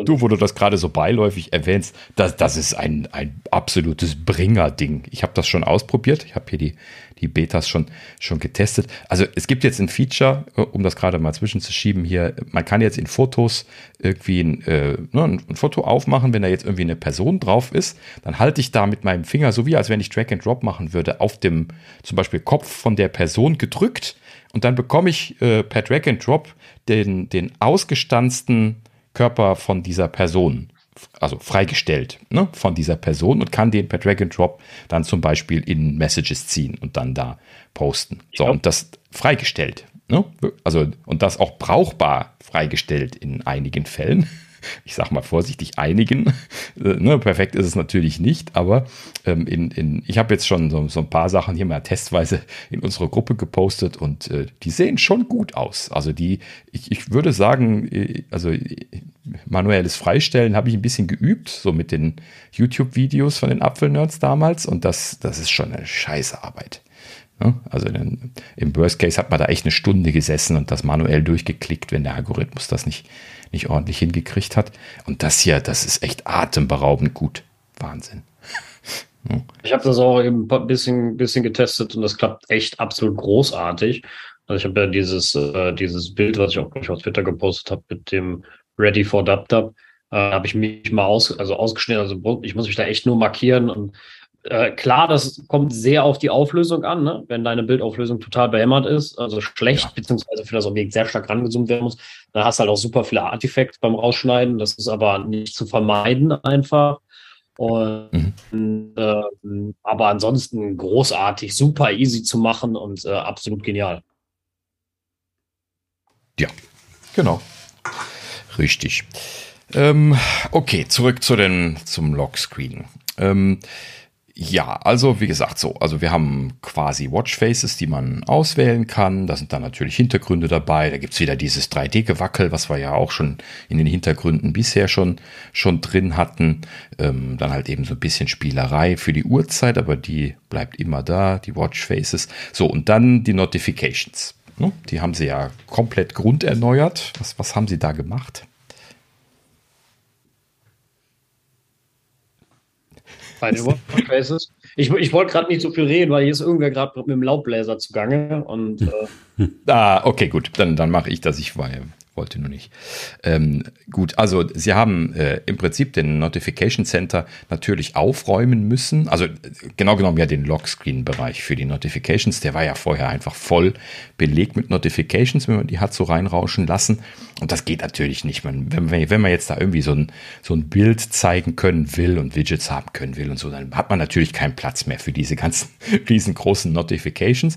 du, wo du das gerade so beiläufig erwähnst, das, das ist ein, ein absolutes Bringer-Ding. Ich habe das schon ausprobiert. Ich habe hier die, die Betas schon, schon getestet. Also es gibt jetzt ein Feature, um das gerade mal zwischenzuschieben hier. Man kann jetzt in Fotos irgendwie ein, äh, ne, ein Foto aufmachen, wenn da jetzt irgendwie eine Person drauf ist. Dann halte ich da mit meinem Finger, so wie als wenn ich Drag and Drop machen würde, auf dem zum Beispiel Kopf von der Person gedrückt. Und dann bekomme ich äh, per Drag and Drop den, den ausgestanzten Körper von dieser Person, also freigestellt ne, von dieser Person und kann den per Drag and Drop dann zum Beispiel in Messages ziehen und dann da posten. So, ja. und das freigestellt. Ne? Also, und das auch brauchbar freigestellt in einigen Fällen ich sag mal vorsichtig, einigen. [LAUGHS] Äh, ne, perfekt ist es natürlich nicht, aber ähm, in, in, ich habe jetzt schon so, so, ein paar Sachen hier mal testweise [LAUGHS] in unsere Gruppe gepostet und äh, die sehen schon gut aus. Also die, ich, ich würde sagen, äh, also manuelles Freistellen habe ich ein bisschen geübt, so mit den YouTube-Videos von den Apfelnerds damals und das, das ist schon eine scheiße Arbeit. Also im Worst Case hat man da echt eine Stunde gesessen und das manuell durchgeklickt, wenn der Algorithmus das nicht, nicht ordentlich hingekriegt hat. Und das hier, das ist echt atemberaubend gut. Wahnsinn. [LAUGHS] Ich habe das auch eben ein bisschen, bisschen getestet und das klappt echt absolut großartig. Also ich habe ja dieses, äh, dieses Bild, was ich auch auf Twitter gepostet habe, mit dem Ready for Dub Dub, äh, habe ich mich mal aus, also ausgeschnitten. Also ich muss mich da echt nur markieren und äh, klar, das kommt sehr auf die Auflösung an, ne? wenn deine Bildauflösung total behämmert ist, also schlecht, ja. beziehungsweise für das Objekt sehr stark rangezoomt werden muss, dann hast du halt auch super viele Artefakte beim Rausschneiden. Das ist aber nicht zu vermeiden einfach. Und, mhm. äh, aber ansonsten großartig, super easy zu machen und äh, absolut genial. Ja, genau. Richtig. Ähm, okay, zurück zu den, zum Lockscreen. Ähm, ja, also wie gesagt, so, also wir haben quasi Watchfaces, die man auswählen kann. Da sind dann natürlich Hintergründe dabei. Da gibt's wieder dieses 3D-Gewackel, was wir ja auch schon in den Hintergründen bisher schon, schon drin hatten. Ähm, dann halt eben so ein bisschen Spielerei für die Uhrzeit, aber die bleibt immer da, die Watchfaces. So, und dann die Notifications. Ne? Die haben sie ja komplett grunderneuert. Was, was haben sie da gemacht? Bei den. Ich, ich wollte gerade nicht so viel reden, weil hier ist irgendwer gerade mit dem Laubbläser zugange. Und, äh [LAUGHS] ah, okay, gut. Dann, dann mache ich das. Ich war, wollte nur nicht. Ähm, gut, also Sie haben äh, im Prinzip den Notification Center natürlich aufräumen müssen. Also genau genommen ja den Lockscreen-Bereich für die Notifications. Der war ja vorher einfach voll belegt mit Notifications, wenn man die hat so reinrauschen lassen. Und das geht natürlich nicht. Man, wenn, wenn man jetzt da irgendwie so ein, so ein Bild zeigen können will und Widgets haben können will und so, dann hat man natürlich keinen Platz mehr für diese ganzen [LAUGHS] riesengroßen Notifications.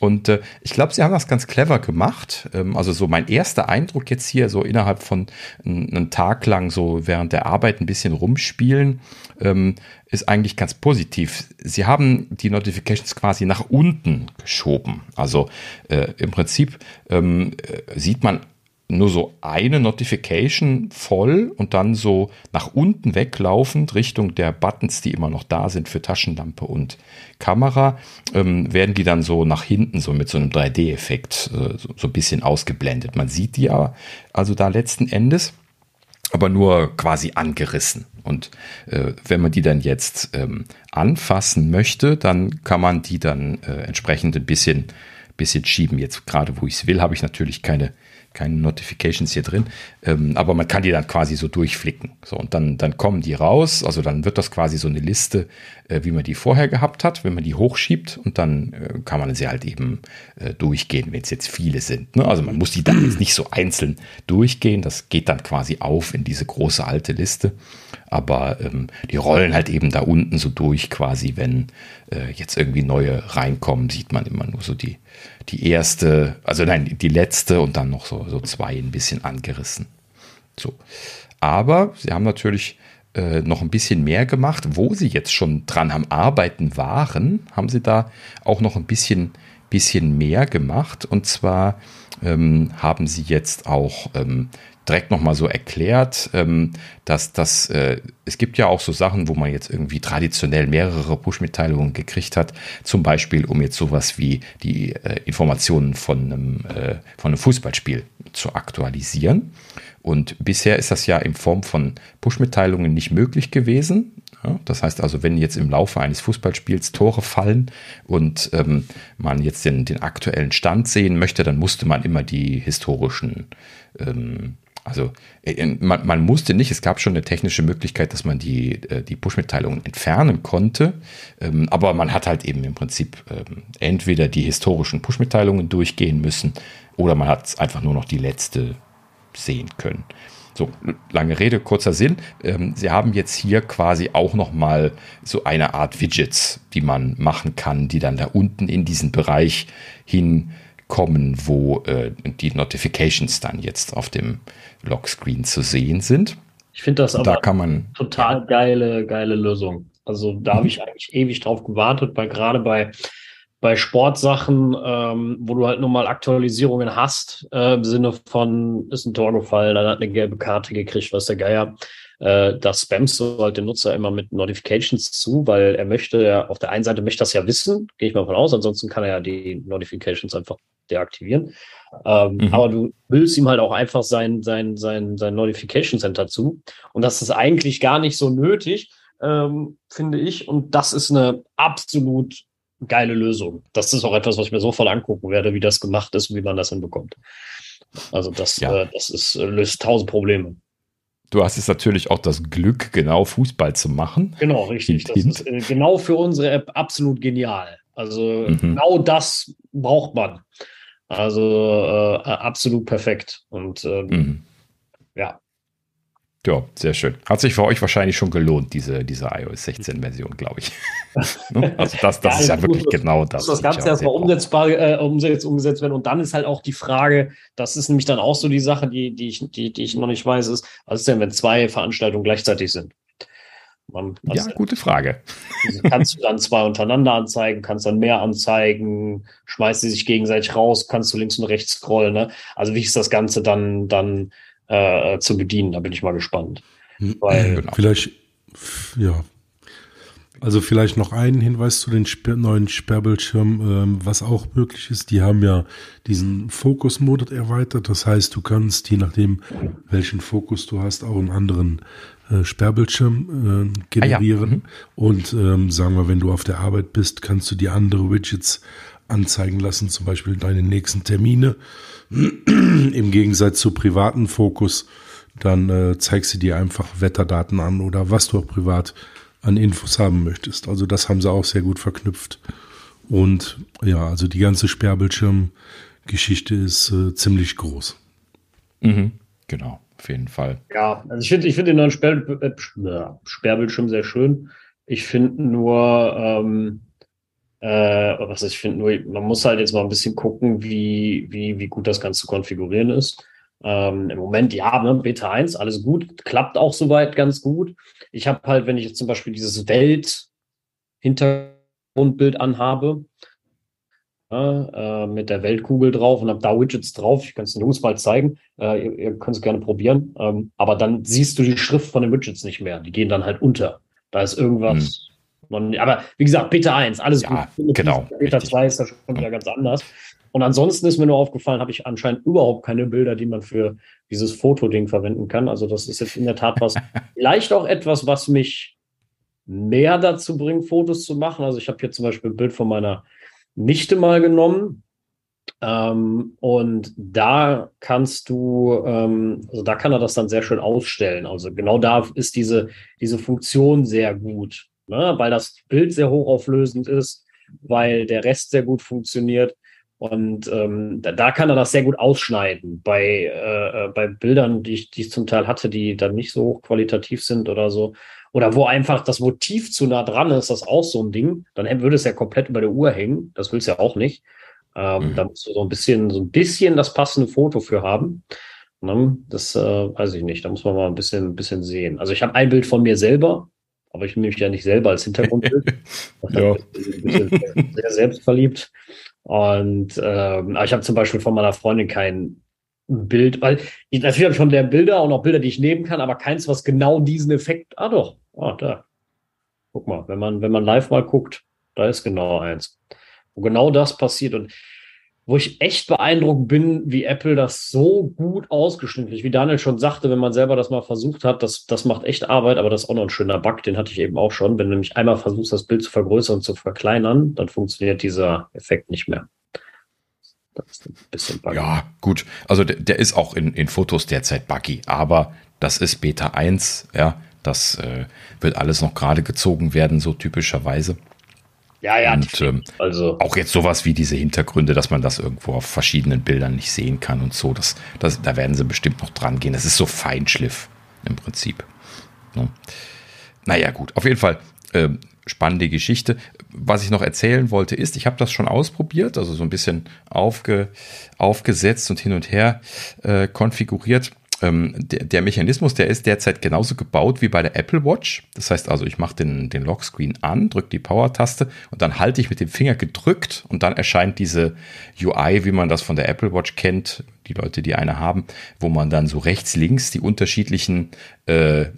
Und äh, ich glaube, sie haben das ganz clever gemacht. Ähm, also so mein erster Eindruck jetzt hier, so innerhalb von einem Tag lang so während der Arbeit ein bisschen rumspielen, ähm, ist eigentlich ganz positiv. Sie haben die Notifications quasi nach unten geschoben. Also äh, im Prinzip ähm, äh, sieht man nur so eine Notification voll und dann so nach unten weglaufend Richtung der Buttons, die immer noch da sind für Taschenlampe und Kamera, ähm, werden die dann so nach hinten so mit so einem 3D-Effekt äh, so, so ein bisschen ausgeblendet. Man sieht die ja also da letzten Endes, aber nur quasi angerissen. Und äh, wenn man die dann jetzt ähm, anfassen möchte, dann kann man die dann äh, entsprechend ein bisschen, bisschen schieben. Jetzt gerade, wo ich es will, habe ich natürlich keine keine Notifications hier drin, ähm, aber man kann die dann quasi so durchflicken. So, und dann, dann kommen die raus, also dann wird das quasi so eine Liste, äh, wie man die vorher gehabt hat, wenn man die hochschiebt und dann äh, kann man sie halt eben äh, durchgehen, wenn es jetzt viele sind. Ne? Also man muss die dann jetzt nicht so einzeln durchgehen, das geht dann quasi auf in diese große alte Liste, aber ähm, die rollen halt eben da unten so durch, quasi, wenn äh, jetzt irgendwie neue reinkommen, sieht man immer nur so die, die erste, also nein, die letzte und dann noch so, so zwei ein bisschen angerissen. So. Aber sie haben natürlich äh, noch ein bisschen mehr gemacht. Wo sie jetzt schon dran am Arbeiten waren, haben sie da auch noch ein bisschen, bisschen mehr gemacht. Und zwar ähm, haben sie jetzt auch ähm, direkt nochmal so erklärt, ähm, dass das, äh, es gibt ja auch so Sachen, wo man jetzt irgendwie traditionell mehrere Push-Mitteilungen gekriegt hat, zum Beispiel um jetzt sowas wie die äh, Informationen von einem, äh, von einem Fußballspiel zu aktualisieren. Und bisher ist das ja in Form von Push-Mitteilungen nicht möglich gewesen. Das heißt also, wenn jetzt im Laufe eines Fußballspiels Tore fallen und ähm, man jetzt den, den aktuellen Stand sehen möchte, dann musste man immer die historischen ähm, also äh, man, man, musste nicht, es gab schon eine technische Möglichkeit, dass man die, äh, die Push-Mitteilungen entfernen konnte, ähm, aber man hat halt eben im Prinzip ähm, entweder die historischen Push-Mitteilungen durchgehen müssen oder man hat einfach nur noch die letzte sehen können. So, lange Rede, kurzer Sinn. Ähm, Sie haben jetzt hier quasi auch nochmal so eine Art Widgets, die man machen kann, die dann da unten in diesen Bereich hin kommen, wo äh, die Notifications dann jetzt auf dem Lockscreen zu sehen sind. Ich finde das aber da kann man, total geile, geile Lösung. Also da mhm. habe ich eigentlich ewig drauf gewartet, weil gerade bei, bei Sportsachen, ähm, wo du halt nur mal Aktualisierungen hast, äh, im Sinne von, ist ein Tor gefallen, dann hat eine gelbe Karte gekriegt, was der Geier, äh, da spammst du halt den Nutzer immer mit Notifications zu, weil er möchte ja, auf der einen Seite möchte das ja wissen, gehe ich mal von aus, ansonsten kann er ja die Notifications einfach deaktivieren. Ähm, mhm. Aber du willst ihm halt auch einfach sein, sein, sein, sein Notification Center zu. Und das ist eigentlich gar nicht so nötig, ähm, finde ich. Und das ist eine absolut geile Lösung. Das ist auch etwas, was ich mir sofort angucken werde, wie das gemacht ist und wie man das hinbekommt. Also das, ja. äh, das ist, löst tausend Probleme. Du hast jetzt natürlich auch das Glück, genau Fußball zu machen. Genau, richtig. Das ist äh, genau für unsere App absolut genial. Also mhm. genau das braucht man. Also äh, absolut perfekt. Und ähm, mhm. ja. Ja, sehr schön. Hat sich für euch wahrscheinlich schon gelohnt, diese, diese iOS 16 Version, glaube ich. [LAUGHS] Ne? also das, das ja, ist ja wirklich gut, genau das. Das Ganze erstmal umsetzbar, äh, umgesetzt, umgesetzt werden. Und dann ist halt auch die Frage, das ist nämlich dann auch so die Sache, die, die, ich, die, die ich noch nicht weiß, ist, was ist denn, wenn zwei Veranstaltungen gleichzeitig sind? Man, ja, gute Frage. Also kannst du dann zwei untereinander anzeigen, kannst dann mehr anzeigen, schmeißt sie sich gegenseitig raus, kannst du links und rechts scrollen. Ne? Also wie ist das Ganze dann, dann äh, zu bedienen? Da bin ich mal gespannt. Hm, Weil, genau. Vielleicht, ja. Also vielleicht noch einen Hinweis zu den Sper neuen Sperrbildschirmen, ähm, was auch möglich ist. Die haben ja diesen Fokus-Modus erweitert. Das heißt, du kannst, je nachdem, welchen Fokus du hast, auch einen anderen äh, Sperrbildschirm äh, generieren. Ah, ja. mhm. Und ähm, sagen wir, wenn du auf der Arbeit bist, kannst du die andere Widgets anzeigen lassen, zum Beispiel deine nächsten Termine. [CLEARS THROAT] Im Gegensatz zu privaten Fokus, dann äh, zeigst du dir einfach Wetterdaten an oder was du auch privat an Infos haben möchtest. Also das haben sie auch sehr gut verknüpft. Und ja, also die ganze Sperrbildschirm-Geschichte ist äh, ziemlich groß. Mhm, genau auf jeden Fall. Ja, also ich finde ich finde den neuen Sperr, äh, Sperrbildschirm sehr schön. Ich finde nur, ähm, Äh, was ich finde, man muss halt jetzt mal ein bisschen gucken, wie, wie, wie gut das Ganze zu konfigurieren ist. Ähm, Im Moment, ja, ne, Beta 1, alles gut, klappt auch soweit ganz gut. Ich habe halt, wenn ich jetzt zum Beispiel dieses Welt-Hintergrundbild anhabe, ja, äh, mit der Weltkugel drauf und habe da Widgets drauf. Ich kann es den Jungs mal zeigen. Äh, ihr, ihr könnt es gerne probieren. Ähm, aber dann siehst du die Schrift von den Widgets nicht mehr. Die gehen dann halt unter. Da ist irgendwas. Aber wie gesagt, Beta 1, alles ja, gut. Genau. Richtig. 2 ist da schon wieder ganz anders. Und ansonsten ist mir nur aufgefallen, habe ich anscheinend überhaupt keine Bilder, die man für dieses Fotoding verwenden kann. Also das ist jetzt in der Tat was, [LAUGHS] vielleicht auch etwas, was mich mehr dazu bringt, Fotos zu machen. Also ich habe hier zum Beispiel ein Bild von meiner Nichte mal genommen. Ähm, und da kannst du, ähm, also da kann er das dann sehr schön ausstellen. Also genau da ist diese, diese Funktion sehr gut, ne? weil das Bild sehr hochauflösend ist, weil der Rest sehr gut funktioniert. Und ähm, da, da kann er das sehr gut ausschneiden. Bei, äh, äh, bei Bildern, die ich, die ich zum Teil hatte, die dann nicht so hochqualitativ sind oder so, oder wo einfach das Motiv zu nah dran ist, das ist auch so ein Ding, dann würde es ja komplett über der Uhr hängen. Das willst du ja auch nicht. Ähm, mhm. Da musst du so ein bisschen, so ein bisschen das passende Foto für haben. Ne? Das äh, weiß ich nicht. Da muss man mal ein bisschen, ein bisschen sehen. Also ich habe ein Bild von mir selber, aber ich nehme mich ja nicht selber als Hintergrundbild. [LAUGHS] ja. sehr selbstverliebt. Und ähm, ich habe zum Beispiel von meiner Freundin kein Bild, weil ich, natürlich habe ich von der Bilder auch noch Bilder, die ich nehmen kann, aber keins, was genau diesen Effekt. Ah doch, ah, da. Guck mal, wenn man, wenn man live mal guckt, da ist genau eins. Wo genau das passiert. Und wo ich echt beeindruckt bin, wie Apple das so gut ausgeschnitten hat. Wie Daniel schon sagte, wenn man selber das mal versucht hat, das, das macht echt Arbeit, aber das ist auch noch ein schöner Bug, den hatte ich eben auch schon. Wenn du nämlich einmal versuchst, das Bild zu vergrößern und zu verkleinern, dann funktioniert dieser Effekt nicht mehr. Das ist ein bisschen buggy. Ja, gut. Also der, der ist auch in, in Fotos derzeit buggy, aber das ist Beta 1, ja. Das äh, wird alles noch gerade gezogen werden, so typischerweise. Ja, ja. Und ähm, also auch jetzt sowas wie diese Hintergründe, dass man das irgendwo auf verschiedenen Bildern nicht sehen kann und so. Das, das, da werden sie bestimmt noch dran gehen. Das ist so Feinschliff im Prinzip. Ne? Naja, gut. Auf jeden Fall äh, spannende Geschichte. Was ich noch erzählen wollte, ist, ich habe das schon ausprobiert, also so ein bisschen aufge, aufgesetzt und hin und her äh, konfiguriert ähm, der, der, Mechanismus, der ist derzeit genauso gebaut wie bei der Apple Watch. Das heißt also, ich mache den, den Lockscreen an, drücke die Power-Taste und dann halte ich mit dem Finger gedrückt und dann erscheint diese UI, wie man das von der Apple Watch kennt, die Leute, die eine haben, wo man dann so rechts, links die unterschiedlichen äh, äh,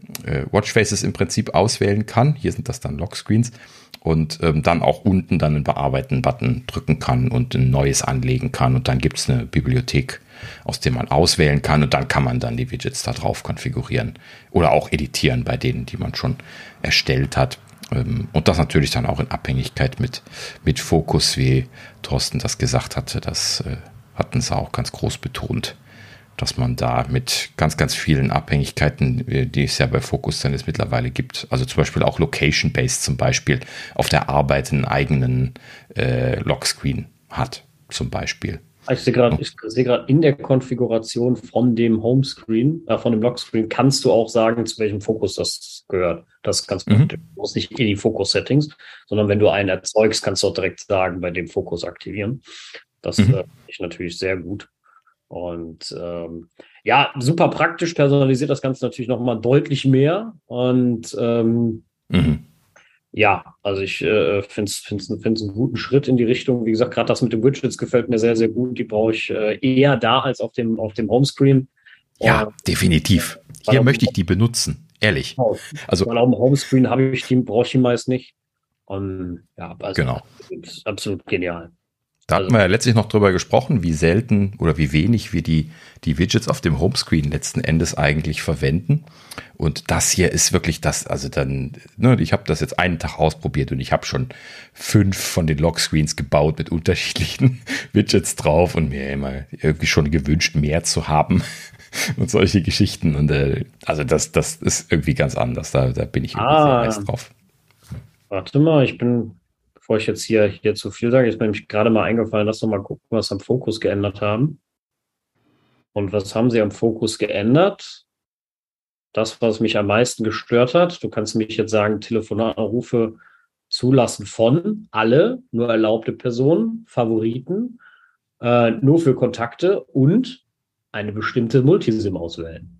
Watchfaces im Prinzip auswählen kann. Hier sind das dann Lockscreens und ähm, dann auch unten dann einen Bearbeiten-Button drücken kann und ein neues anlegen kann und dann gibt es eine Bibliothek aus dem man auswählen kann und dann kann man dann die Widgets da drauf konfigurieren oder auch editieren bei denen, die man schon erstellt hat. Ähm, und das natürlich dann auch in Abhängigkeit mit, mit Fokus, wie Thorsten das gesagt hatte. Das äh, hatten sie auch ganz groß betont, dass man da mit ganz, ganz vielen Abhängigkeiten, äh, die es ja bei Focus dann jetzt mittlerweile gibt, also zum Beispiel auch Location-Based zum Beispiel, auf der Arbeit einen eigenen äh, Lockscreen hat, zum Beispiel. Ich sehe gerade, ich sehe gerade in der Konfiguration von dem Homescreen, äh, von dem Lockscreen, kannst du auch sagen, zu welchem Fokus das gehört. Das kannst du mhm. Du musst nicht in die Fokus-Settings, sondern wenn du einen erzeugst, kannst du auch direkt sagen, bei dem Fokus aktivieren. Das mhm. äh, ich natürlich sehr gut. Und ähm, ja, super praktisch, personalisiert das Ganze natürlich nochmal deutlich mehr. Und ähm, mhm ja, also ich äh, finde es einen guten Schritt in die Richtung. Wie gesagt, gerade das mit den Widgets gefällt mir sehr, sehr gut. Die brauche ich äh, eher da als auf dem, auf dem Homescreen. Ja, Und, definitiv. Hier möchte ich die benutzen, ehrlich. Genau. Also, weil auf dem Homescreen habe ich die, brauche ich die meist nicht. Und ja, also genau. absolut genial. Da hatten wir ja letztlich noch drüber gesprochen, wie selten oder wie wenig wir die, die Widgets auf dem Homescreen letzten Endes eigentlich verwenden. Und das hier ist wirklich das, also dann, ne, ich habe das jetzt einen Tag ausprobiert und ich habe schon fünf von den Lockscreens gebaut mit unterschiedlichen [LAUGHS] Widgets drauf und mir immer irgendwie schon gewünscht, mehr zu haben [LAUGHS] und solche Geschichten. Und äh, also das, das ist irgendwie ganz anders. Da, da bin ich irgendwie ah, sehr heiß drauf. Warte mal, ich bin bevor ich jetzt hier, hier zu viel sage, ist mir nämlich gerade mal eingefallen, lass doch mal gucken, was am Fokus geändert haben. Und was haben sie am Fokus geändert? Das, was mich am meisten gestört hat, du kannst mich jetzt sagen, Telefonanrufe Zulassen von alle, nur erlaubte Personen, Favoriten, äh, nur für Kontakte und eine bestimmte Multisim auswählen.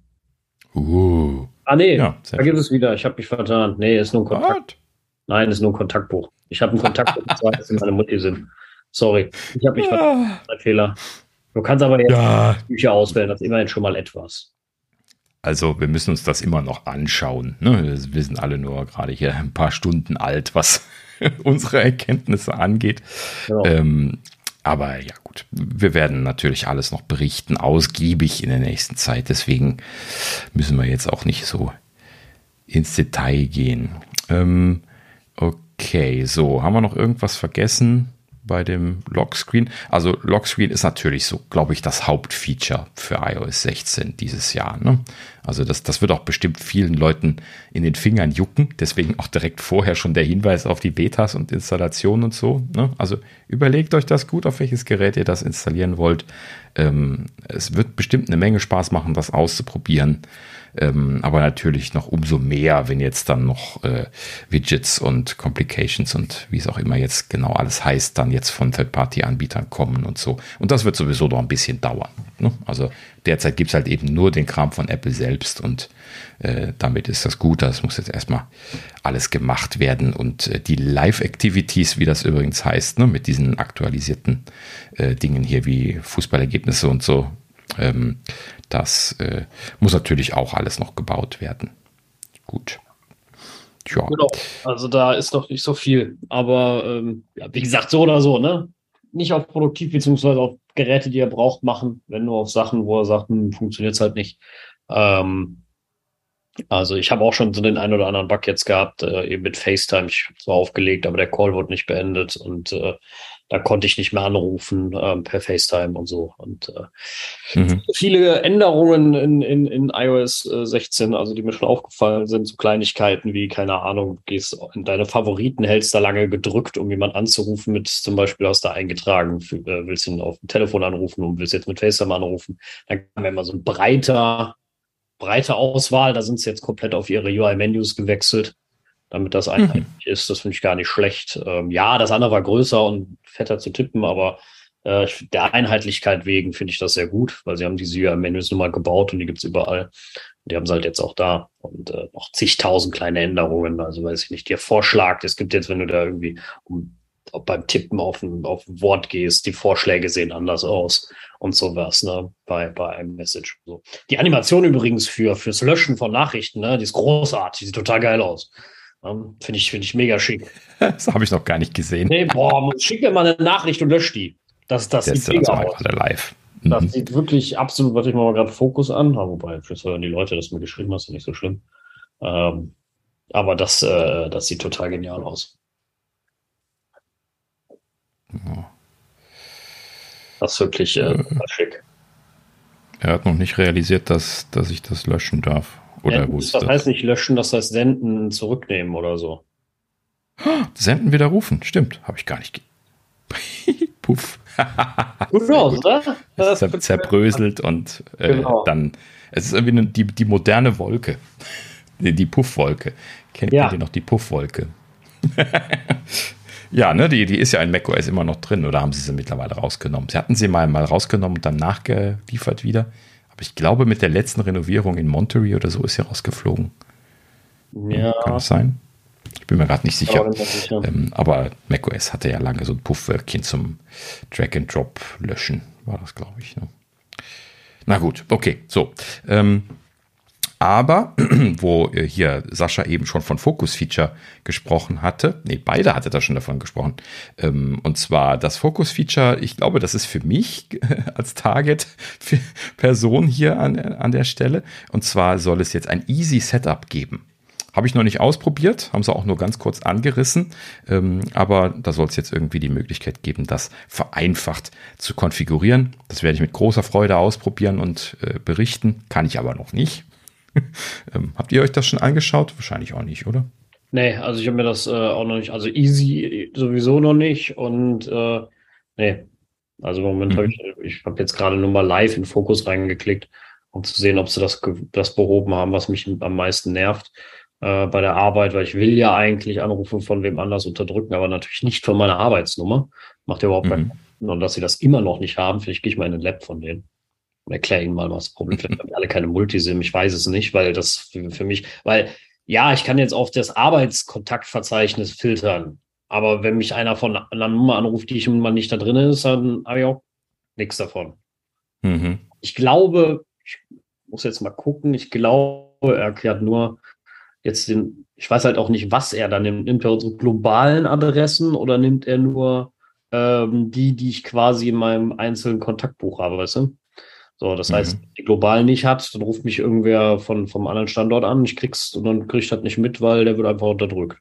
Uh. Ah, nee, ja, da gibt es wieder. Ich habe mich vertan. Nee, ist nur ein Kontakt. Nein, ist nur ein Kontaktbuch. Ich habe ein Kontaktbuch, [LAUGHS] das ist meine Multisim. Sorry, ich habe mich vertan. Ein Fehler. Du kannst aber jetzt ja. Bücher auswählen, das ist immerhin schon mal etwas. Also wir müssen uns das immer noch anschauen. Ne? Wir sind alle nur gerade hier ein paar Stunden alt, was [LAUGHS] unsere Erkenntnisse angeht. Genau. Ähm, aber ja gut, wir werden natürlich alles noch berichten, ausgiebig in der nächsten Zeit. Deswegen müssen wir jetzt auch nicht so ins Detail gehen. Ähm, okay, so, haben wir noch irgendwas vergessen? bei dem Lockscreen. Also Lockscreen ist natürlich so, glaube ich, das Hauptfeature für iOS 16 dieses Jahr. Ne? Also das, das wird auch bestimmt vielen Leuten in den Fingern jucken. Deswegen auch direkt vorher schon der Hinweis auf die Betas und Installationen und so. Ne? Also überlegt euch das gut, auf welches Gerät ihr das installieren wollt. Ähm, es wird bestimmt eine Menge Spaß machen, das auszuprobieren. Ähm, aber natürlich noch umso mehr, wenn jetzt dann noch äh, Widgets und Complications und wie es auch immer jetzt genau alles heißt, dann jetzt von Third-Party-Anbietern kommen und so. Und das wird sowieso noch ein bisschen dauern. Ne? Also derzeit gibt es halt eben nur den Kram von Apple selbst und äh, damit ist das gut. Das muss jetzt erstmal alles gemacht werden und äh, die Live-Activities, wie das übrigens heißt, ne, mit diesen aktualisierten äh, Dingen hier wie Fußballergebnisse und so, ähm, das äh, muss natürlich auch alles noch gebaut werden. Gut. Ja. Genau. Also da ist noch nicht so viel. Aber ähm, ja, wie gesagt, so oder so, ne? Nicht auf produktiv beziehungsweise auf Geräte, die er braucht, machen, wenn nur auf Sachen, wo er sagt, hm, funktioniert es halt nicht. Ähm, also ich habe auch schon so den einen oder anderen Bug jetzt gehabt, äh, eben mit FaceTime. Ich habe zwar aufgelegt, aber der Call wurde nicht beendet und äh, da konnte ich nicht mehr anrufen ähm, per FaceTime und so. Und äh, mhm. viele Änderungen in, in, in iOS äh, 16, also die mir schon aufgefallen sind, so Kleinigkeiten wie, keine Ahnung, gehst in deine Favoriten, hältst da lange gedrückt, um jemanden anzurufen, mit zum Beispiel hast du eingetragen, für, äh, willst ihn auf dem Telefon anrufen und willst jetzt mit FaceTime anrufen. Dann kam immer so ein breiter, breite Auswahl, da sind sie jetzt komplett auf ihre UI-Menus gewechselt damit das einheitlich mhm. ist. Das finde ich gar nicht schlecht. Ähm, ja, das andere war größer und fetter zu tippen, aber äh, der Einheitlichkeit wegen finde ich das sehr gut, weil sie haben diese UI-Menüs nun mal gebaut und die gibt es überall. Die haben sie halt jetzt auch da und äh, noch zigtausend kleine Änderungen. Also weiß ich nicht, dir Vorschlag, es gibt jetzt, wenn du da irgendwie um, beim Tippen auf ein, auf ein Wort gehst, die Vorschläge sehen anders aus und sowas, ne, bei, bei einem Message. So. Die Animation übrigens für, fürs Löschen von Nachrichten, ne, die ist großartig, die sieht total geil aus. Um, Finde ich, find ich mega schick. [LAUGHS] Das habe ich noch gar nicht gesehen. Nee, boah, schick mir mal eine Nachricht und lösch die. Das, das sieht mega aus. Live. Mhm. Das sieht wirklich absolut, warte ich mal gerade Fokus an, wobei, vielleicht hören die Leute, das mir geschrieben hast, ist nicht so schlimm. Ähm, aber das, äh, das sieht total genial aus. Ja. Das ist wirklich äh, äh, schick. Er hat noch nicht realisiert, dass, dass ich das löschen darf. Oder Senden, das heißt nicht löschen, das heißt senden, zurücknehmen oder so. Senden, widerrufen, stimmt. Habe ich gar nicht. [LAUGHS] Puff. [LAUGHS] Gut aus, oder? Das Zer zerbröselt und äh, genau. dann. Es ist irgendwie eine, die, die moderne Wolke. [LAUGHS] Die, die Puffwolke. Kennt ja. ihr noch die Puffwolke? ja, ne, die, die ist ja in macOS immer noch drin, oder haben sie sie mittlerweile rausgenommen? Sie hatten sie mal, mal rausgenommen und dann nachgeliefert wieder. Aber ich glaube, mit der letzten Renovierung in Monterey oder so ist sie rausgeflogen. Ja. Kann das sein? Ich bin mir gerade nicht sicher. sicher. Ähm, aber macOS hatte ja lange so ein Puffwölkchen zum Drag-and-Drop-Löschen, war das, glaube ich. Ne? Na gut, okay, so. Ähm, aber, [CLEARS THROAT] wo hier Sascha eben schon von Focus Feature gesprochen hatte, nee, beide hatte da schon davon gesprochen. Ähm, und zwar das Focus Feature, ich glaube, das ist für mich [LAUGHS] als Target-Person [LAUGHS] hier an, an der Stelle. Und zwar soll es jetzt ein Easy Setup geben. Habe ich noch nicht ausprobiert, haben sie auch nur ganz kurz angerissen, ähm, aber da soll es jetzt irgendwie die Möglichkeit geben, das vereinfacht zu konfigurieren. Das werde ich mit großer Freude ausprobieren und äh, berichten, kann ich aber noch nicht. [LAUGHS] ähm, habt ihr euch das schon angeschaut? Wahrscheinlich auch nicht, oder? Nee, also ich habe mir das äh, auch noch nicht, also easy sowieso noch nicht und äh, nee. Also im Moment mhm. habe ich, ich habe jetzt gerade nur mal live in Fokus reingeklickt, um zu sehen, ob sie das, das behoben haben, was mich am meisten nervt. äh, bei der Arbeit, weil ich will ja eigentlich Anrufe von wem anders unterdrücken, aber natürlich nicht von meiner Arbeitsnummer. Macht ja überhaupt mhm. keinen Sinn. Und dass sie das immer noch nicht haben, vielleicht gehe ich mal in den Lab von denen und erkläre ihnen mal, was das Problem ist. Vielleicht [LAUGHS] haben alle keine Multisim, ich weiß es nicht, weil das für, für mich, weil ja, ich kann jetzt auf das Arbeitskontaktverzeichnis filtern, aber wenn mich einer von einer Nummer anruft, die ich mal nicht da drin ist, dann habe ich auch nichts davon. Mhm. Ich glaube, ich muss jetzt mal gucken, ich glaube, er erklärt nur jetzt den, ich weiß halt auch nicht, was er da nimmt. Nimmt er unsere globalen Adressen oder nimmt er nur ähm, die, die ich quasi in meinem einzelnen Kontaktbuch habe, weißt du? So, das mhm. heißt, die globalen nicht hat, dann ruft mich irgendwer von, vom anderen Standort an, ich krieg's und dann krieg ich das nicht mit, weil der wird einfach unterdrückt.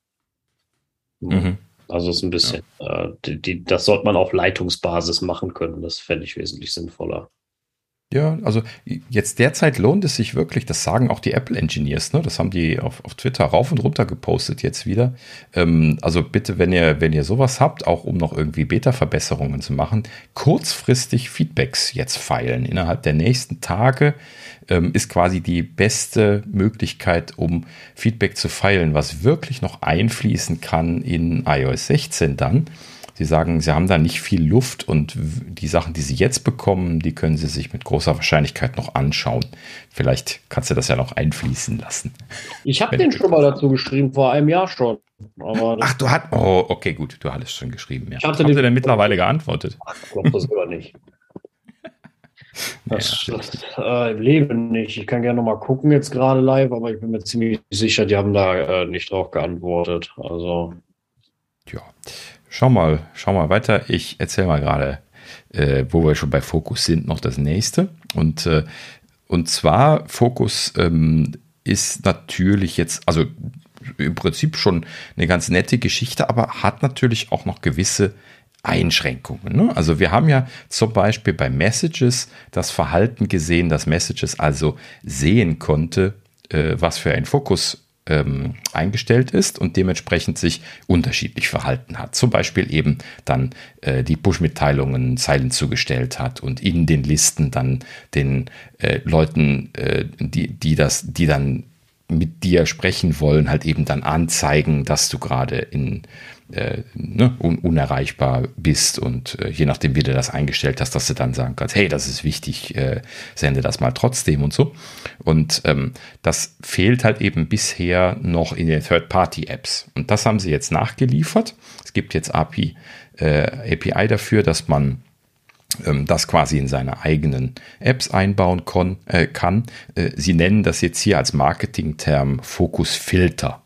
Mhm. Also ist ein bisschen, ja. äh, die, die, das sollte man auf Leitungsbasis machen können. Das fände ich wesentlich sinnvoller. Ja, also jetzt derzeit lohnt es sich wirklich, das sagen auch die Apple Engineers, ne? Das haben die auf, auf Twitter rauf und runter gepostet jetzt wieder. Ähm, also bitte, wenn ihr, wenn ihr sowas habt, auch um noch irgendwie Beta-Verbesserungen zu machen, kurzfristig Feedbacks jetzt feilen. Innerhalb der nächsten Tage ähm, ist quasi die beste Möglichkeit, um Feedback zu feilen, was wirklich noch einfließen kann in iOS 16 dann. Sie sagen, Sie haben da nicht viel Luft und die Sachen, die Sie jetzt bekommen, die können Sie sich mit großer Wahrscheinlichkeit noch anschauen. Vielleicht kannst du das ja noch einfließen lassen. Ich habe den schon mal dazu geschrieben, vor einem Jahr schon. Ach, du hast. Oh, okay, gut, du hattest schon geschrieben. Ja. Ich hatte Haben Sie denn mittlerweile geantwortet? Ich glaube das sogar nicht. Das, [LAUGHS] ja, das äh, im Leben nicht. Ich kann gerne noch mal gucken jetzt gerade live, aber ich bin mir ziemlich sicher, die haben da äh, nicht drauf geantwortet. Also. Ja. Schau mal, schau mal weiter. Ich erzähle mal gerade, äh, wo wir schon bei Fokus sind, noch das nächste. Und, äh, und zwar, Fokus ähm, ist natürlich jetzt, also im Prinzip schon eine ganz nette Geschichte, aber hat natürlich auch noch gewisse Einschränkungen. Ne? Also wir haben ja zum Beispiel bei Messages das Verhalten gesehen, dass Messages also sehen konnte, äh, was für ein Fokus ähm, eingestellt ist und dementsprechend sich unterschiedlich verhalten hat. Zum Beispiel eben dann äh, die Push-Mitteilungen Zeilen zugestellt hat und in den Listen dann den äh, Leuten, äh, die, die das, die dann mit dir sprechen wollen, halt eben dann anzeigen, dass du gerade in äh, ne, un unerreichbar bist und äh, je nachdem, wie du das eingestellt hast, dass du dann sagen kannst, hey, das ist wichtig, äh, sende das mal trotzdem und so. Und ähm, das fehlt halt eben bisher noch in den Third-Party-Apps. Und das haben sie jetzt nachgeliefert. Es gibt jetzt API, äh, API dafür, dass man ähm, das quasi in seine eigenen Apps einbauen äh, kann. Äh, sie nennen das jetzt hier als Marketingterm Fokus Filter.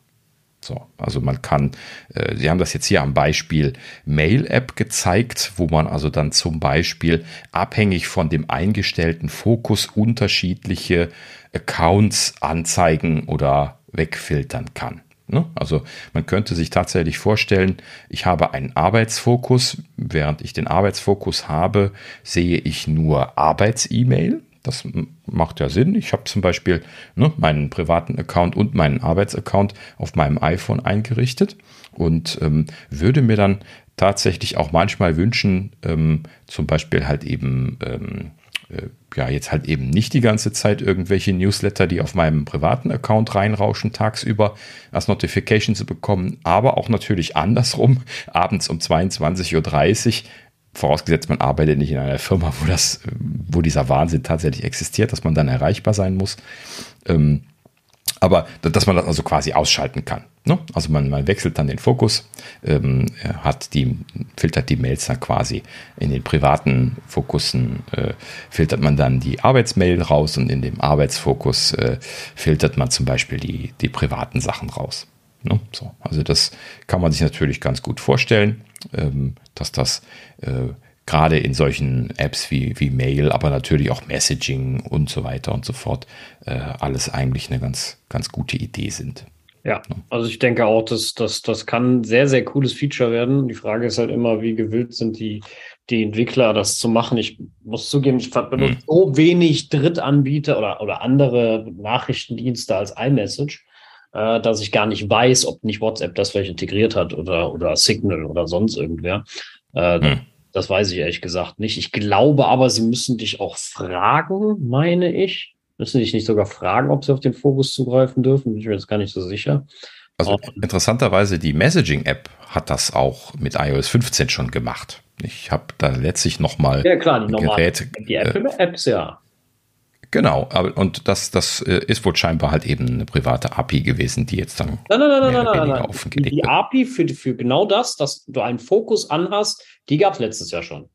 So, also man kann, äh, Sie haben das jetzt hier am Beispiel Mail-App gezeigt, wo man also dann zum Beispiel abhängig von dem eingestellten Fokus unterschiedliche Accounts anzeigen oder wegfiltern kann. Ne? Also man könnte sich tatsächlich vorstellen, ich habe einen Arbeitsfokus. Während ich den Arbeitsfokus habe, sehe ich nur Arbeits-E-Mail. Das macht ja Sinn. Ich habe zum Beispiel ne, meinen privaten Account und meinen Arbeitsaccount auf meinem iPhone eingerichtet und ähm, würde mir dann tatsächlich auch manchmal wünschen, ähm, zum Beispiel halt eben, ähm, äh, ja, jetzt halt eben nicht die ganze Zeit irgendwelche Newsletter, die auf meinem privaten Account reinrauschen, tagsüber als Notification zu bekommen, aber auch natürlich andersrum, [LAUGHS] abends um 22.30 Uhr vorausgesetzt, man arbeitet nicht in einer Firma, wo das, wo dieser Wahnsinn tatsächlich existiert, dass man dann erreichbar sein muss. Ähm, aber dass man das also quasi ausschalten kann. Ne? Also man, man wechselt dann den Fokus, ähm, hat die, filtert die Mails dann quasi in den privaten Fokussen, äh, filtert man dann die Arbeitsmail raus und in dem Arbeitsfokus äh, filtert man zum Beispiel die, die privaten Sachen raus. Ne? So, also das kann man sich natürlich ganz gut vorstellen, dass das äh, gerade in solchen Apps wie, wie Mail, aber natürlich auch Messaging und so weiter und so fort, äh, alles eigentlich eine ganz, ganz gute Idee sind. Ja, also ich denke auch, dass das, das kann ein sehr, sehr cooles Feature werden. Die Frage ist halt immer, wie gewillt sind die, die Entwickler, das zu machen. Ich muss zugeben, ich benutze hm. so wenig Drittanbieter oder, oder andere Nachrichtendienste als iMessage äh, dass ich gar nicht weiß, ob nicht WhatsApp das vielleicht integriert hat oder, oder Signal oder sonst irgendwer. Äh, hm. Das weiß ich ehrlich gesagt nicht. Ich glaube aber, sie müssen dich auch fragen, meine ich. Müssen dich nicht sogar fragen, ob sie auf den Fokus zugreifen dürfen? Bin ich mir jetzt gar nicht so sicher. Also interessanterweise, die Messaging-App hat das auch mit iOS 15 schon gemacht. Ich habe da letztlich nochmal ja, klar, die Geräte. Die Apple-Apps, ja. Genau, aber und das, das äh, ist wohl scheinbar halt eben eine private API gewesen, die jetzt dann nein, nein, nein, nein, nein, nein. Die, die API für, für genau das, dass du einen Fokus anhast, die gab es letztes Jahr schon.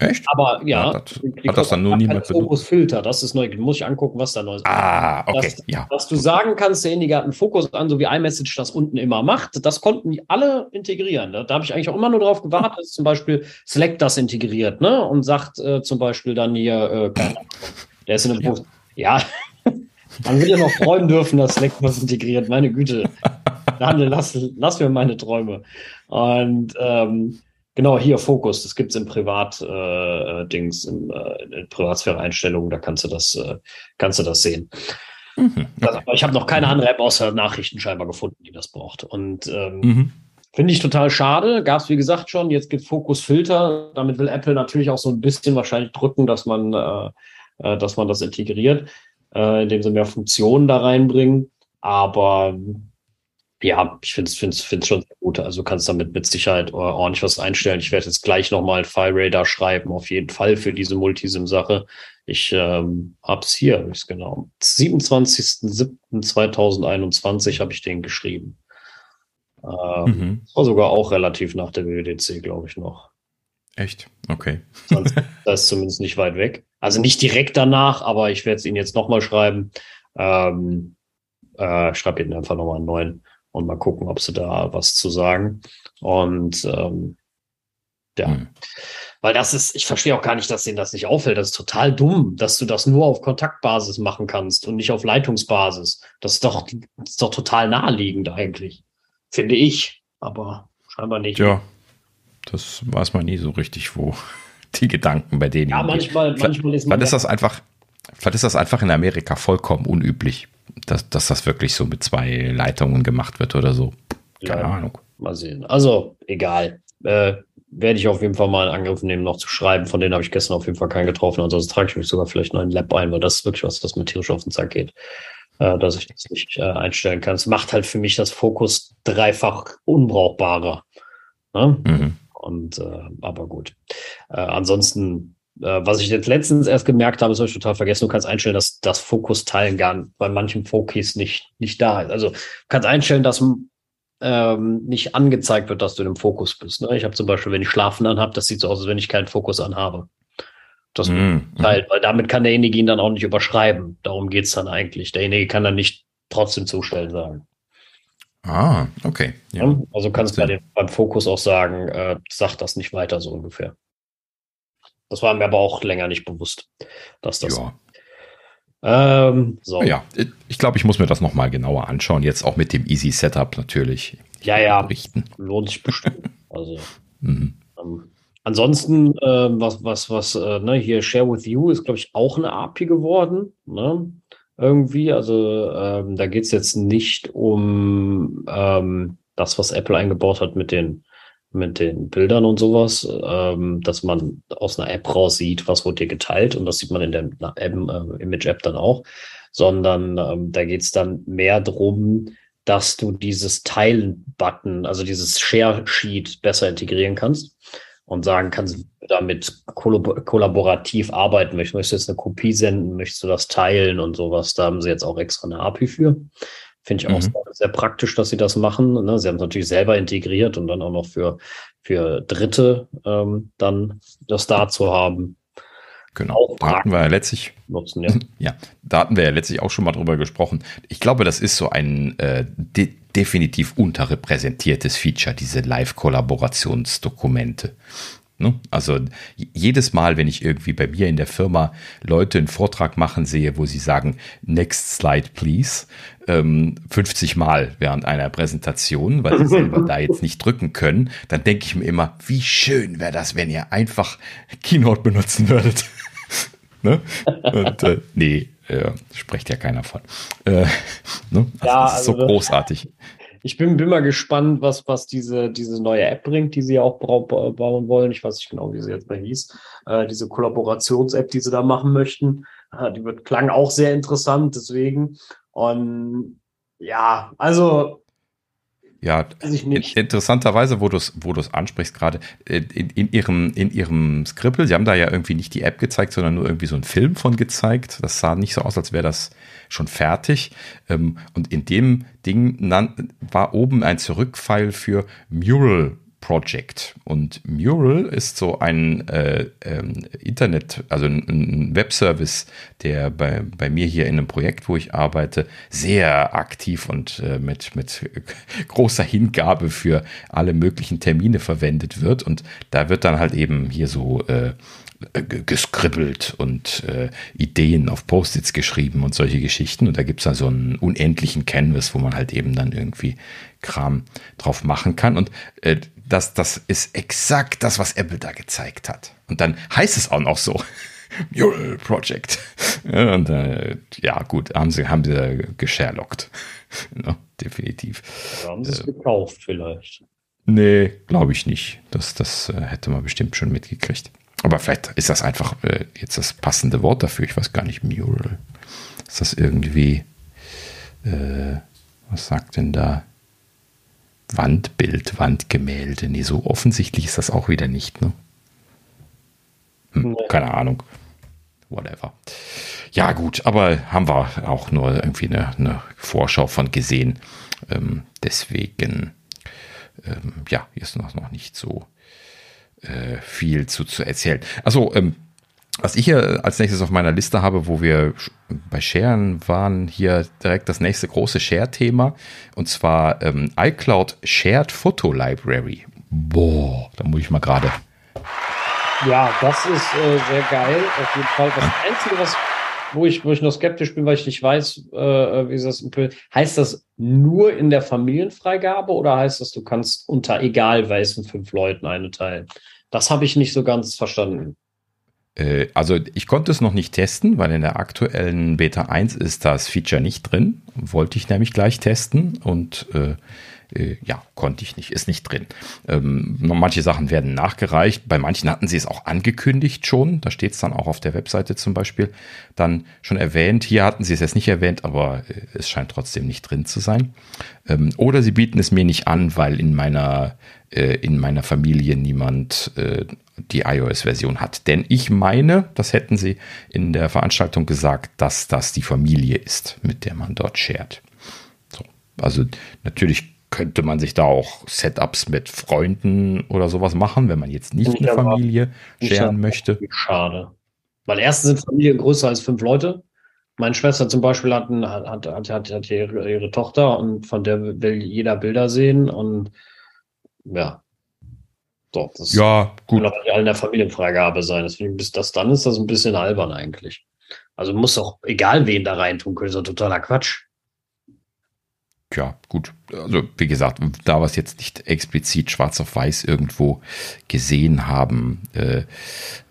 Echt? Aber ja, hat, das, hat das dann nur niemand Fokusfilter, das ist neu. Muss ich angucken, was da neu ist. Ah, okay. Dass, ja. dass du sagen kannst, derjenige hat einen Fokus an, so wie iMessage das unten immer macht. Das konnten die alle integrieren. Da, da habe ich eigentlich auch immer nur darauf gewartet, dass zum Beispiel Slack das integriert, ne? Und sagt äh, zum Beispiel dann hier, äh, der ist in einem Post. Ja, [LAUGHS] man will ja noch träumen dürfen, dass Slack was integriert. Meine Güte. Daniel, lass, lass mir meine Träume. Und ähm, Genau, hier Fokus, das gibt es im Privat-Dings, äh, im, äh, in Privatsphäre-Einstellungen, da kannst du das, äh, kannst du das sehen. Mhm, also, ich habe noch keine andere App außer Nachrichten scheinbar gefunden, die das braucht. Und ähm, mhm. finde ich total schade. Gab es, wie gesagt, schon. Jetzt gibt Fokus-Filter. Damit will Apple natürlich auch so ein bisschen wahrscheinlich drücken, dass man, äh, äh dass man das integriert, äh, indem sie mehr Funktionen da reinbringen. Aber ja, ich finde es find's, find's schon sehr gut. Also du kannst damit mit Sicherheit ordentlich was einstellen. Ich werde jetzt gleich nochmal FileRadar schreiben, auf jeden Fall für diese Multisim-Sache. Ich ähm, habe es hier, ist genau. 27.07.2021 habe ich den geschrieben. Ähm, mhm. War sogar auch relativ nach der WWDC, glaube ich, noch. Echt? Okay. [LAUGHS] das ist zumindest nicht weit weg. Also nicht direkt danach, aber ich werde es Ihnen jetzt nochmal schreiben. Ähm, äh, schreibe Ihnen einfach nochmal einen neuen und mal gucken, ob sie da was zu sagen. Und ähm, ja. Hm. Weil das ist, ich verstehe auch gar nicht, dass denen das nicht auffällt. Das ist total dumm, dass du das nur auf Kontaktbasis machen kannst und nicht auf Leitungsbasis. Das ist doch, das ist doch total naheliegend eigentlich. Finde ich. Aber scheinbar nicht. Ja. Das weiß man nie so richtig, wo [LAUGHS] die Gedanken bei denen. Ja, manchmal, manchmal ist man. Vielleicht ist das einfach, vielleicht ist das einfach in Amerika vollkommen unüblich dass, dass das wirklich so mit zwei Leitungen gemacht wird oder so. Keine ja, Ahnung. Mal sehen. Also, egal. Äh, werde ich auf jeden Fall mal in Angriff nehmen, noch zu schreiben. Von denen habe ich gestern auf jeden Fall keinen getroffen. Ansonsten trage ich mich sogar vielleicht noch in Lab ein, weil das ist wirklich was, was mir tierisch auf den Sack geht. Äh, dass ich das nicht äh, einstellen kann. Es macht halt für mich das Fokus dreifach unbrauchbarer. Ne? Mhm. Und äh, aber gut. Äh, ansonsten was ich jetzt letztens erst gemerkt habe, ist euch total vergessen, du kannst einstellen, dass das Fokus teilen gar bei manchen Fokis nicht, nicht da ist. Also du kannst einstellen, dass ähm, nicht angezeigt wird, dass du im Fokus bist. Ne? Ich habe zum Beispiel, wenn ich Schlafen anhabe, das sieht so aus, als wenn ich keinen Fokus anhabe. Das mm, teilt, weil damit kann derjenige ihn dann auch nicht überschreiben. Darum geht's dann eigentlich. Derjenige kann dann nicht trotzdem zustellen sagen. Ah, okay. Ja. Also kannst du bei dem, beim Fokus auch sagen, äh, sag das nicht weiter, so ungefähr. Das war mir aber auch länger nicht bewusst, dass das. Ja. Ähm, so. Ja, ich glaube, ich muss mir das nochmal genauer anschauen. Jetzt auch mit dem Easy Setup natürlich. Ja, ja. Berichten. Lohnt sich bestimmt. [LAUGHS] also. Mhm. Ähm, ansonsten, äh, was, was, was, äh, ne, hier Share with You ist, glaube ich, auch eine API geworden. Ne? Irgendwie. Also ähm, da geht es jetzt nicht um ähm, das, was Apple eingebaut hat mit den mit den Bildern und sowas, ähm, dass man aus einer App raus sieht, was wurde dir geteilt und das sieht man in der äh, Image-App dann auch, sondern ähm, da geht es dann mehr drum, dass du dieses Teilen-Button, also dieses Share-Sheet besser integrieren kannst und sagen kannst, damit kollaborativ arbeiten möchtest. Möchtest du jetzt eine Kopie senden, möchtest du das teilen und sowas, da haben sie jetzt auch extra eine API für. Finde ich auch mhm. sehr, praktisch, dass sie das machen. Ne? Sie haben es natürlich selber integriert und dann auch noch für, für Dritte ähm, dann das da zu haben. Genau. Da hatten wir ja letztlich. Nutzen, ja. [LAUGHS] ja, da hatten wir ja letztlich auch schon mal drüber gesprochen. Ich glaube, das ist so ein äh, de definitiv unterrepräsentiertes Feature, diese Live-Kollaborationsdokumente. Ne? Also jedes Mal, wenn ich irgendwie bei mir in der Firma Leute einen Vortrag machen sehe, wo sie sagen, next slide please, ähm, 50 Mal während einer Präsentation, weil sie selber da jetzt nicht drücken können, dann denke ich mir immer, wie schön wäre das, wenn ihr einfach Keynote benutzen würdet. [LAUGHS] ne? Und äh, nee, äh, spricht ja keiner von. Äh, ne? also, ja, das ist also so großartig. ich bin, bin mal gespannt, was, was diese, diese neue App bringt, die sie ja auch bauen wollen. Ich weiß nicht genau, wie sie jetzt mal hieß. Äh, diese Kollaborations-App, die sie da machen möchten. Äh, die wird, klang auch sehr interessant, deswegen. Und ja, also ja, interessanterweise, wo du es wo ansprichst gerade, in, in, ihrem, in ihrem Skrippel, sie haben da ja irgendwie nicht die App gezeigt, sondern nur irgendwie so einen Film von gezeigt. Das sah nicht so aus, als wäre das schon fertig. Ähm, und in dem Ding war oben ein Zurückpfeil für Mural Project. Und Mural ist so ein äh, ähm, Internet, also ein, Webservice, der bei, bei mir hier in einem Projekt, wo ich arbeite, sehr aktiv und äh, mit, mit [LAUGHS] großer Hingabe für alle möglichen Termine verwendet wird. Und da wird dann halt eben hier so äh, geskribbelt und äh, Ideen auf Post-its geschrieben und solche Geschichten. Und da gibt es dann so einen unendlichen Canvas, wo man halt eben dann irgendwie Kram drauf machen kann. Und äh, das, das ist exakt das, was Apple da gezeigt hat. Und dann heißt es auch noch so. [LAUGHS] Mural Project. [LAUGHS] und äh, ja, gut, haben sie, haben sie gesherlockt. ja, [LAUGHS] definitiv. Oder haben sie es äh, gekauft vielleicht? Nee, glaube ich nicht. Das, das äh, hätte man bestimmt schon mitgekriegt. Aber vielleicht ist das einfach äh, jetzt das passende Wort dafür. Ich weiß gar nicht, Mural. Ist das irgendwie, äh, was sagt denn da? Wandbild, Wandgemälde. Nee, so offensichtlich ist das auch wieder nicht, ne? Hm, keine Ahnung. Whatever. Ja, gut, aber haben wir auch nur irgendwie eine, eine Vorschau von gesehen. Ähm, deswegen, ähm, ja, ist noch, noch nicht so äh, viel zu, zu erzählen. Also, ähm, was ich hier als nächstes auf meiner Liste habe, wo wir bei Sharen waren, hier direkt das nächste große Share-Thema. Und zwar ähm, iCloud Shared Photo Library. Boah, da muss ich mal gerade. Ja, das ist äh, sehr geil, auf jeden Fall. Das Einzige, was, wo ich, wo ich noch skeptisch bin, weil ich nicht weiß, äh, wie ist das heißt das nur in der Familienfreigabe oder heißt das, du kannst unter egal weißen fünf Leuten eine teilen? Das habe ich nicht so ganz verstanden. Äh, also ich konnte es noch nicht testen, weil in der aktuellen Beta 1 ist das Feature nicht drin. Wollte ich nämlich gleich testen und äh, äh, ja, konnte ich nicht, ist nicht drin. Ähm, manche Sachen werden nachgereicht, bei manchen hatten sie es auch angekündigt schon, da steht es dann auch auf der Webseite zum Beispiel, dann schon erwähnt. Hier hatten sie es jetzt nicht erwähnt, aber äh, es scheint trotzdem nicht drin zu sein. Ähm, oder sie bieten es mir nicht an, weil in meiner in meiner Familie niemand die iOS-Version hat. Denn ich meine, das hätten sie in der Veranstaltung gesagt, dass das die Familie ist, mit der man dort shared. So. Also natürlich könnte man sich da auch Setups mit Freunden oder sowas machen, wenn man jetzt nicht eine Familie scheren möchte. Schade. Weil erstens sind Familien größer als fünf Leute. Meine Schwester zum Beispiel hat, hat, hat, hat, hat ihre, ihre Tochter und von der will jeder Bilder sehen und ja. So, das ja, gut. kann doch in der Familienfreigabe sein. Deswegen, bis das dann ist, das ein bisschen albern eigentlich. Also muss auch egal wen da reintun können, so totaler Quatsch. Ja, gut. Also, wie gesagt, da wir es jetzt nicht explizit schwarz auf weiß irgendwo gesehen haben, äh,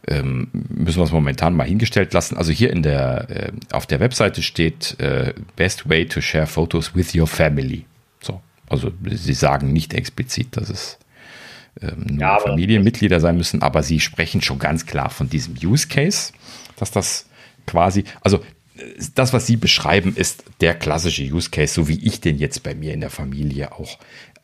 ähm, müssen wir es momentan mal hingestellt lassen. Also hier in der, äh, auf der Webseite steht äh, Best way to share photos with your family. So. Also, sie sagen nicht explizit, dass es ähm, ja, Familienmitglieder sein müssen, aber sie sprechen schon ganz klar von diesem Use Case, dass das quasi, also das, was Sie beschreiben, ist der klassische Use Case, so wie ich den jetzt bei mir in der Familie auch,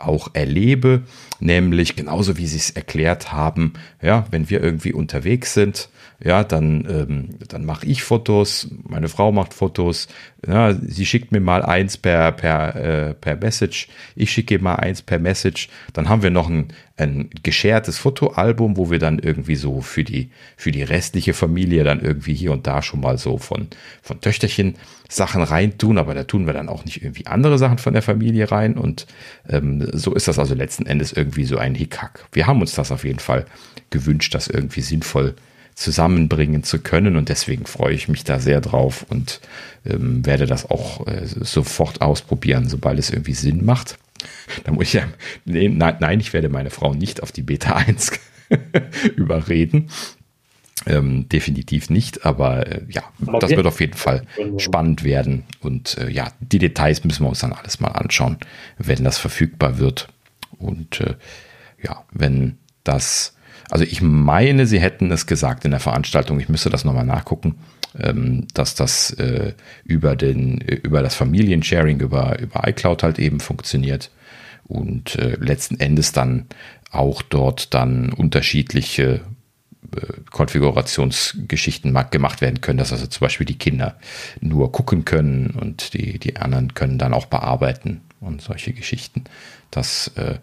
auch erlebe. Nämlich genauso wie Sie es erklärt haben, ja, wenn wir irgendwie unterwegs sind, ja, dann, ähm, dann mache ich Fotos, meine Frau macht Fotos, ja, sie schickt mir mal eins per, per, äh, per Message, ich schicke mal eins per Message, dann haben wir noch ein, ein geschertes Fotoalbum, wo wir dann irgendwie so für die, für die restliche Familie dann irgendwie hier und da schon mal so von, von Töchterchen Sachen reintun, aber da tun wir dann auch nicht irgendwie andere Sachen von der Familie rein und ähm, so ist das also letzten Endes irgendwie so ein Hickhack. Wir haben uns das auf jeden Fall gewünscht, das irgendwie sinnvoll zusammenbringen zu können. Und deswegen freue ich mich da sehr drauf und ähm, werde das auch äh, sofort ausprobieren, sobald es irgendwie Sinn macht. Da muss ich ja, nee, nein, nein, ich werde meine Frau nicht auf die Beta 1 [LAUGHS] überreden. Ähm, definitiv nicht, aber äh, ja, aber das wird auf jeden Fall spannend werden. Und äh, ja, die Details müssen wir uns dann alles mal anschauen, wenn das verfügbar wird. Und äh, ja, wenn das, also ich meine, sie hätten es gesagt in der Veranstaltung, ich müsste das nochmal nachgucken, ähm, dass das äh, über, den, über das Familiensharing, über, über iCloud halt eben funktioniert und äh, letzten Endes dann auch dort dann unterschiedliche äh, Konfigurationsgeschichten gemacht werden können, dass also zum Beispiel die Kinder nur gucken können und die, die anderen können dann auch bearbeiten und solche Geschichten. Das äh,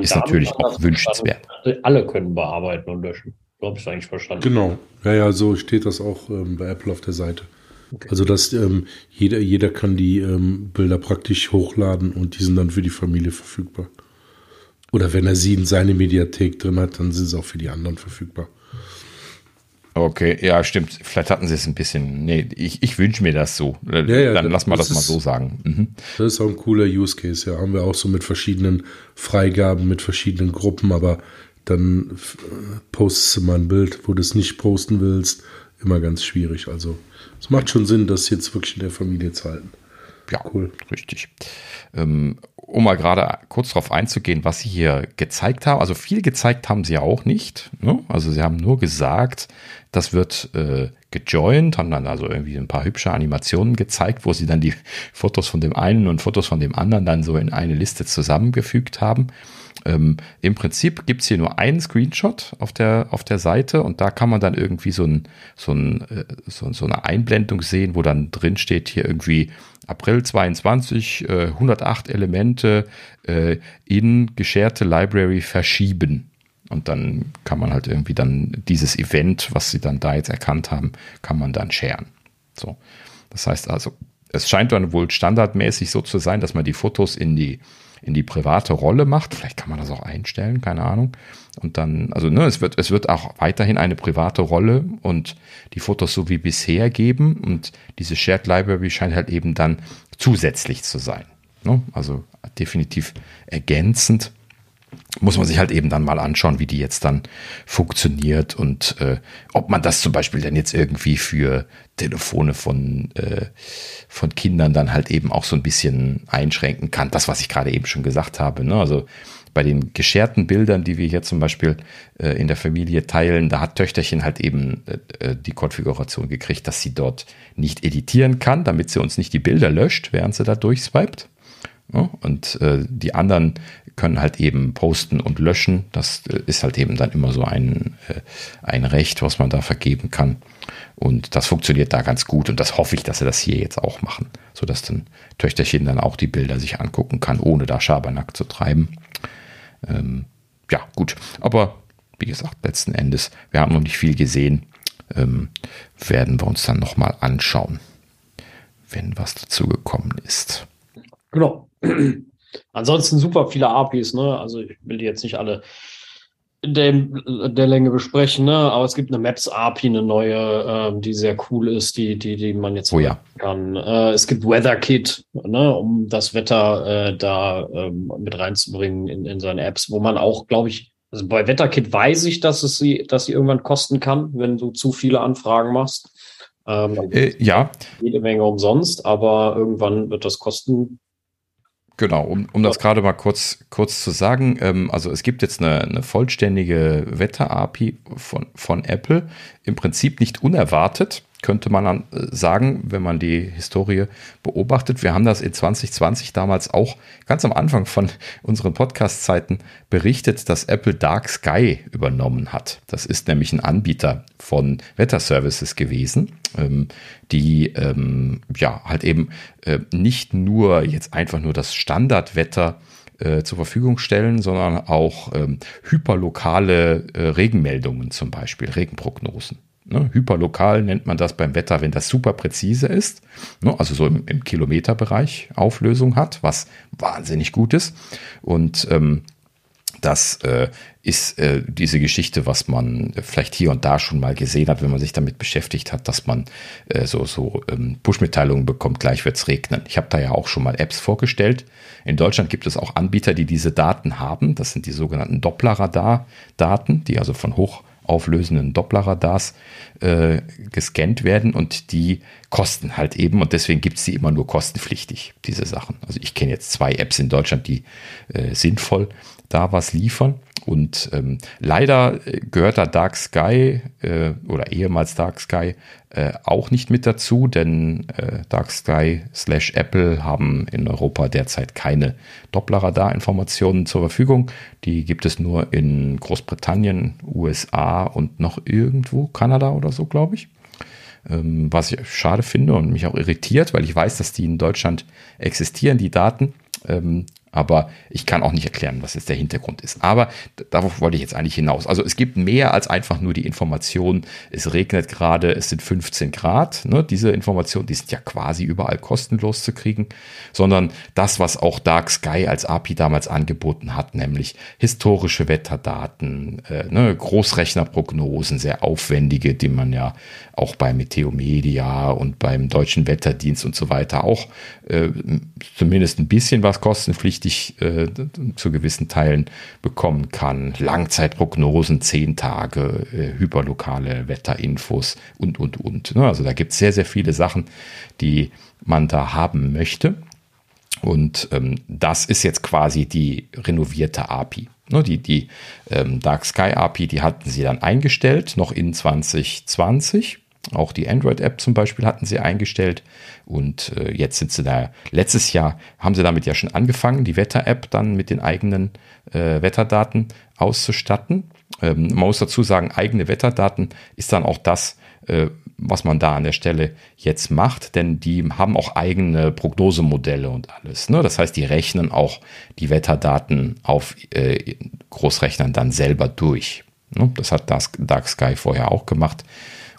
ist natürlich auch wünschenswert. Alle können bearbeiten und löschen. So habe ich es eigentlich verstanden. Genau. Ja, ja, so steht das auch ähm, bei Apple auf der Seite. Okay. Also, dass ähm, jeder, jeder kann die ähm, Bilder praktisch hochladen und die sind dann für die Familie verfügbar. Oder wenn er sie in seine Mediathek drin hat, dann sind sie auch für die anderen verfügbar. Okay, ja, stimmt. Vielleicht hatten sie es ein bisschen. Nee, ich, ich wünsche mir das so. Ja, ja, Dann lass mal das, das mal so sagen. Mhm. Das ist auch ein cooler Use Case, ja. Haben wir auch so mit verschiedenen Freigaben, mit verschiedenen Gruppen, aber dann äh, postest du mal ein Bild, wo du es nicht posten willst. Immer ganz schwierig. Also, es macht schon Sinn, das jetzt wirklich in der Familie zu halten. Ja, cool. Richtig. Ähm, um mal gerade kurz darauf einzugehen, was Sie hier gezeigt haben. Also viel gezeigt haben Sie ja auch nicht. Ne? Also Sie haben nur gesagt, das wird äh, gejoint, haben dann also irgendwie ein paar hübsche Animationen gezeigt, wo Sie dann die Fotos von dem einen und Fotos von dem anderen dann so in eine Liste zusammengefügt haben. Ähm, Im Prinzip gibt's hier nur einen Screenshot auf der, auf der Seite und da kann man dann irgendwie so, ein, so, ein, äh, so, so eine Einblendung sehen, wo dann drin steht hier irgendwie April 22, äh, 108 Elemente äh, in gescherte Library verschieben. Und dann kann man halt irgendwie dann dieses Event, was sie dann da jetzt erkannt haben, kann man dann sharen. So. Das heißt also, es scheint dann wohl standardmäßig so zu sein, dass man die Fotos in die in die private Rolle macht. Vielleicht kann man das auch einstellen, keine Ahnung. Und dann, also ne, es wird, es wird auch weiterhin eine private Rolle und die Fotos so wie bisher geben. Und diese Shared Library scheint halt eben dann zusätzlich zu sein. Ne? Also definitiv ergänzend muss man sich halt eben dann mal anschauen, wie die jetzt dann funktioniert und äh, ob man das zum Beispiel dann jetzt irgendwie für Telefone von, äh, von Kindern dann halt eben auch so ein bisschen einschränken kann. Das, was ich gerade eben schon gesagt habe. Ne? Also bei den gescherten Bildern, die wir hier zum Beispiel äh, in der Familie teilen, da hat Töchterchen halt eben äh, äh die Konfiguration gekriegt, dass sie dort nicht editieren kann, damit sie uns nicht die Bilder löscht, während sie da durchswiped. Ja, und äh, die anderen können halt eben posten und löschen. Das äh, ist halt eben dann immer so ein, äh, ein Recht, was man da vergeben kann. Und das funktioniert da ganz gut und das hoffe ich, dass sie das hier jetzt auch machen, sodass dann Töchterchen dann auch die Bilder sich angucken kann, ohne da Schabernack zu treiben. Ähm, ja, gut. Aber wie gesagt, letzten Endes, wir haben noch nicht viel gesehen. Ähm, werden wir uns dann nochmal anschauen, wenn was dazu gekommen ist. Genau. [CLEARS THROAT] Ansonsten super viele APIs, ne? Also ich will die jetzt nicht alle in der, der Länge besprechen, ne? Aber es gibt eine Maps-API, eine neue, ähm, die sehr cool ist, die, die, die man jetzt oh, ja. kann. Äh, es gibt WeatherKit, ne, um das Wetter äh, da ähm, mit reinzubringen in, in seine Apps, wo man auch, glaube ich, also bei WeatherKit weiß ich, dass es sie, dass sie irgendwann kosten kann, wenn du zu viele Anfragen machst. Ähm, äh, ja. Jede Menge umsonst, aber irgendwann wird das kosten Genau, um, um das gerade mal kurz, kurz zu sagen, ähm, also es gibt jetzt eine, eine vollständige Wetter-API von, von Apple, im Prinzip nicht unerwartet könnte man dann äh, sagen, wenn man die Historie beobachtet. Wir haben das in 2020 damals auch ganz am Anfang von [LAUGHS] unseren Podcast-Zeiten berichtet, dass Apple Dark Sky übernommen hat. Das ist nämlich ein Anbieter von Wetterservices gewesen, ähm, die ähm, ja halt eben äh, nicht nur jetzt einfach nur das Standardwetter äh, zur Verfügung stellen, sondern auch ähm, hyperlokale Regenmeldungen zum Beispiel, Regenprognosen. Ne, hyperlokal nennt man das beim Wetter, wenn das super präzise ist, ne, also so im, im, Kilometerbereich Auflösung hat, was wahnsinnig gut ist. Und ähm, das äh, ist äh, diese Geschichte, was man vielleicht hier und da schon mal gesehen hat, wenn man sich damit beschäftigt hat, dass man äh, so, so ähm, Push-Mitteilungen bekommt, gleich wird's regnen. Ich habe da ja auch schon mal Apps vorgestellt. In Deutschland gibt es auch Anbieter, die diese Daten haben. Das sind die sogenannten Doppler-Radar-Daten, die also von hoch auflösenden Dopplerradars äh, gescannt werden und die kosten halt eben und deswegen gibt es sie immer nur kostenpflichtig, diese Sachen. Also ich kenne jetzt zwei Apps in Deutschland, die äh, sinnvoll da was liefern. Und ähm, leider gehört da Dark Sky äh, oder ehemals Dark Sky äh, auch nicht mit dazu, denn äh, Dark Sky slash Apple haben in Europa derzeit keine Dopplerradar-Informationen zur Verfügung. Die gibt es nur in Großbritannien, USA und noch irgendwo, Kanada oder so, glaube ich. Ähm, was ich schade finde und mich auch irritiert, weil ich weiß, dass die in Deutschland existieren, die Daten. Aber ich kann auch nicht erklären, was jetzt der Hintergrund ist. Aber darauf wollte ich jetzt eigentlich hinaus. Also es gibt mehr als einfach nur die Information, es regnet gerade, es sind 15 Grad. Ne? Diese Informationen, die sind ja quasi überall kostenlos zu kriegen, sondern das, was auch Dark Sky als API damals angeboten hat, nämlich historische Wetterdaten, äh, ne? Großrechnerprognosen, sehr aufwendige, die man ja auch bei Meteomedia und beim Deutschen Wetterdienst und so weiter auch äh, zumindest ein bisschen was kostenpflichtig äh, zu gewissen Teilen bekommen kann. Langzeitprognosen, zehn Tage, äh, hyperlokale Wetterinfos und, und, und. Ne? Also da gibt es sehr, sehr viele Sachen, die man da haben möchte. Und ähm, das ist jetzt quasi die renovierte API. Ne, die die ähm, Dark Sky API, die hatten sie dann eingestellt, noch in 2020. Auch die Android-App zum Beispiel hatten sie eingestellt. Und äh, jetzt sind sie da, letztes Jahr haben sie damit ja schon angefangen, die Wetter-App dann mit den eigenen äh, Wetterdaten auszustatten. Ähm, man muss dazu sagen, eigene Wetterdaten ist dann auch das, äh, was man da an der Stelle jetzt macht, denn die haben auch eigene Prognosemodelle und alles. Ne? Das heißt, die rechnen auch die Wetterdaten auf äh, Großrechnern dann selber durch. Ne? Das hat Dark Sky vorher auch gemacht.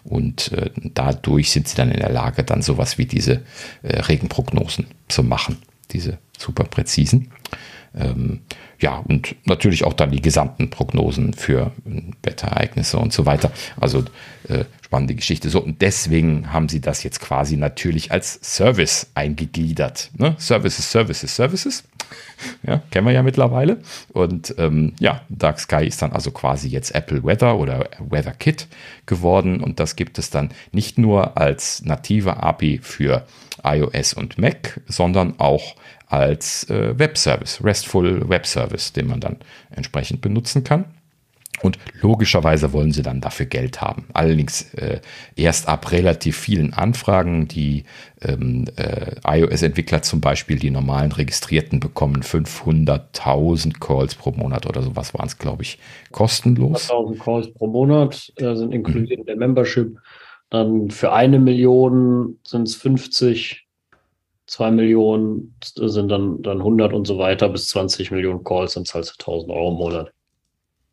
Und äh, dadurch sind sie dann in der Lage, dann sowas wie diese äh, Regenprognosen zu machen, diese super präzisen. Ähm, ja, und natürlich auch dann die gesamten Prognosen für äh, Wetterereignisse und so weiter. Also äh, spannende Geschichte. So, und deswegen haben sie das jetzt quasi natürlich als Service eingegliedert. Ne? Services, Services, Services. Ja, kennen wir ja mittlerweile. Und ähm, ja, Dark Sky ist dann also quasi jetzt Apple Weather oder Weather Kit geworden. Und das gibt es dann nicht nur als native API für iOS und Mac, sondern auch als äh, Webservice, RESTful Web Service, den man dann entsprechend benutzen kann. Und logischerweise wollen sie dann dafür Geld haben. Allerdings äh, erst ab relativ vielen Anfragen. Die ähm, äh, iOS-Entwickler zum Beispiel, die normalen Registrierten, bekommen 500.000 Calls pro Monat oder sowas waren es, glaube ich, kostenlos. 500.000 Calls pro Monat äh, sind inkludiert mhm. der Membership. Dann für eine Million sind es 50, zwei Millionen sind dann, dann 100 und so weiter. Bis 20 Millionen Calls sind es halt 1000 Euro im Monat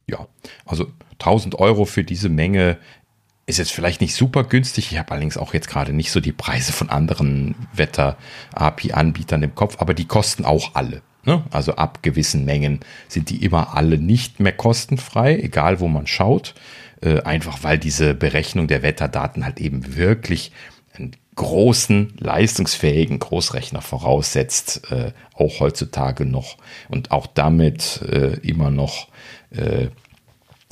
ja, also 1000 Euro für diese Menge ist jetzt vielleicht nicht super günstig. Ich habe allerdings auch jetzt gerade nicht so die Preise von anderen Wetter-API-Anbietern im Kopf, aber die kosten auch alle. Ne? Also ab gewissen Mengen sind die immer alle nicht mehr kostenfrei, egal wo man schaut. Äh, einfach weil diese Berechnung der Wetterdaten halt eben wirklich einen großen, leistungsfähigen Großrechner voraussetzt, äh, auch heutzutage noch und auch damit äh, immer noch äh,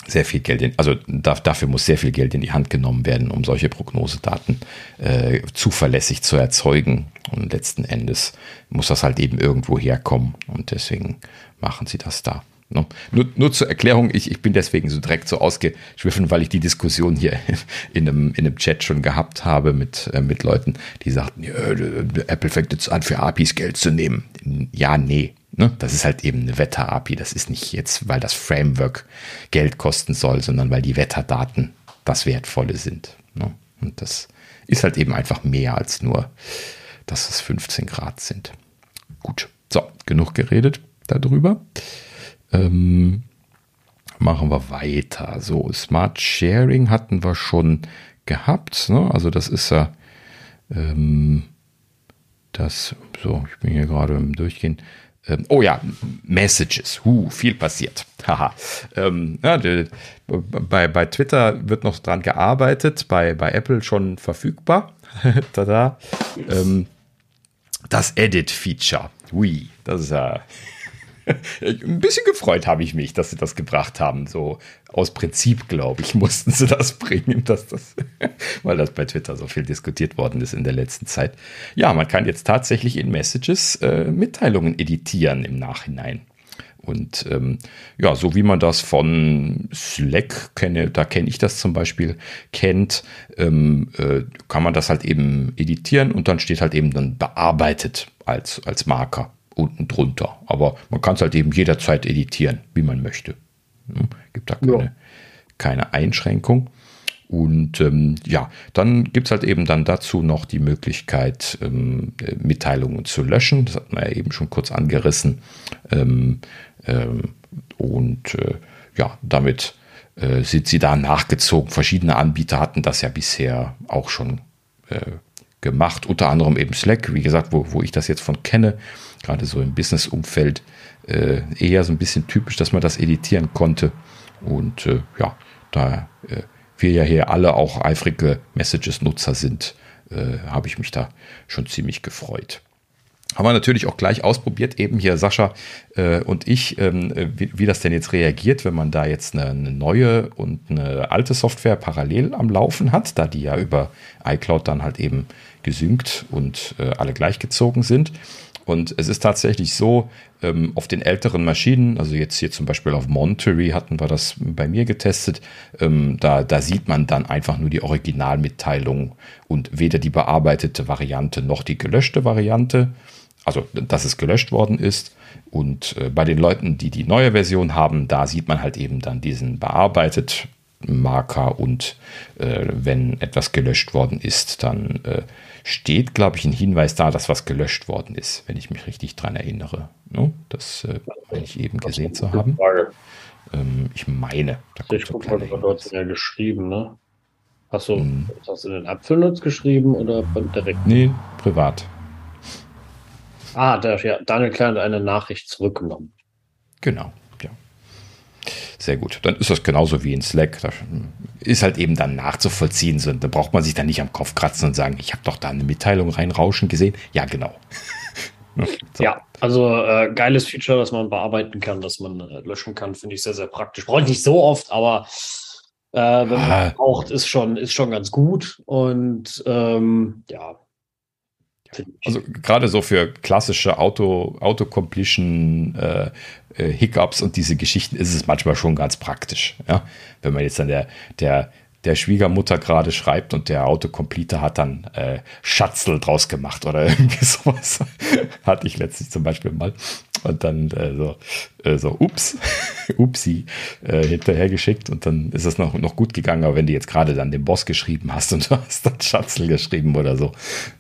sehr viel Geld, in, also dafür muss sehr viel Geld in die Hand genommen werden, um solche Prognosedaten äh, zuverlässig zu erzeugen. Und letzten Endes muss das halt eben irgendwo herkommen und deswegen machen sie das da. Ne? Nur, nur zur Erklärung, ich, ich bin deswegen so direkt so ausgeschwiffen, weil ich die Diskussion hier [LAUGHS] in einem, in einem Chat schon gehabt habe mit, äh, mit Leuten, die sagten, ja, Apple fängt jetzt an, für APIs Geld zu nehmen. Ja, nee, Ne? Das ist halt eben eine Wetter-API. Das ist nicht jetzt, weil das Framework Geld kosten soll, sondern weil die Wetterdaten das Wertvolle sind. Ne? Und das ist halt eben einfach mehr als nur, dass es 15 Grad sind. Gut, so, genug geredet darüber. Ähm, machen wir weiter. So, Smart Sharing hatten wir schon gehabt. Ne? Also das ist ja ähm, das, so, ich bin hier gerade im Durchgehen. Ähm, oh ja, Messages. Huh, viel passiert. [LAUGHS] Haha. ähm, ja, die, bei, bei Twitter wird noch dran gearbeitet, bei, bei Apple schon verfügbar. [LAUGHS] Tada. Ähm, das Edit-Feature. Hui, das ist ja. [LAUGHS] Ein bisschen gefreut habe ich mich, dass sie das gebracht haben. So aus Prinzip, glaube ich, [LAUGHS] mussten sie das bringen, dass das, [LAUGHS] weil das bei Twitter so viel diskutiert worden ist in der letzten Zeit. Ja, man kann jetzt tatsächlich in Messages äh, Mitteilungen editieren im Nachhinein. Und ähm, ja, so wie man das von Slack kenne, da kenne ich das zum Beispiel, kennt, ähm, äh, kann man das halt eben editieren und dann steht halt eben dann bearbeitet als, als Marker unten drunter. Aber man kann es halt eben jederzeit editieren, wie man möchte. Hm? Gibt da keine, ja. keine Einschränkung. Und ähm, ja, dann gibt es halt eben dann dazu noch die Möglichkeit, ähm, Mitteilungen zu löschen. Das hat man ja eben schon kurz angerissen. Ähm, ähm und äh, ja, damit äh, sind sie da nachgezogen. Verschiedene Anbieter hatten das ja bisher auch schon äh, gemacht, unter anderem eben Slack, wie gesagt, wo, wo ich das jetzt von kenne, gerade so im Business-Umfeld, äh, eher so ein bisschen typisch, dass man das editieren konnte. Und äh, ja, da äh, wir ja hier alle auch eifrige Messages-Nutzer sind, äh, habe ich mich da schon ziemlich gefreut. Haben wir natürlich auch gleich ausprobiert, eben hier Sascha äh, und ich, ähm, wie, wie, das denn jetzt reagiert, wenn man da jetzt eine, eine, neue und eine alte Software parallel am Laufen hat, da die ja über iCloud dann halt eben gesynkt und äh, alle gleichgezogen sind. Und es ist tatsächlich so, ähm, auf den älteren Maschinen, also jetzt hier zum Beispiel auf Monterey hatten wir das bei mir getestet, ähm, da, da sieht man dann einfach nur die Originalmitteilung und weder die bearbeitete Variante noch die gelöschte Variante also dass es gelöscht worden ist. Und äh, bei den Leuten, die die neue Version haben, da sieht man halt eben dann diesen bearbeitet Marker und äh, wenn etwas gelöscht worden ist, dann äh, steht, glaube ich, ein Hinweis da, dass was gelöscht worden ist, wenn ich mich richtig dran erinnere. Ne? Das äh, meine ich eben gesehen zu haben. Ähm, ich meine, da ich gucke mal, du hast ja geschrieben, ne? Hast du hm. du in den Apfelnutz geschrieben oder direkt? Nee, privat. Ah, der, ja, Daniel Klein hat eine Nachricht zurückgenommen. Genau. Sehr gut. Dann ist das genauso wie in Slack. Da ist halt eben dann nachzuvollziehen. So, da braucht man sich dann nicht am Kopf kratzen und sagen, ich habe doch da eine Mitteilung reinrauschen gesehen. Ja, genau. [LAUGHS] so. Ja, also äh, geiles Feature, das man bearbeiten kann, dass man äh, löschen kann, finde ich sehr, sehr praktisch. Brauche ich nicht so oft, aber äh, wenn man ah. braucht, ist schon, ist schon ganz gut. Und ähm, ja, also gerade so für klassische Auto, Autocompletion äh, äh, Hiccups und diese Geschichten ist es manchmal schon ganz praktisch. Ja? Wenn man jetzt dann der, der, der Schwiegermutter gerade schreibt und der Autocompleter hat dann äh, Schatzel draus gemacht oder [LAUGHS] irgendwie sowas. Hatte ich letztlich zum Beispiel mal. Und dann äh, so, äh, so, ups, [LAUGHS] upsi, äh, hinterhergeschickt und dann ist es noch, noch gut gegangen. Aber wenn du jetzt gerade dann den Boss geschrieben hast und [LAUGHS] du hast dann Schatzel geschrieben oder so,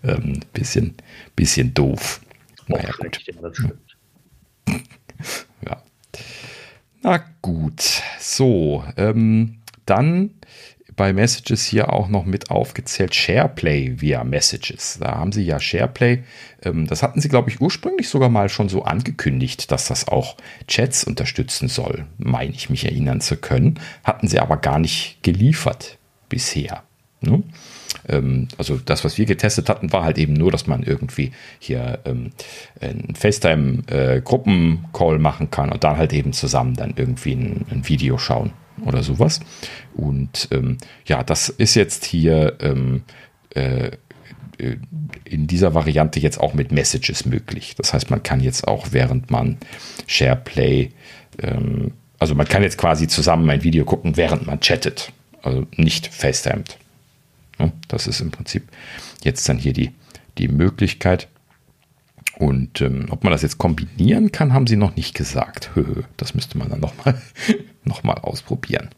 ähm, bisschen, bisschen doof. Naja, gut. [LAUGHS] ja. Na gut. So, ähm, dann bei Messages hier auch noch mit aufgezählt SharePlay via Messages. Da haben sie ja SharePlay, ähm, das hatten sie, glaube ich, ursprünglich sogar mal schon so angekündigt, dass das auch Chats unterstützen soll, meine ich mich erinnern zu können. Hatten sie aber gar nicht geliefert bisher. Ne? Ähm, also das, was wir getestet hatten, war halt eben nur, dass man irgendwie hier ähm, einen FaceTime-Gruppencall äh, machen kann und dann halt eben zusammen dann irgendwie ein, ein Video schauen oder sowas. Und ähm, ja, das ist jetzt hier ähm, äh, in dieser Variante jetzt auch mit Messages möglich. Das heißt, man kann jetzt auch, während man SharePlay, ähm, also man kann jetzt quasi zusammen ein Video gucken, während man chattet. Also nicht FaceTimed. Das ist im Prinzip jetzt dann hier die, die Möglichkeit. Und ähm, ob man das jetzt kombinieren kann, haben sie noch nicht gesagt. [LAUGHS] Das müsste man dann nochmal noch mal ausprobieren.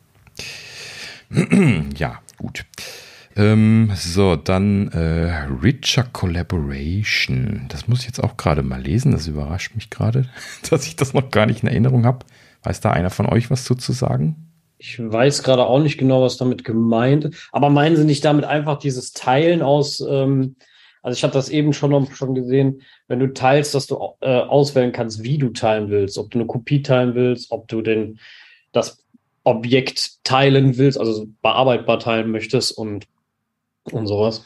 [CLEARS THROAT] ja, gut. Ähm, so, dann äh, Richer Collaboration. Das muss ich jetzt auch gerade mal lesen. Das überrascht mich gerade, [LAUGHS] dass ich das noch gar nicht in Erinnerung habe. Weiß da einer von euch was zu sagen? Ich weiß gerade auch nicht genau, was damit gemeint ist. Aber meinen Sie nicht damit einfach dieses Teilen aus ähm, also ich habe das eben schon, schon gesehen, wenn du teilst, dass du äh, auswählen kannst, wie du teilen willst, ob du eine Kopie teilen willst, ob du den, das Objekt teilen willst, also bearbeitbar teilen möchtest und, und sowas.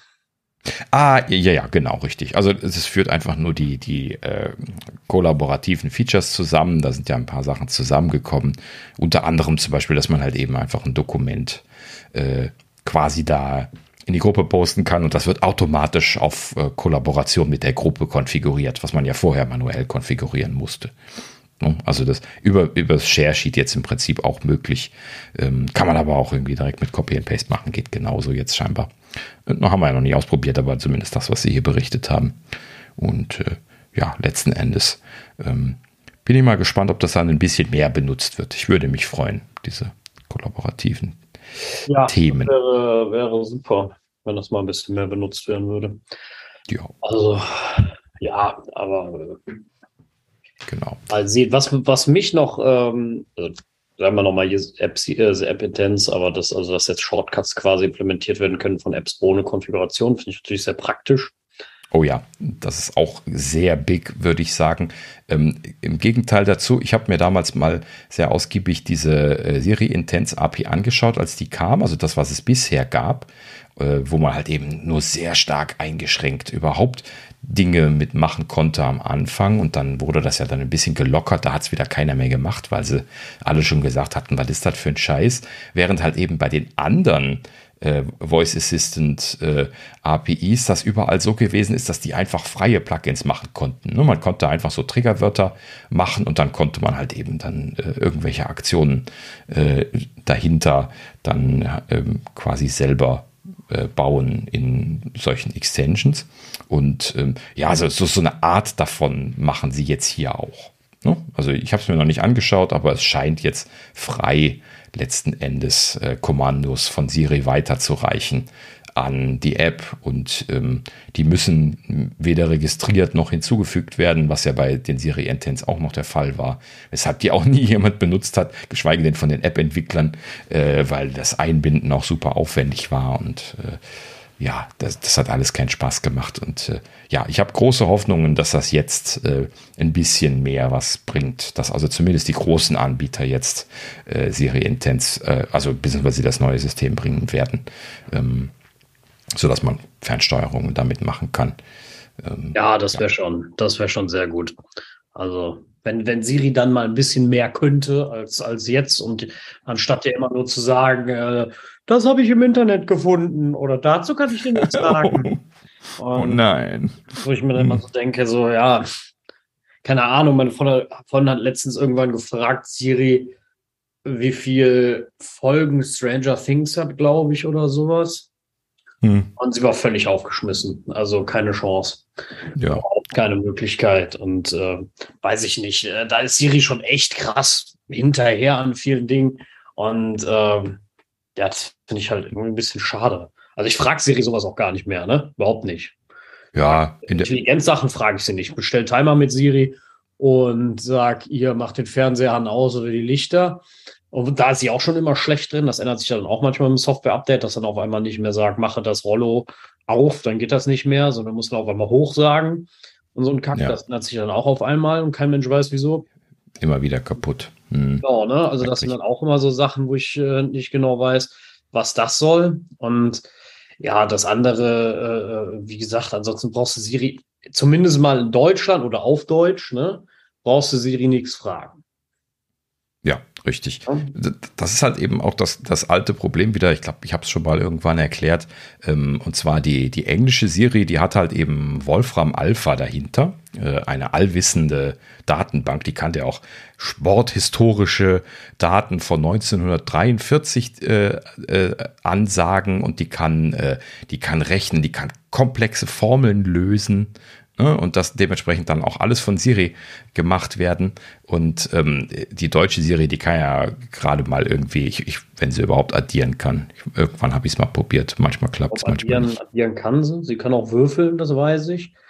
Ah, ja, ja, genau, richtig. Also es führt einfach nur die, die äh, kollaborativen Features zusammen. Da sind ja ein paar Sachen zusammengekommen. Unter anderem zum Beispiel, dass man halt eben einfach ein Dokument äh, quasi da in die Gruppe posten kann und das wird automatisch auf äh, Kollaboration mit der Gruppe konfiguriert, was man ja vorher manuell konfigurieren musste. Also das über, über das Share Sheet jetzt im Prinzip auch möglich. Ähm, kann man aber auch irgendwie direkt mit Copy and Paste machen, geht genauso jetzt scheinbar. Und noch haben wir ja noch nicht ausprobiert, aber zumindest das, was sie hier berichtet haben. Und äh, ja, letzten Endes ähm, bin ich mal gespannt, ob das dann ein bisschen mehr benutzt wird. Ich würde mich freuen, diese kollaborativen ja, Themen. Wäre, wäre super, wenn das mal ein bisschen mehr benutzt werden würde. Ja. Also, ja, aber äh, Genau. Also, was, was mich noch, ähm, also, sagen wir nochmal hier App, äh, App Intense, aber das, also dass jetzt Shortcuts quasi implementiert werden können von Apps ohne Konfiguration, finde ich natürlich sehr praktisch. Oh ja, das ist auch sehr big, würde ich sagen. Ähm, Im Gegenteil dazu, ich habe mir damals mal sehr ausgiebig diese äh, Siri Intense API angeschaut, als die kam, also das, was es bisher gab, äh, wo man halt eben nur sehr stark eingeschränkt überhaupt Dinge mitmachen konnte am Anfang und dann wurde das ja dann ein bisschen gelockert, da hat es wieder keiner mehr gemacht, weil sie alle schon gesagt hatten, was ist das für ein Scheiß, während halt eben bei den anderen äh, Voice Assistant äh, APIs das überall so gewesen ist, dass die einfach freie Plugins machen konnten. Ne? Man konnte einfach so Triggerwörter machen und dann konnte man halt eben dann äh, irgendwelche Aktionen äh, dahinter dann ähm, quasi selber äh, bauen in solchen Extensions. Und ähm, ja, also so, so eine Art davon machen sie jetzt hier auch. Ne? Also ich habe es mir noch nicht angeschaut, aber es scheint jetzt frei letzten Endes äh, Kommandos von Siri weiterzureichen an die App und ähm, die müssen weder registriert noch hinzugefügt werden, was ja bei den Siri Intents auch noch der Fall war, weshalb die auch nie [LAUGHS] jemand benutzt hat, geschweige denn von den App-Entwicklern, äh, weil das Einbinden auch super aufwendig war und äh, ja, das, das hat alles keinen Spaß gemacht. Und äh, ja, ich habe große Hoffnungen, dass das jetzt äh, ein bisschen mehr was bringt. Dass also zumindest die großen Anbieter jetzt äh, Siri Intents, äh, also beziehungsweise das neue System bringen werden. Ähm, sodass man Fernsteuerungen damit machen kann. Ähm, ja, das wäre schon, das wäre schon sehr gut. Also wenn, wenn Siri dann mal ein bisschen mehr könnte als, als jetzt und anstatt dir immer nur zu sagen, äh, das habe ich im Internet gefunden oder dazu kann ich dir nichts [LAUGHS] sagen. Oh, oh nein. Wo ich mir dann immer so denke, so ja, keine Ahnung, meine Freundin hat letztens irgendwann gefragt, Siri, wie viel Folgen Stranger Things hat, glaube ich, oder sowas. Hm. Und sie war völlig aufgeschmissen. Also keine Chance. Ja. Keine Möglichkeit. Und äh, weiß ich nicht. Äh, da ist Siri schon echt krass hinterher an vielen Dingen. Und äh, ja, das finde ich halt irgendwie ein bisschen schade. Also ich frage Siri sowas auch gar nicht mehr, ne? Überhaupt nicht. Ja, in Intelligenzsachen frage ich sie nicht. Bestell Timer mit Siri und sag, ihr macht den Fernseher an aus oder die Lichter. Und da ist sie auch schon immer schlecht drin. Das ändert sich dann auch manchmal im Software-Update, dass dann auf einmal nicht mehr sagt, mache das Rollo auf, dann geht das nicht mehr, sondern muss man auf einmal hoch sagen. Und so ein Kack, ja. das ändert sich dann auch auf einmal und kein Mensch weiß wieso. Immer wieder kaputt. Hm. Genau, ne? Also das sind dann auch immer so Sachen, wo ich äh, nicht genau weiß, was das soll. Und ja, das andere, äh, wie gesagt, ansonsten brauchst du Siri, zumindest mal in Deutschland oder auf Deutsch, ne? Brauchst du Siri nichts fragen. Ja, richtig. Das ist halt eben auch das, das alte Problem wieder. Ich glaube, ich habe es schon mal irgendwann erklärt. Ähm, und zwar die, die englische Serie, die hat halt eben Wolfram Alpha dahinter. Äh, eine allwissende Datenbank. Die kann ja auch sporthistorische Daten von 1943 äh, äh, ansagen und die kann, äh, die kann rechnen, die kann komplexe Formeln lösen? Und das dementsprechend dann auch alles von Siri gemacht werden. Und ähm, die deutsche Siri, die kann ja gerade mal irgendwie, ich, ich, wenn sie überhaupt addieren kann. Ich, irgendwann habe ich es mal probiert. Manchmal klappt es, manchmal nicht. Addieren kann sie. Sie kann auch würfeln, das weiß ich. [LAUGHS]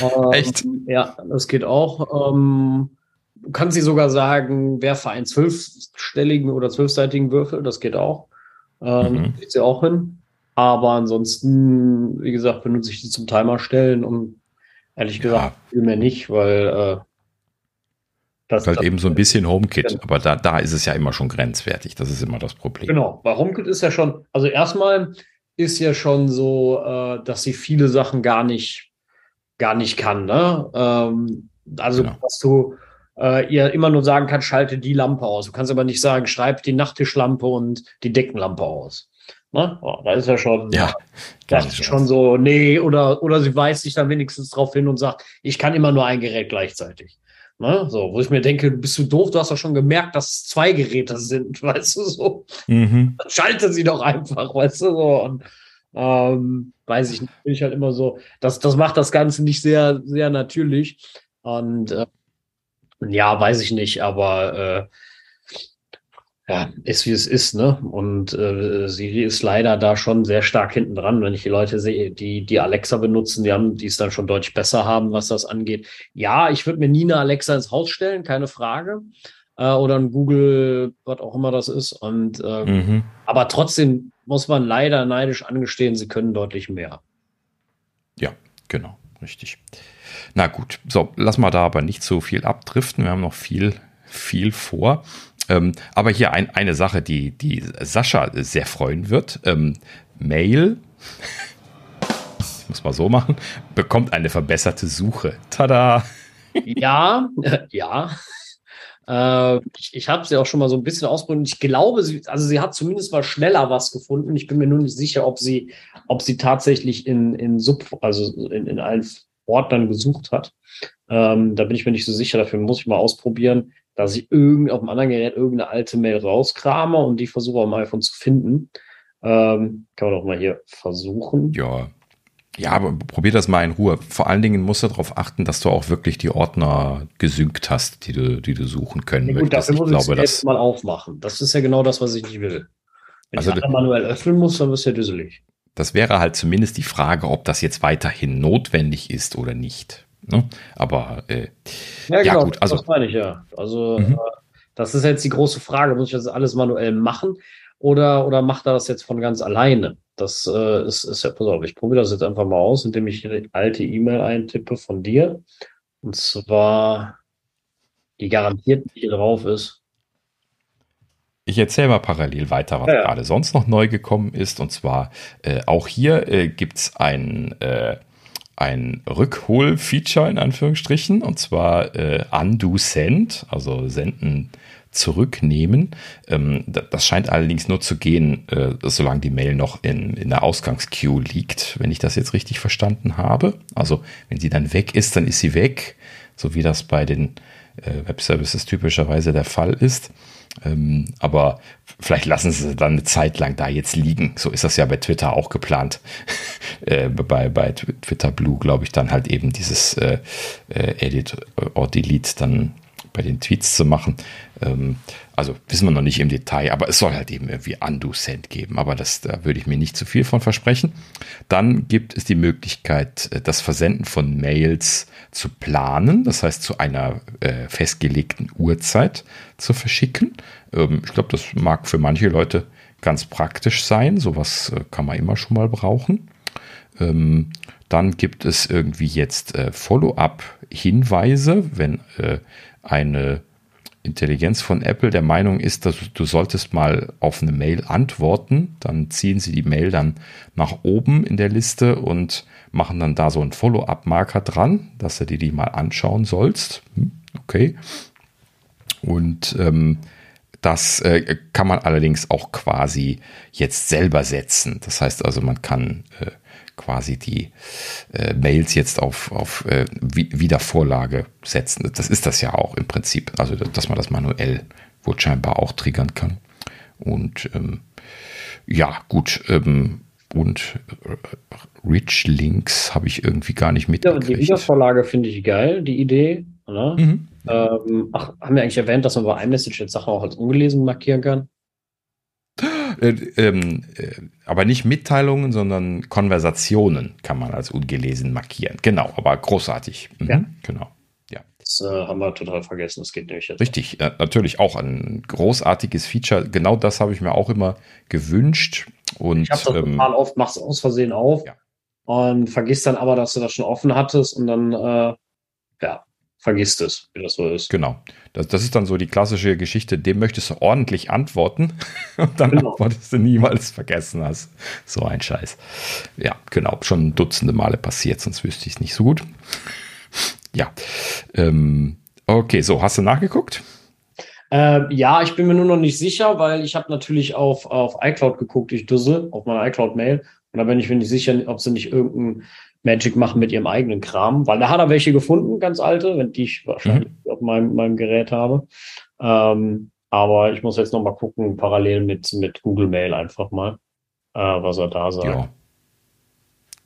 Ähm, Echt? Ja, das geht auch. Ähm, du kannst sie sogar sagen, werfe einen zwölfstelligen oder zwölfseitigen Würfel, das geht auch. Ähm, mhm. Geht sie auch hin. Aber ansonsten, wie gesagt, benutze ich die zum Timer stellen, um Ehrlich gesagt, ja. mir nicht, weil äh, das ist halt eben so ein bisschen HomeKit, genau. aber da, da ist es ja immer schon grenzwertig. Das ist immer das Problem. Genau, bei HomeKit ist ja schon, also erstmal ist ja schon so, äh, dass sie viele Sachen gar nicht, gar nicht kann. Ne? Ähm, also, genau. dass du äh, ihr immer nur sagen kannst, schalte die Lampe aus. Du kannst aber nicht sagen, schreib die Nachttischlampe und die Deckenlampe aus. Ne? Oh, da ist ja schon, ja, das ist schon so, nee, oder, oder sie weist sich dann wenigstens darauf hin und sagt, ich kann immer nur ein Gerät gleichzeitig. Ne? So, wo ich mir denke, bist du doof, du hast doch schon gemerkt, dass es zwei Geräte sind, [LAUGHS] weißt du so. Mhm. [LAUGHS] Schalte sie doch einfach, weißt du so. Und, ähm, weiß ich nicht, bin ich halt immer so, das, das macht das Ganze nicht sehr, sehr natürlich. Und äh, ja, weiß ich nicht, aber äh, ja, ist wie es ist, ne? Und äh, Siri ist leider da schon sehr stark hinten dran. Wenn ich die Leute sehe, die die Alexa benutzen, die haben, die es dann schon deutlich besser haben, was das angeht. Ja, ich würde mir nie eine Alexa ins Haus stellen, keine Frage. Äh, oder ein Google, was auch immer das ist. Und äh, mhm. aber trotzdem muss man leider neidisch angestehen, sie können deutlich mehr. Ja, genau, richtig. Na gut, so, lass mal da aber nicht so viel abdriften. Wir haben noch viel, viel vor. Ähm, aber hier ein, eine Sache, die, die Sascha sehr freuen wird. Ähm, Mail, ich muss mal so machen, bekommt eine verbesserte Suche. Tada! Ja, [LAUGHS] ja. Äh, ich ich habe sie auch schon mal so ein bisschen ausprobiert. Ich glaube, sie, also sie hat zumindest mal schneller was gefunden. Ich bin mir nur nicht sicher, ob sie, ob sie tatsächlich in, in Sub, also in, in allen Ordnern gesucht hat. Ähm, da bin ich mir nicht so sicher. Dafür muss ich mal ausprobieren dass ich irgend, auf dem anderen Gerät irgendeine alte Mail rauskrame und die versuche am iPhone zu finden. Ähm, kann man doch mal hier versuchen. Ja. Ja, aber probier das mal in Ruhe. Vor allen Dingen musst du darauf achten, dass du auch wirklich die Ordner gesynkt hast, die du, die du suchen können ja, gut, Dafür muss ich jetzt mal aufmachen. Das ist ja genau das, was ich nicht will. Wenn also, ich manuell öffnen muss, dann wirst du ja düsselig. Das wäre halt zumindest die Frage, ob das jetzt weiterhin notwendig ist oder nicht. Ne? Aber äh, ja, genau, ja, gut, also, das meine ich ja. Also mhm. äh, das ist jetzt die große Frage, muss ich das alles manuell machen oder, oder macht er das jetzt von ganz alleine? Das äh, ist, ist ja, pass auf, ich probiere das jetzt einfach mal aus, indem ich eine alte E-Mail eintippe von dir. Und zwar, die garantiert hier drauf ist. Ich erzähle mal parallel weiter, was ja, ja. gerade sonst noch neu gekommen ist. Und zwar äh, auch hier äh, gibt es ein äh, ein Rückhol-Feature in Anführungsstrichen und zwar äh, Undo Send, also senden zurücknehmen. Ähm, das scheint allerdings nur zu gehen, äh, solange die Mail noch in, in der Ausgangsqueue liegt, wenn ich das jetzt richtig verstanden habe. Also wenn sie dann weg ist, dann ist sie weg, so wie das bei den äh, Webservices typischerweise der Fall ist. Ähm, aber vielleicht lassen sie dann eine Zeit lang da jetzt liegen. So ist das ja bei Twitter auch geplant. [LAUGHS] äh, bei, bei Twitter Blue, glaube ich, dann halt eben dieses äh, äh, Edit or Delete dann bei den Tweets zu machen. Ähm, also wissen wir noch nicht im Detail, aber es soll halt eben irgendwie Undo Send geben. Aber das, da würde ich mir nicht zu viel von versprechen. Dann gibt es die Möglichkeit, äh, das Versenden von Mails zu planen. Das heißt, zu einer äh, festgelegten Uhrzeit zu verschicken. Ähm, ich glaube, das mag für manche Leute ganz praktisch sein. Sowas äh, kann man immer schon mal brauchen. Ähm, dann gibt es irgendwie jetzt äh, Follow-up-Hinweise, wenn äh, eine Intelligenz von Apple der Meinung ist, dass du solltest mal auf eine Mail antworten, dann ziehen sie die Mail dann nach oben in der Liste und machen dann da so einen Follow-up-Marker dran, dass du dir die mal anschauen sollst. Hm, okay. Und ähm, das äh, kann man allerdings auch quasi jetzt selber setzen. Das heißt also, man kann äh, quasi die äh, Mails jetzt auf, auf äh, Wiedervorlage setzen. Das ist das ja auch im Prinzip. Also, dass man das manuell wohl scheinbar auch triggern kann. Und ähm, ja, gut. Ähm, und äh, Rich Links habe ich irgendwie gar nicht mitgekriegt. Ja, die Wiedervorlage finde ich geil, die Idee. Ne? Mhm. Ähm, ach, haben wir eigentlich erwähnt, dass man bei iMessage jetzt Sachen auch als ungelesen markieren kann? Äh, ähm, äh, aber nicht Mitteilungen, sondern Konversationen kann man als ungelesen markieren. Genau, aber großartig. Mhm, ja. Genau. Ja. Das äh, haben wir total vergessen. Das geht nämlich jetzt. Richtig, natürlich auch ein großartiges Feature. Genau das habe ich mir auch immer gewünscht. Und, ich habe das ähm, total oft, mach's aus Versehen auf ja. und vergisst dann aber, dass du das schon offen hattest und dann, äh, ja, vergisst es, wie das so ist. Genau. Das, das ist dann so die klassische Geschichte, dem möchtest du ordentlich antworten [LAUGHS] und dann genau. antwortest du niemals vergessen hast. So ein Scheiß. Ja, genau. Schon dutzende Male passiert, sonst wüsste ich es nicht so gut. Ja. Ähm, okay, so, hast du nachgeguckt? Äh, ja, ich bin mir nur noch nicht sicher, weil ich habe natürlich auf, auf iCloud geguckt, ich Düssel, auf meine iCloud-Mail. Und da bin ich mir nicht sicher, ob sie nicht irgendein Magic machen mit ihrem eigenen Kram, weil da hat er welche gefunden, ganz alte, wenn die ich wahrscheinlich mhm. auf meinem, meinem Gerät habe. Ähm, aber ich muss jetzt noch mal gucken, parallel mit, mit Google Mail einfach mal, äh, was er da sagt. Ja.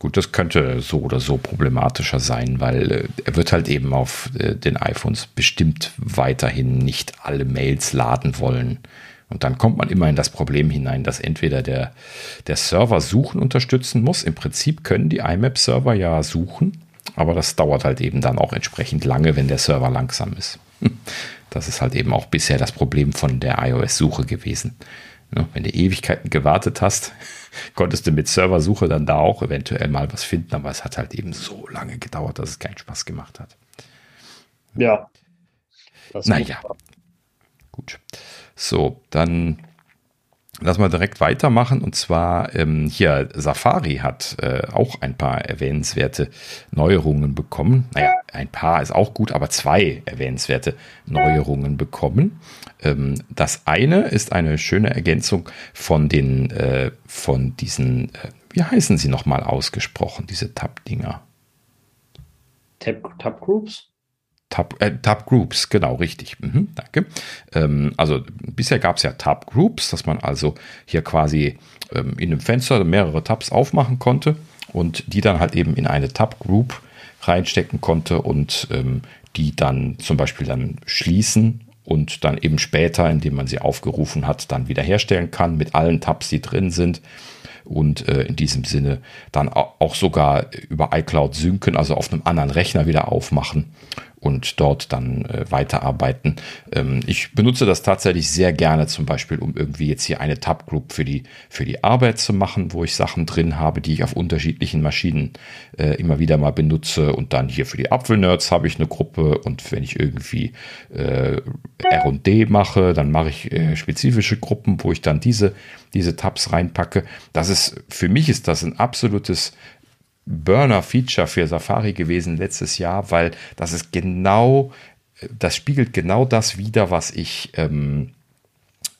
Gut, das könnte so oder so problematischer sein, weil äh, er wird halt eben auf äh, den iPhones bestimmt weiterhin nicht alle Mails laden wollen. Und dann kommt man immer in das Problem hinein, dass entweder der, der Server Suchen unterstützen muss. Im Prinzip können die IMAP-Server ja suchen, aber das dauert halt eben dann auch entsprechend lange, wenn der Server langsam ist. [LAUGHS] Das ist halt eben auch bisher das Problem von der iOS-Suche gewesen. Wenn du Ewigkeiten gewartet hast, [LAUGHS] konntest du mit Serversuche dann da auch eventuell mal was finden, aber es hat halt eben so lange gedauert, dass es keinen Spaß gemacht hat. Ja. Naja. Gut. So, dann lass mal direkt weitermachen. Und zwar ähm, hier, Safari hat äh, auch ein paar erwähnenswerte Neuerungen bekommen. Naja, ein paar ist auch gut, aber zwei erwähnenswerte Neuerungen bekommen. Ähm, das eine ist eine schöne Ergänzung von den, äh, von diesen, äh, wie heißen sie nochmal ausgesprochen, diese Tab-Dinger? Tab-Groups? Tab, äh, Tab Groups, genau, richtig. Mhm, danke. Ähm, also bisher gab es ja Tab Groups, dass man also hier quasi ähm, in einem Fenster mehrere Tabs aufmachen konnte und die dann halt eben in eine Tab Group reinstecken konnte und ähm, die dann zum Beispiel dann schließen und dann eben später, indem man sie aufgerufen hat, dann wiederherstellen kann mit allen Tabs, die drin sind und äh, in diesem Sinne dann auch sogar über iCloud synken, also auf einem anderen Rechner wieder aufmachen und dort dann äh, weiterarbeiten. Ähm, ich benutze das tatsächlich sehr gerne, zum Beispiel, um irgendwie jetzt hier eine Tab-Group für die, für die Arbeit zu machen, wo ich Sachen drin habe, die ich auf unterschiedlichen Maschinen äh, immer wieder mal benutze. Und dann hier für die Apfelnerds habe ich eine Gruppe und wenn ich irgendwie äh, RD mache, dann mache ich äh, spezifische Gruppen, wo ich dann diese, diese Tabs reinpacke. Das ist, für mich ist das ein absolutes Burner-Feature für Safari gewesen letztes Jahr, weil das ist genau, das spiegelt genau das wider, was ich ähm,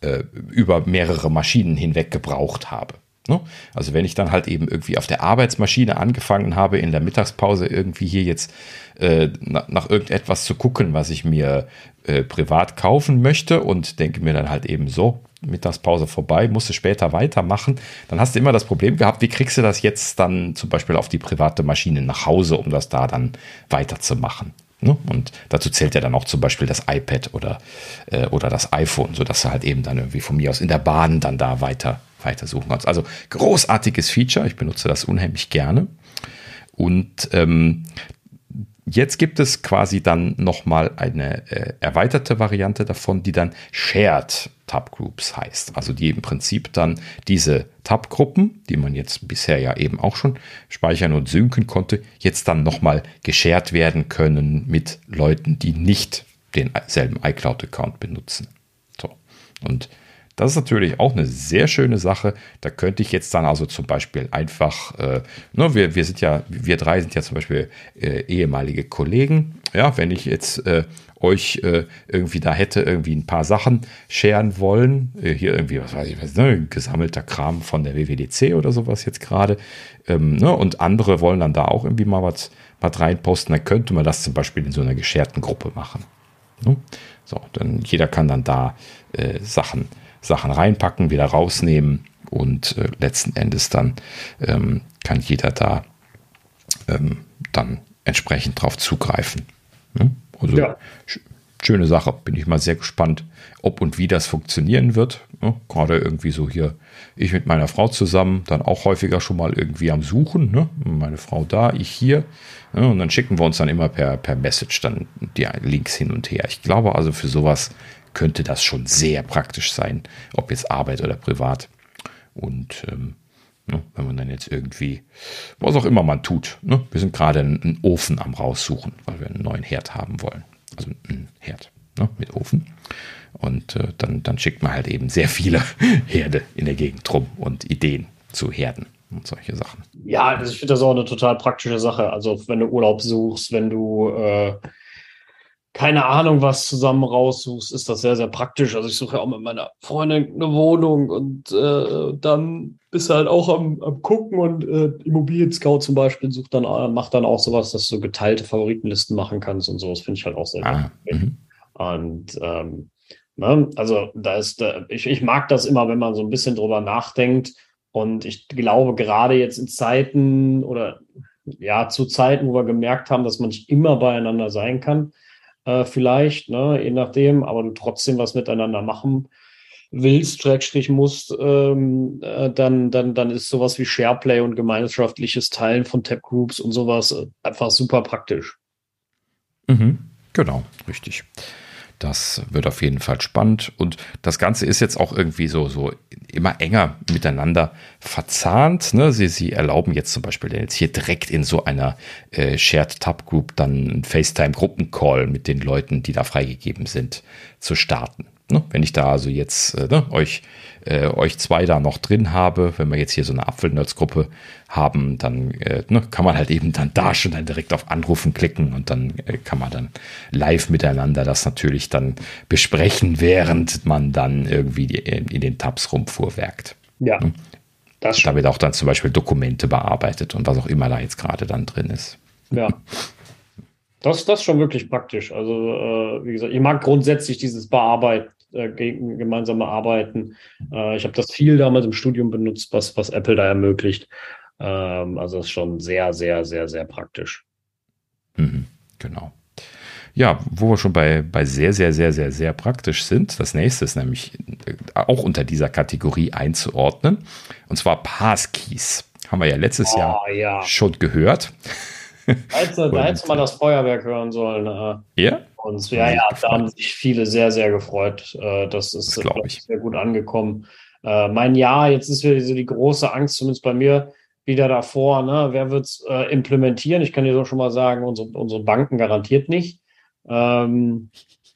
äh, über mehrere Maschinen hinweg gebraucht habe. Ne? Also wenn ich dann halt eben irgendwie auf der Arbeitsmaschine angefangen habe, in der Mittagspause irgendwie hier jetzt äh, nach, nach, irgendetwas zu gucken, was ich mir äh, privat kaufen möchte und denke mir dann halt eben so, Mittagspause vorbei, musste später weitermachen, dann hast du immer das Problem gehabt, wie kriegst du das jetzt dann zum Beispiel auf die private Maschine nach Hause, um das da dann weiterzumachen. Ne? Und dazu zählt ja dann auch zum Beispiel das iPad oder, äh, oder das iPhone, sodass du halt eben dann irgendwie von mir aus in der Bahn dann da weiter, weiter suchen kannst. Also großartiges Feature, ich benutze das unheimlich gerne. Und ähm, Jetzt gibt es quasi dann nochmal eine äh, erweiterte Variante davon, die dann Shared Tab-Groups heißt. Also die im Prinzip dann diese Tab-Gruppen, die man jetzt bisher ja eben auch schon speichern und synken konnte, jetzt dann nochmal geshared werden können mit Leuten, die nicht denselben iCloud-Account benutzen. So. Und das ist natürlich auch eine sehr schöne Sache. Da könnte ich jetzt dann also zum Beispiel einfach, äh, ne, wir, wir sind ja, wir drei sind ja zum Beispiel äh, ehemalige Kollegen. Ja, wenn ich jetzt äh, euch äh, irgendwie da hätte irgendwie ein paar Sachen scheren wollen, äh, hier irgendwie, was weiß ich, was, ne, gesammelter Kram von der WWDC oder sowas jetzt gerade, ähm, ne, und andere wollen dann da auch irgendwie mal was, was reinposten, dann könnte man das zum Beispiel in so einer gescherten Gruppe machen. Ne? So, dann jeder kann dann da äh, Sachen reinpacken, wieder rausnehmen und äh, letzten Endes dann ähm, kann jeder da ähm, dann entsprechend drauf zugreifen. Ne? Also ja. sch schöne Sache, bin ich mal sehr gespannt, ob und wie das funktionieren wird. Ne? Gerade irgendwie so hier, ich mit meiner Frau zusammen, dann auch häufiger schon mal irgendwie am Suchen. Ne? Meine Frau da, ich hier. Ne? Und dann schicken wir uns dann immer per, per Message dann die Links hin und her. Ich glaube also für sowas könnte das schon sehr praktisch sein, ob jetzt Arbeit oder privat. Und ähm, Ne? Wenn man dann jetzt irgendwie, was auch immer man tut. Ne? Wir sind gerade einen Ofen am raussuchen, weil wir einen neuen Herd haben wollen. Also einen Herd ne? mit Ofen. Und äh, dann, dann schickt man halt eben sehr viele [LAUGHS] Herde in der Gegend rum und Ideen zu Herden und solche Sachen. Ja, also ich finde das auch eine total praktische Sache. Also wenn du Urlaub suchst, wenn du äh, keine Ahnung was zusammen raussuchst, ist das sehr, sehr praktisch. Also ich suche ja auch mit meiner Freundin eine Wohnung und äh, dann bist du halt auch am, am gucken und äh, Immobilien Scout zum Beispiel sucht dann, macht dann auch sowas, dass du geteilte Favoritenlisten machen kannst und so. Das finde ich halt auch sehr ah, mhm. Und ähm, ne, also da ist, da, ich, ich mag das immer, wenn man so ein bisschen drüber nachdenkt. Und ich glaube, gerade jetzt in Zeiten oder ja, zu Zeiten, wo wir gemerkt haben, dass man nicht immer beieinander sein kann, äh, vielleicht, ne, je nachdem, aber du trotzdem was miteinander machen willst, Schrägstrich musst, ähm, äh, dann, dann, dann ist sowas wie SharePlay und gemeinschaftliches Teilen von Tab-Groups und sowas äh, einfach super praktisch. Mhm, genau, richtig. Das wird auf jeden Fall spannend. Und das Ganze ist jetzt auch irgendwie so, so immer enger miteinander verzahnt. Ne? Sie, sie erlauben jetzt zum Beispiel jetzt hier direkt in so einer äh, Shared Tab Group dann einen FaceTime-Gruppencall mit den Leuten, die da freigegeben sind, zu starten. Ne? Wenn ich da also jetzt äh, ne, euch, äh, euch zwei da noch drin habe, wenn wir jetzt hier so eine Apfelnerds-Gruppe haben, dann äh, ne, kann man halt eben dann da schon dann direkt auf Anrufen klicken und dann äh, kann man dann live miteinander das natürlich dann besprechen, während man dann irgendwie die, in den Tabs rumfuhrwerkt. Ja. Ne? Das schon. Da wird auch dann zum Beispiel Dokumente bearbeitet und was auch immer da jetzt gerade dann drin ist. Ja. Das, das ist schon wirklich praktisch. Also, äh, wie gesagt, ich mag grundsätzlich dieses Bearbeiten, äh, gemeinsame Arbeiten. Äh, ich habe das viel damals im Studium benutzt, was, was Apple da ermöglicht. Ähm, also, das ist schon sehr, sehr, sehr, sehr praktisch. Mhm, genau. Ja, wo wir schon bei, bei sehr, sehr, sehr, sehr, sehr praktisch sind, das nächste ist nämlich äh, auch unter dieser Kategorie einzuordnen, und zwar Passkeys. Haben wir ja letztes oh, Jahr ja. schon gehört. Also, da hätte [LAUGHS] man das Feuerwerk hören sollen. Äh, ja? Und ja, ja, da haben sich viele sehr, sehr gefreut. Äh, das ist das ich. sehr gut angekommen. Äh, mein Jahr, jetzt ist wieder so die große Angst, zumindest bei mir, wieder davor. Ne? Wer wird es äh, implementieren? Ich kann dir so schon mal sagen, unsere, unsere Banken garantiert nicht. Ähm,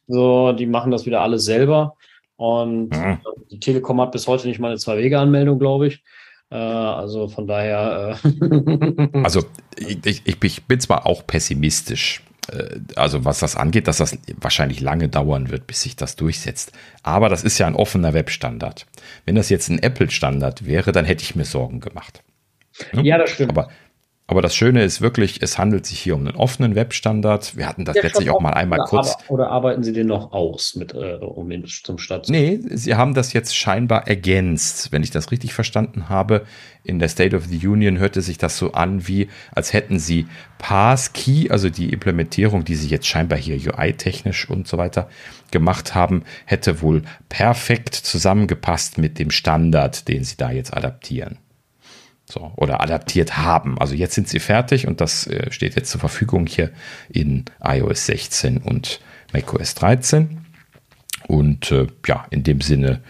so, die machen das wieder alles selber. Und mhm. die Telekom hat bis heute nicht mal eine Zwei-Wege-Anmeldung, glaube ich. Äh, also von daher. Äh [LAUGHS] also ich, ich, ich bin zwar auch pessimistisch, äh, also was das angeht, dass das wahrscheinlich lange dauern wird, bis sich das durchsetzt. Aber das ist ja ein offener Webstandard. Wenn das jetzt ein Apple-Standard wäre, dann hätte ich mir Sorgen gemacht. Ja, das stimmt. Aber aber das Schöne ist wirklich, es handelt sich hier um einen offenen Webstandard. Wir hatten das ja, letztlich auch mal einmal oder kurz. Oder arbeiten Sie den noch aus, mit, äh, um ihn zum Start zu Nee, Sie haben das jetzt scheinbar ergänzt. Wenn ich das richtig verstanden habe, in der State of the Union hörte sich das so an, wie als hätten Sie Passkey, also die Implementierung, die Sie jetzt scheinbar hier UI-technisch und so weiter gemacht haben, hätte wohl perfekt zusammengepasst mit dem Standard, den Sie da jetzt adaptieren. So, oder adaptiert haben. Also jetzt sind sie fertig und das äh, steht jetzt zur Verfügung hier in iOS 16 und macOS 13. Und äh, ja, in dem Sinne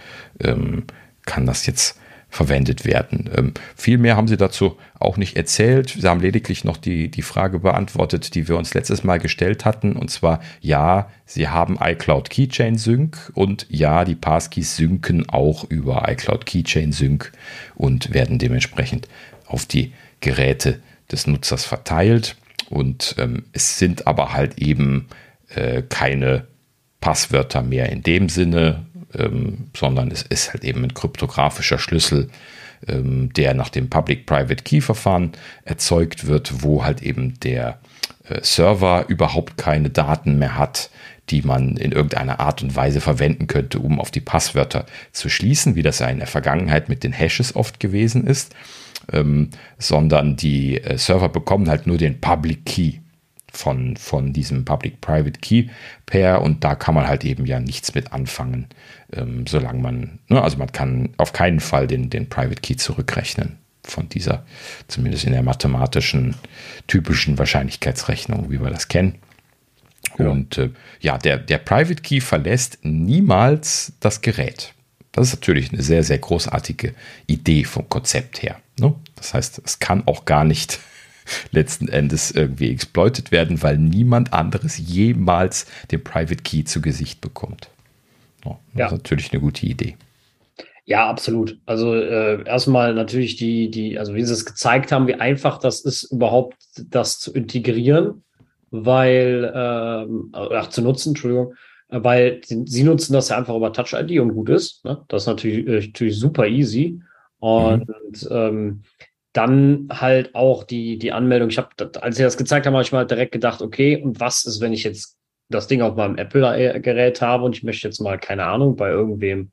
ähm, kann das jetzt verwendet werden. Ähm, viel mehr haben sie dazu auch nicht erzählt. Sie haben lediglich noch die, die Frage beantwortet, die wir uns letztes Mal gestellt hatten. Und zwar, ja, sie haben iCloud Keychain Sync und ja, die Passkeys synken auch über iCloud Keychain Sync und werden dementsprechend auf die Geräte des Nutzers verteilt. Und ähm, es sind aber halt eben äh, keine Passwörter mehr in dem Sinne, ähm, sondern es ist halt eben ein kryptografischer Schlüssel, ähm, der nach dem Public-Private-Key-Verfahren erzeugt wird, wo halt eben der äh, Server überhaupt keine Daten mehr hat, die man in irgendeiner Art und Weise verwenden könnte, um auf die Passwörter zu schließen, wie das ja in der Vergangenheit mit den Hashes oft gewesen ist, ähm, sondern die äh, Server bekommen halt nur den Public Key von, von diesem Public-Private Key Pair und da kann man halt eben ja nichts mit anfangen, ähm, solange man, ne, also man kann auf keinen Fall den, den Private Key zurückrechnen von dieser, zumindest in der mathematischen, typischen Wahrscheinlichkeitsrechnung, wie wir das kennen. Ja. Und äh, ja, der, der Private Key verlässt niemals das Gerät. Das ist natürlich eine sehr, sehr großartige Idee vom Konzept her. Ne? Das heißt, es kann auch gar nicht letzten Endes irgendwie exploitet werden, weil niemand anderes jemals den Private Key zu Gesicht bekommt. das ja. ist natürlich eine gute Idee. Ja, absolut. Also äh, erstmal natürlich die, die, also wie sie es gezeigt haben, wie einfach das ist, überhaupt das zu integrieren, weil, ähm, ach, zu nutzen, Entschuldigung, weil sie nutzen das ja einfach über Touch ID und gut ist. Ne? Das ist natürlich, äh, natürlich super easy. Und mhm. ähm, dann halt auch die, die Anmeldung. Ich habe, als sie das gezeigt haben, habe ich mal direkt gedacht, okay, und was ist, wenn ich jetzt das Ding auf meinem Apple-Gerät habe und ich möchte jetzt mal, keine Ahnung, bei irgendwem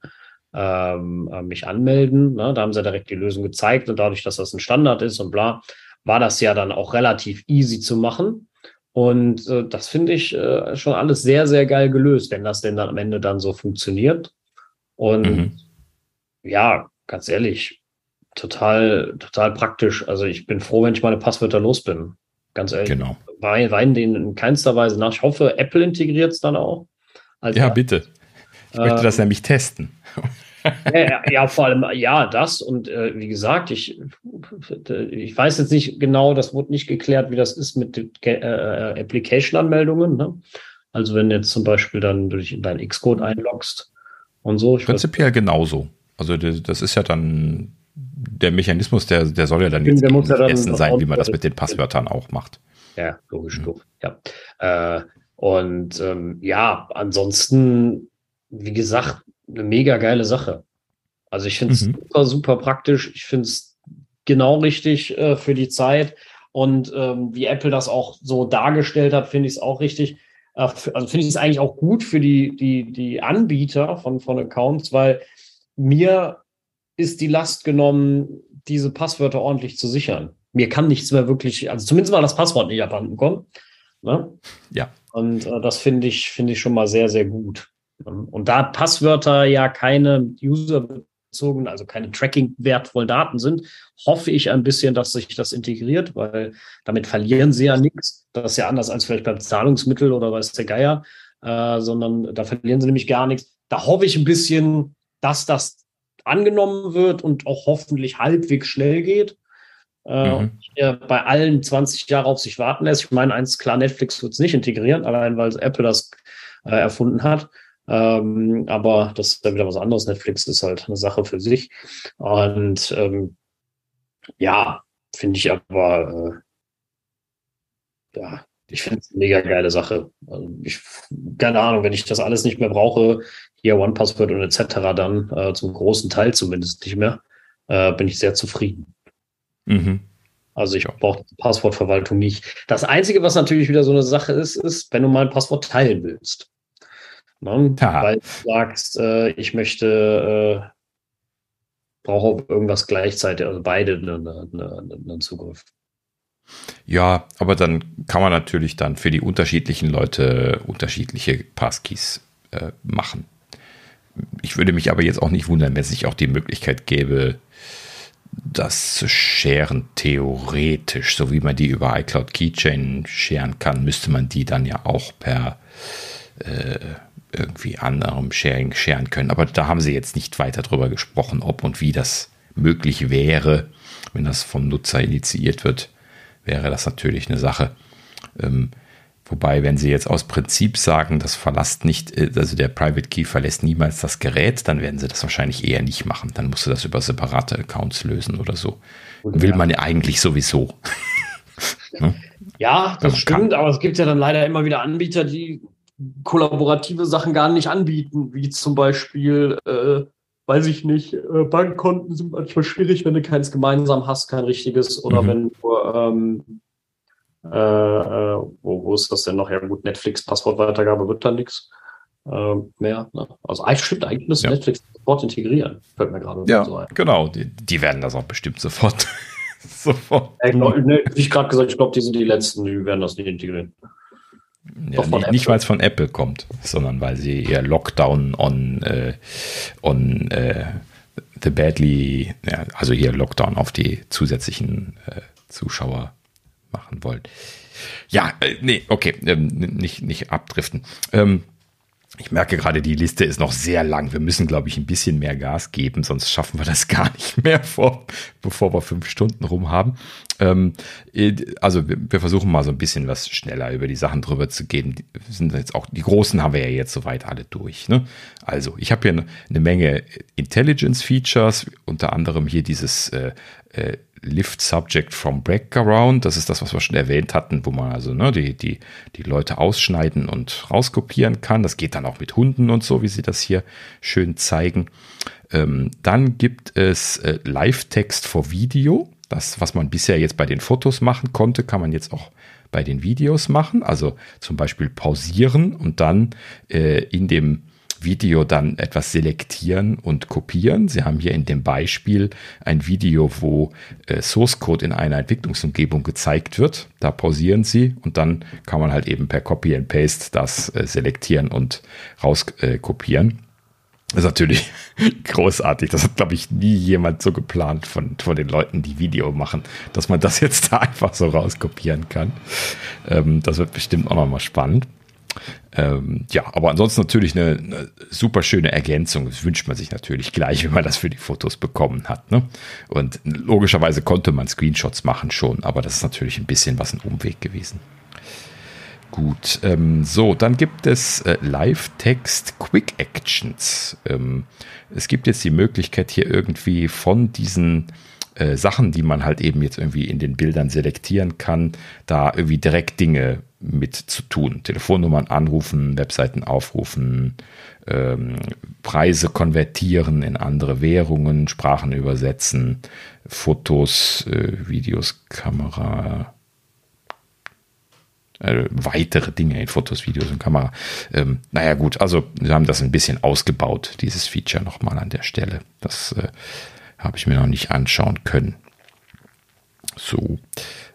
ähm, äh, mich anmelden. Ne? Da haben sie direkt die Lösung gezeigt und dadurch, dass das ein Standard ist und bla, war das ja dann auch relativ easy zu machen. Und äh, das finde ich äh, schon alles sehr, sehr geil gelöst, wenn das denn dann am Ende dann so funktioniert. Und mhm. ja, ganz ehrlich, total, total praktisch. Also ich bin froh, wenn ich meine Passwörter los bin. Ganz ehrlich. Genau. Wein, wein denen in keinster Weise nach. Ich hoffe, Apple integriert es dann auch. ja, bitte. Ich möchte das ähm, nämlich testen. [LAUGHS] ja, ja, vor allem, ja, das und äh, wie gesagt, ich, ich weiß jetzt nicht genau, das wurde nicht geklärt, wie das ist mit äh, Application-Anmeldungen. Ne? Also wenn du jetzt zum Beispiel dann durch deinen Xcode einloggst und so. Prinzipiell weiß, genauso. Also das ist ja dann der Mechanismus, der, der soll ja dann jetzt ja dann essen sein, wie man das mit den Passwörtern auch macht. Ja, logisch, mhm. ja. Äh, und ähm, ja, ansonsten, wie gesagt, eine mega geile Sache. Also ich finde es mhm. super, super praktisch. Ich finde es genau richtig äh, für die Zeit. Und ähm, wie Apple das auch so dargestellt hat, finde ich es auch richtig. Äh, also finde ich es eigentlich auch gut für die, die, die Anbieter von, von Accounts, weil mir ist die Last genommen, diese Passwörter ordentlich zu sichern. Mir kann nichts mehr wirklich, also zumindest mal das Passwort nicht abhanden kommen. Ne? Ja. Und äh, das finde ich, finde ich schon mal sehr, sehr gut. Und da Passwörter ja keine userbezogenen, also keine tracking-wertvollen Daten sind, hoffe ich ein bisschen, dass sich das integriert, weil damit verlieren sie ja nichts. Das ist ja anders als vielleicht beim Zahlungsmittel oder weiß der Geier, äh, sondern da verlieren sie nämlich gar nichts. Da hoffe ich ein bisschen, dass das angenommen wird und auch hoffentlich halbwegs schnell geht. Äh, mhm. bei allen 20 Jahre auf sich warten lässt. Ich meine, eins klar, Netflix wird es nicht integrieren, allein weil Apple das äh, erfunden hat. Ähm, aber das ist dann wieder was anderes. Netflix ist halt eine Sache für sich. Und ähm, ja, finde ich aber, äh, ja, ich finde es eine mega geile Sache. Also ich, keine Ahnung, wenn ich das alles nicht mehr brauche, hier OnePassword und etc., dann äh, zum großen Teil zumindest nicht mehr, äh, bin ich sehr zufrieden. Mhm. Also ich brauche Passwortverwaltung nicht. Das Einzige, was natürlich wieder so eine Sache ist, ist, wenn du mal ein Passwort teilen willst. Ne? Weil du sagst, äh, ich möchte, äh, brauche irgendwas gleichzeitig, also beide einen, einen, einen Zugriff. Ja, aber dann kann man natürlich dann für die unterschiedlichen Leute unterschiedliche Passkeys äh, machen. Ich würde mich aber jetzt auch nicht wundern, wenn es sich auch die Möglichkeit gäbe, das zu scheren, theoretisch, so wie man die über iCloud Keychain scheren kann, müsste man die dann ja auch per äh, irgendwie anderem Sharing scheren können. Aber da haben sie jetzt nicht weiter drüber gesprochen, ob und wie das möglich wäre. Wenn das vom Nutzer initiiert wird, wäre das natürlich eine Sache. Ähm, wobei, wenn sie jetzt aus Prinzip sagen, das verlasst nicht, äh, also der Private Key verlässt niemals das Gerät, dann werden sie das wahrscheinlich eher nicht machen. Dann musst du das über separate Accounts lösen oder so. Und Will man ja eigentlich sowieso. [LAUGHS] Ne? Ja, das stimmt, kann. aber es gibt ja dann leider immer wieder Anbieter, die kollaborative Sachen gar nicht anbieten, wie zum Beispiel, äh, weiß ich nicht, äh, Bankkonten sind manchmal schwierig, wenn du keins gemeinsam hast, kein richtiges, oder mhm. wenn du, ähm, äh, äh, wo, wo ist das denn noch? Ja gut, Netflix, Passwortweitergabe wird da nichts äh, mehr. Ne? Also eigentlich stimmt, eigentlich müsste ja. Netflix sofort integrieren, fällt mir gerade ja, so ein. Genau, die, die werden das auch bestimmt sofort. [LAUGHS] sofort. Ja, glaub, ne, wie ich gerade gesagt, ich glaube, die sind die letzten, die werden das nicht integrieren. Ja, nicht, nicht weil es von Apple kommt, sondern weil sie ihr Lockdown on, äh, on äh, the badly, ja, also hier Lockdown auf die zusätzlichen äh, Zuschauer machen wollen. Ja, äh, nee, okay, ähm, nicht, nicht abdriften. Ähm, Ich merke gerade, die Liste ist noch sehr lang. Wir müssen, glaube ich, ein bisschen mehr Gas geben, sonst schaffen wir das [LAUGHS] gar nicht mehr, vor, bevor wir fünf Stunden rum haben. Ähm, also wir, wir, versuchen mal so ein bisschen was schneller über die Sachen drüber zu gehen. Die, sind jetzt auch, die großen haben wir ja jetzt soweit alle durch. Ne? Also ich habe hier eine, eine Menge Intelligence-Features, unter anderem hier dieses äh, äh, Lift Subject from Background. Das ist das, was wir schon erwähnt hatten, wo man also ne, die, die, die Leute ausschneiden und rauskopieren kann. Das geht dann auch mit Hunden und so, wie sie das hier schön zeigen. Ähm, dann gibt es äh, Live-Text for Video. Das, was man bisher jetzt bei den Fotos machen konnte, kann man jetzt auch bei den Videos machen. Also zum Beispiel pausieren und dann äh, in dem Video dann etwas selektieren und kopieren. Sie haben hier in dem Beispiel ein Video, wo äh, Source Code in einer Entwicklungsumgebung gezeigt wird. Da pausieren Sie und dann kann man halt eben per Copy and Paste das äh, selektieren und rauskopieren. Äh, das ist natürlich [LAUGHS] großartig. Das hat, glaube ich, nie jemand so geplant von, von den Leuten, die Video machen, dass man das jetzt [LAUGHS] da einfach so rauskopieren kann. Ähm, das wird bestimmt auch nochmal spannend. Ähm, ja, aber ansonsten natürlich eine, eine, super schöne Ergänzung. Das wünscht man sich natürlich gleich, [LAUGHS] wenn man das für die Fotos bekommen hat. Ne? Und logischerweise konnte man Screenshots machen schon, aber das ist natürlich ein bisschen was ein Umweg gewesen. Gut, ähm, so, dann gibt es äh, Live-Text Quick Actions. Ähm, es gibt jetzt die Möglichkeit hier irgendwie von diesen äh, Sachen, die man halt eben jetzt irgendwie in den Bildern selektieren kann, da irgendwie direkt Dinge mit zu tun. Telefonnummern anrufen, Webseiten aufrufen, ähm, Preise konvertieren in andere Währungen, Sprachen übersetzen, Fotos, äh, Videos, Kamera, äh, weitere Dinge in Fotos, Videos und Kamera. Ähm, naja gut, also wir haben das ein bisschen ausgebaut, dieses Feature nochmal an der Stelle. Das äh, habe ich mir noch nicht anschauen können. So,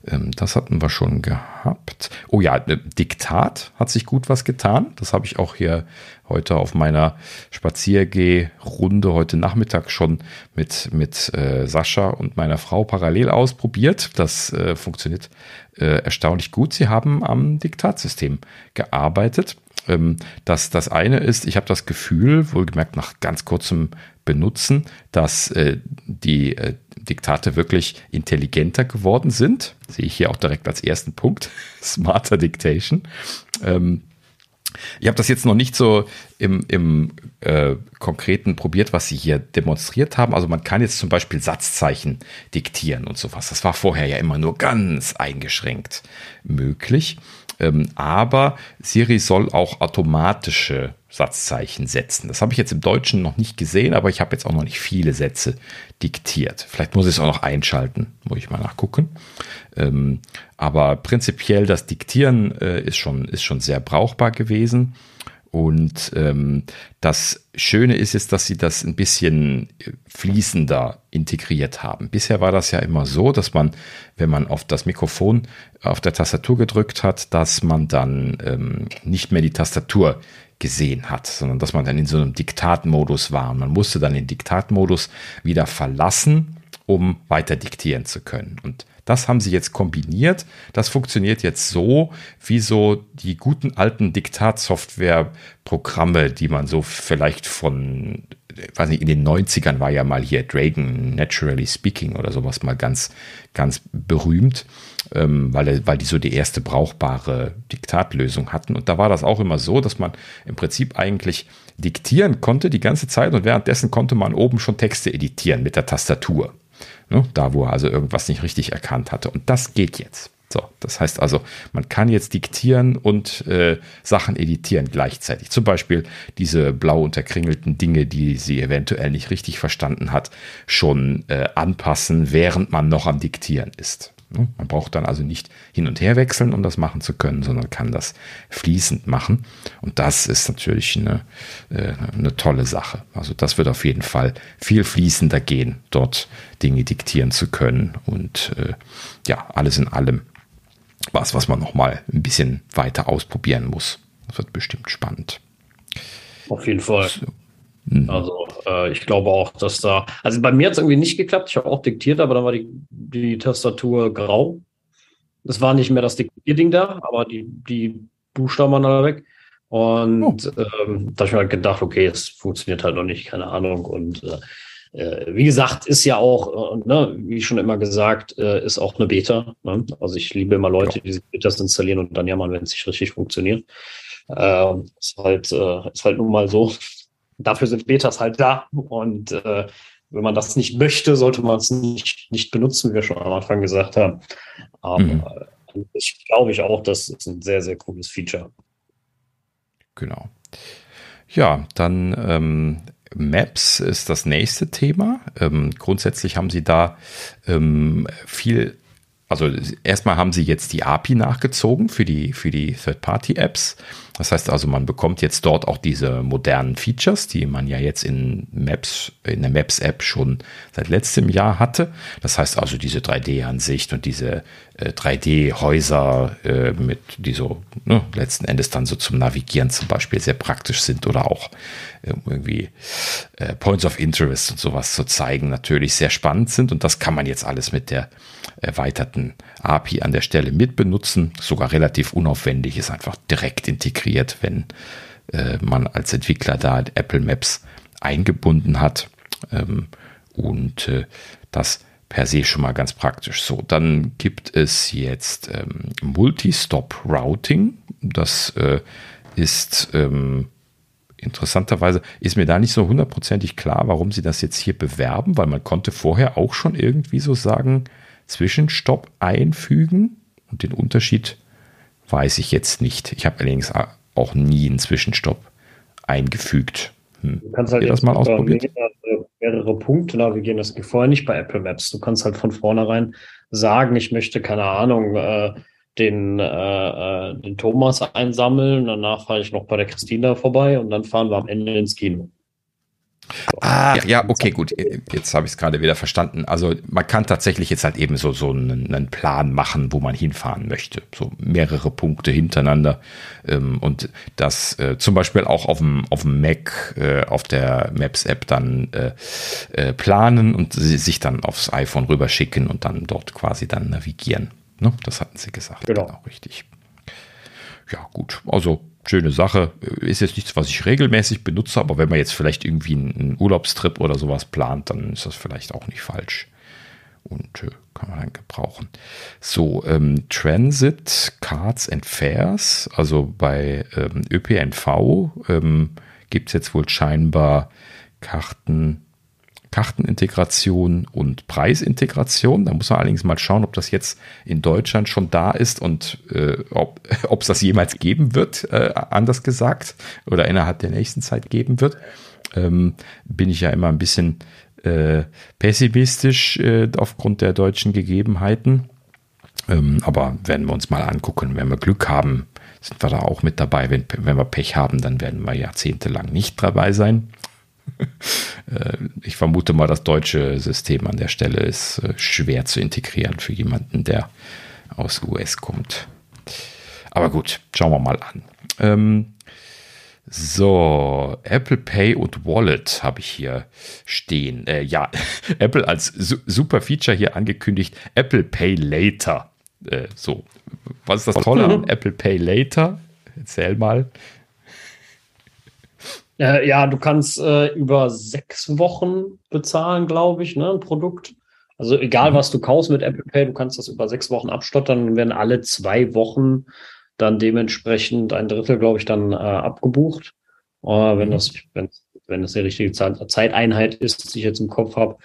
ähm, das hatten wir schon gehabt. Oh ja, äh, Diktat hat sich gut was getan. Das habe ich auch hier heute auf meiner Spaziergehrunde heute Nachmittag schon mit, mit äh, Sascha und meiner Frau parallel ausprobiert. Das äh, funktioniert äh, erstaunlich gut. Sie haben am Diktatsystem gearbeitet. Ähm, das, das eine ist, ich habe das Gefühl, wohlgemerkt nach ganz kurzem Benutzen, dass äh, die äh, Diktate wirklich intelligenter geworden sind. Sehe ich hier auch direkt als ersten Punkt. [LAUGHS] Smarter Dictation. Ähm, ich habe das jetzt noch nicht so im, im äh, Konkreten probiert, was Sie hier demonstriert haben. Also man kann jetzt zum Beispiel Satzzeichen diktieren und sowas. Das war vorher ja immer nur ganz eingeschränkt möglich. Ähm, aber Siri soll auch automatische Satzzeichen setzen. Das habe ich jetzt im Deutschen noch nicht gesehen, aber ich habe jetzt auch noch nicht viele Sätze diktiert. Vielleicht muss ich es auch noch einschalten, muss ich mal nachgucken. Ähm, aber prinzipiell das Diktieren äh, ist, schon, ist schon sehr brauchbar gewesen. Und ähm, das Schöne ist jetzt, dass sie das ein bisschen fließender integriert haben. Bisher war das ja immer so, dass man, wenn man auf das Mikrofon auf der Tastatur gedrückt hat, dass man dann ähm, nicht mehr die Tastatur gesehen hat, sondern dass man dann in so einem Diktatmodus war. Und man musste dann den Diktatmodus wieder verlassen, um weiter diktieren zu können. Und das haben sie jetzt kombiniert. Das funktioniert jetzt so, wie so die guten alten Diktatsoftware-Programme, die man so vielleicht von, weiß nicht, in den 90ern war ja mal hier Dragon Naturally Speaking oder sowas mal ganz, ganz berühmt, ähm, weil, weil die so die erste brauchbare Diktatlösung hatten. Und da war das auch immer so, dass man im Prinzip eigentlich diktieren konnte die ganze Zeit und währenddessen konnte man oben schon Texte editieren mit der Tastatur. Ne? Da, wo er also irgendwas nicht richtig erkannt hatte. Und das geht jetzt. So, das heißt also, man kann jetzt diktieren und äh, Sachen editieren gleichzeitig. Zum Beispiel diese blau unterkringelten Dinge, die sie eventuell nicht richtig verstanden hat, schon äh, anpassen, während man noch am Diktieren ist. Ne? Man braucht dann also nicht hin und her wechseln, um das machen zu können, sondern kann das fließend machen. Und das ist natürlich eine, äh, eine tolle Sache. Also das wird auf jeden Fall viel fließender gehen, dort Dinge diktieren zu können. Und äh, ja, alles in allem was, was man noch mal ein bisschen weiter ausprobieren muss. Das wird bestimmt spannend. Auf jeden Fall. Mhm. Also äh, ich glaube auch, dass da, also bei mir hat es irgendwie nicht geklappt. Ich habe auch diktiert, aber dann war die, die Tastatur grau. Es war nicht mehr das Diktierding da, aber die, die Buchstaben waren alle weg. Und oh. ähm, da habe ich mir halt gedacht, okay, es funktioniert halt noch nicht, keine Ahnung. Und äh, äh, wie gesagt, ist ja auch, äh, ne, wie schon immer gesagt, äh, ist auch eine Beta. Ne? Also ich liebe immer Leute, ja. die sich Betas installieren und dann jammern, wenn es nicht richtig funktioniert. Äh, ist halt, äh, ist halt nun mal so. Dafür sind Betas halt da. Und äh, wenn man das nicht möchte, sollte man es nicht, nicht benutzen, wie wir schon am Anfang gesagt haben. Aber mhm. ich glaube ich auch, das ist ein sehr, sehr cooles Feature. Genau. Ja, dann ähm, Maps ist das nächste Thema. Ähm, grundsätzlich haben sie da ähm, viel, also erstmal haben sie jetzt die API nachgezogen für die, für die Third-Party-Apps. Das heißt also, man bekommt jetzt dort auch diese modernen Features, die man ja jetzt in Maps, in der Maps-App schon seit letztem Jahr hatte. Das heißt also diese 3D-Ansicht und diese äh, 3D-Häuser äh, mit, die so ne, letzten Endes dann so zum Navigieren zum Beispiel sehr praktisch sind oder auch irgendwie äh, Points of Interest und sowas zu zeigen, natürlich sehr spannend sind. Und das kann man jetzt alles mit der erweiterten API an der Stelle mitbenutzen. Sogar relativ unaufwendig, ist einfach direkt integriert, wenn äh, man als Entwickler da Apple Maps eingebunden hat. Ähm, und äh, das per se schon mal ganz praktisch. So, dann gibt es jetzt ähm, Multi-Stop Routing. Das äh, ist ähm, interessanterweise, ist mir da nicht so hundertprozentig klar, warum sie das jetzt hier bewerben, weil man konnte vorher auch schon irgendwie so sagen, Zwischenstopp einfügen. Und den Unterschied weiß ich jetzt nicht. Ich habe allerdings auch nie einen Zwischenstopp eingefügt. Hm. Du kannst halt das mal ausprobiert? Mehrere, mehrere Punkte navigieren. Das geht vorher nicht bei Apple Maps. Du kannst halt von vornherein sagen, ich möchte, keine Ahnung, äh, den, äh, äh den Thomas einsammeln. Danach fahre ich noch bei der Christina vorbei und dann fahren wir am Ende ins Kino. Ah, ja, okay, gut. Jetzt habe ich es gerade wieder verstanden. Also man kann tatsächlich jetzt halt eben so, so einen, einen, Plan machen, wo man hinfahren möchte. So mehrere Punkte hintereinander. Ähm, und das äh, zum Beispiel auch auf dem, auf dem Mac, äh, auf der Maps-App dann planen und sich dann aufs iPhone rüberschicken und dann dort quasi dann navigieren. Ne? Das hatten sie gesagt. Genau. genau richtig. Ja, gut. Also schöne Sache. Ist jetzt nichts, was ich regelmäßig benutze, aber wenn man jetzt vielleicht irgendwie einen Urlaubstrip oder sowas plant, dann ist das vielleicht auch nicht falsch. Und äh, kann man dann gebrauchen. So, ähm, Transit, Cards and Fares, also bei ähm, ÖPNV ähm, gibt es jetzt wohl scheinbar Karten Kartenintegration und Preisintegration. Da muss man allerdings mal schauen, ob das jetzt in Deutschland schon da ist und äh, ob [LAUGHS] es das jemals geben wird, äh, anders gesagt, oder innerhalb der nächsten Zeit geben wird. Ähm, bin ich ja immer ein bisschen äh, pessimistisch äh, aufgrund der deutschen Gegebenheiten. Ähm, aber werden wir uns mal angucken, wenn wir Glück haben, sind wir da auch mit dabei. Wenn, wenn wir Pech haben, dann werden wir jahrzehntelang nicht dabei sein. [LAUGHS] Äh, ich vermute mal, das deutsche System an der Stelle ist äh, schwer zu integrieren für jemanden, der aus US kommt. Aber gut, schauen wir mal an. Ähm, so, Apple Pay und Wallet habe ich hier stehen. Äh, ja, [LAUGHS] Apple als su super Feature hier angekündigt. Apple Pay Later. Äh, so, was ist das Tolle [LAUGHS] an Apple Pay Later? Erzähl mal. Äh, ja, du kannst äh, über sechs Wochen bezahlen, glaube ich, ne, ein Produkt. Also egal, mhm. was du kaufst mit Apple Pay, du kannst das über sechs Wochen abstottern und werden alle zwei Wochen dann dementsprechend ein Drittel, glaube ich, dann äh, abgebucht. Äh, wenn mhm. das, wenn, wenn das die richtige Zeiteinheit ist, die ich jetzt im Kopf habe.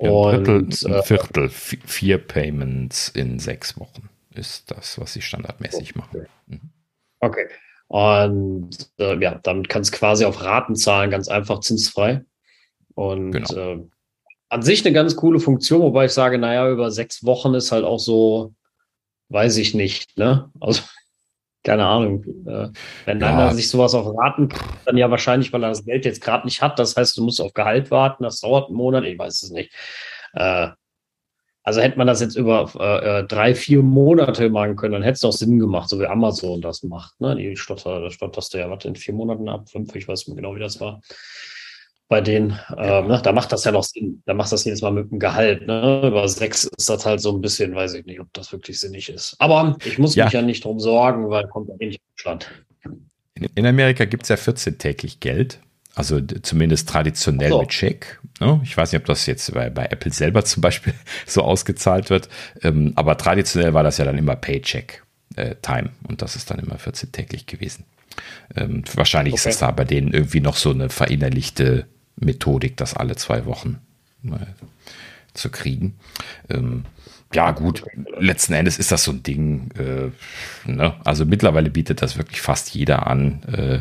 Ja, und, Drittel, ein äh, Viertel, vier Payments in sechs Wochen ist das, was sie standardmäßig okay. machen. Mhm. Okay. Und äh, ja, damit kannst du quasi auf Raten zahlen, ganz einfach zinsfrei. Und genau. äh, an sich eine ganz coole Funktion, wobei ich sage, naja, über sechs Wochen ist halt auch so, weiß ich nicht, ne? Also, [LAUGHS] keine Ahnung. Äh, wenn ja. einer sich sowas auf Raten, dann ja wahrscheinlich, weil er das Geld jetzt gerade nicht hat. Das heißt, du musst auf Gehalt warten, das dauert einen Monat, ich weiß es nicht. Äh, also hätte man das jetzt über äh, äh, drei, vier Monate machen können, dann hätte es auch Sinn gemacht, so wie Amazon das macht. Ne? Die Stotter, da stotterst du ja was in vier Monaten ab, fünf, ich weiß nicht genau, wie das war. Bei denen, äh, ne? da macht das ja noch Sinn. Da machst du das jedes Mal mit dem Gehalt. Ne? Über sechs ist das halt so ein bisschen, weiß ich nicht, ob das wirklich sinnig ist. Aber ich muss ja. mich ja nicht drum sorgen, weil kommt ja eh nicht in Deutschland. in Amerika gibt es ja 14 täglich Geld. Also zumindest traditionell so. mit Check. Ne? Ich weiß nicht, ob das jetzt bei, bei, Apple selber zum Beispiel [LAUGHS] so ausgezahlt wird. Ähm, aber traditionell war das ja dann immer Paycheck äh, Time. Und das ist dann immer 14 täglich gewesen. Ähm, wahrscheinlich okay. ist das da bei denen irgendwie noch so eine verinnerlichte Methodik, das alle zwei Wochen zu kriegen. Ähm, ja, gut, letzten Endes ist das so ein Ding. Äh, ne? Also mittlerweile bietet das wirklich fast jeder an. Äh,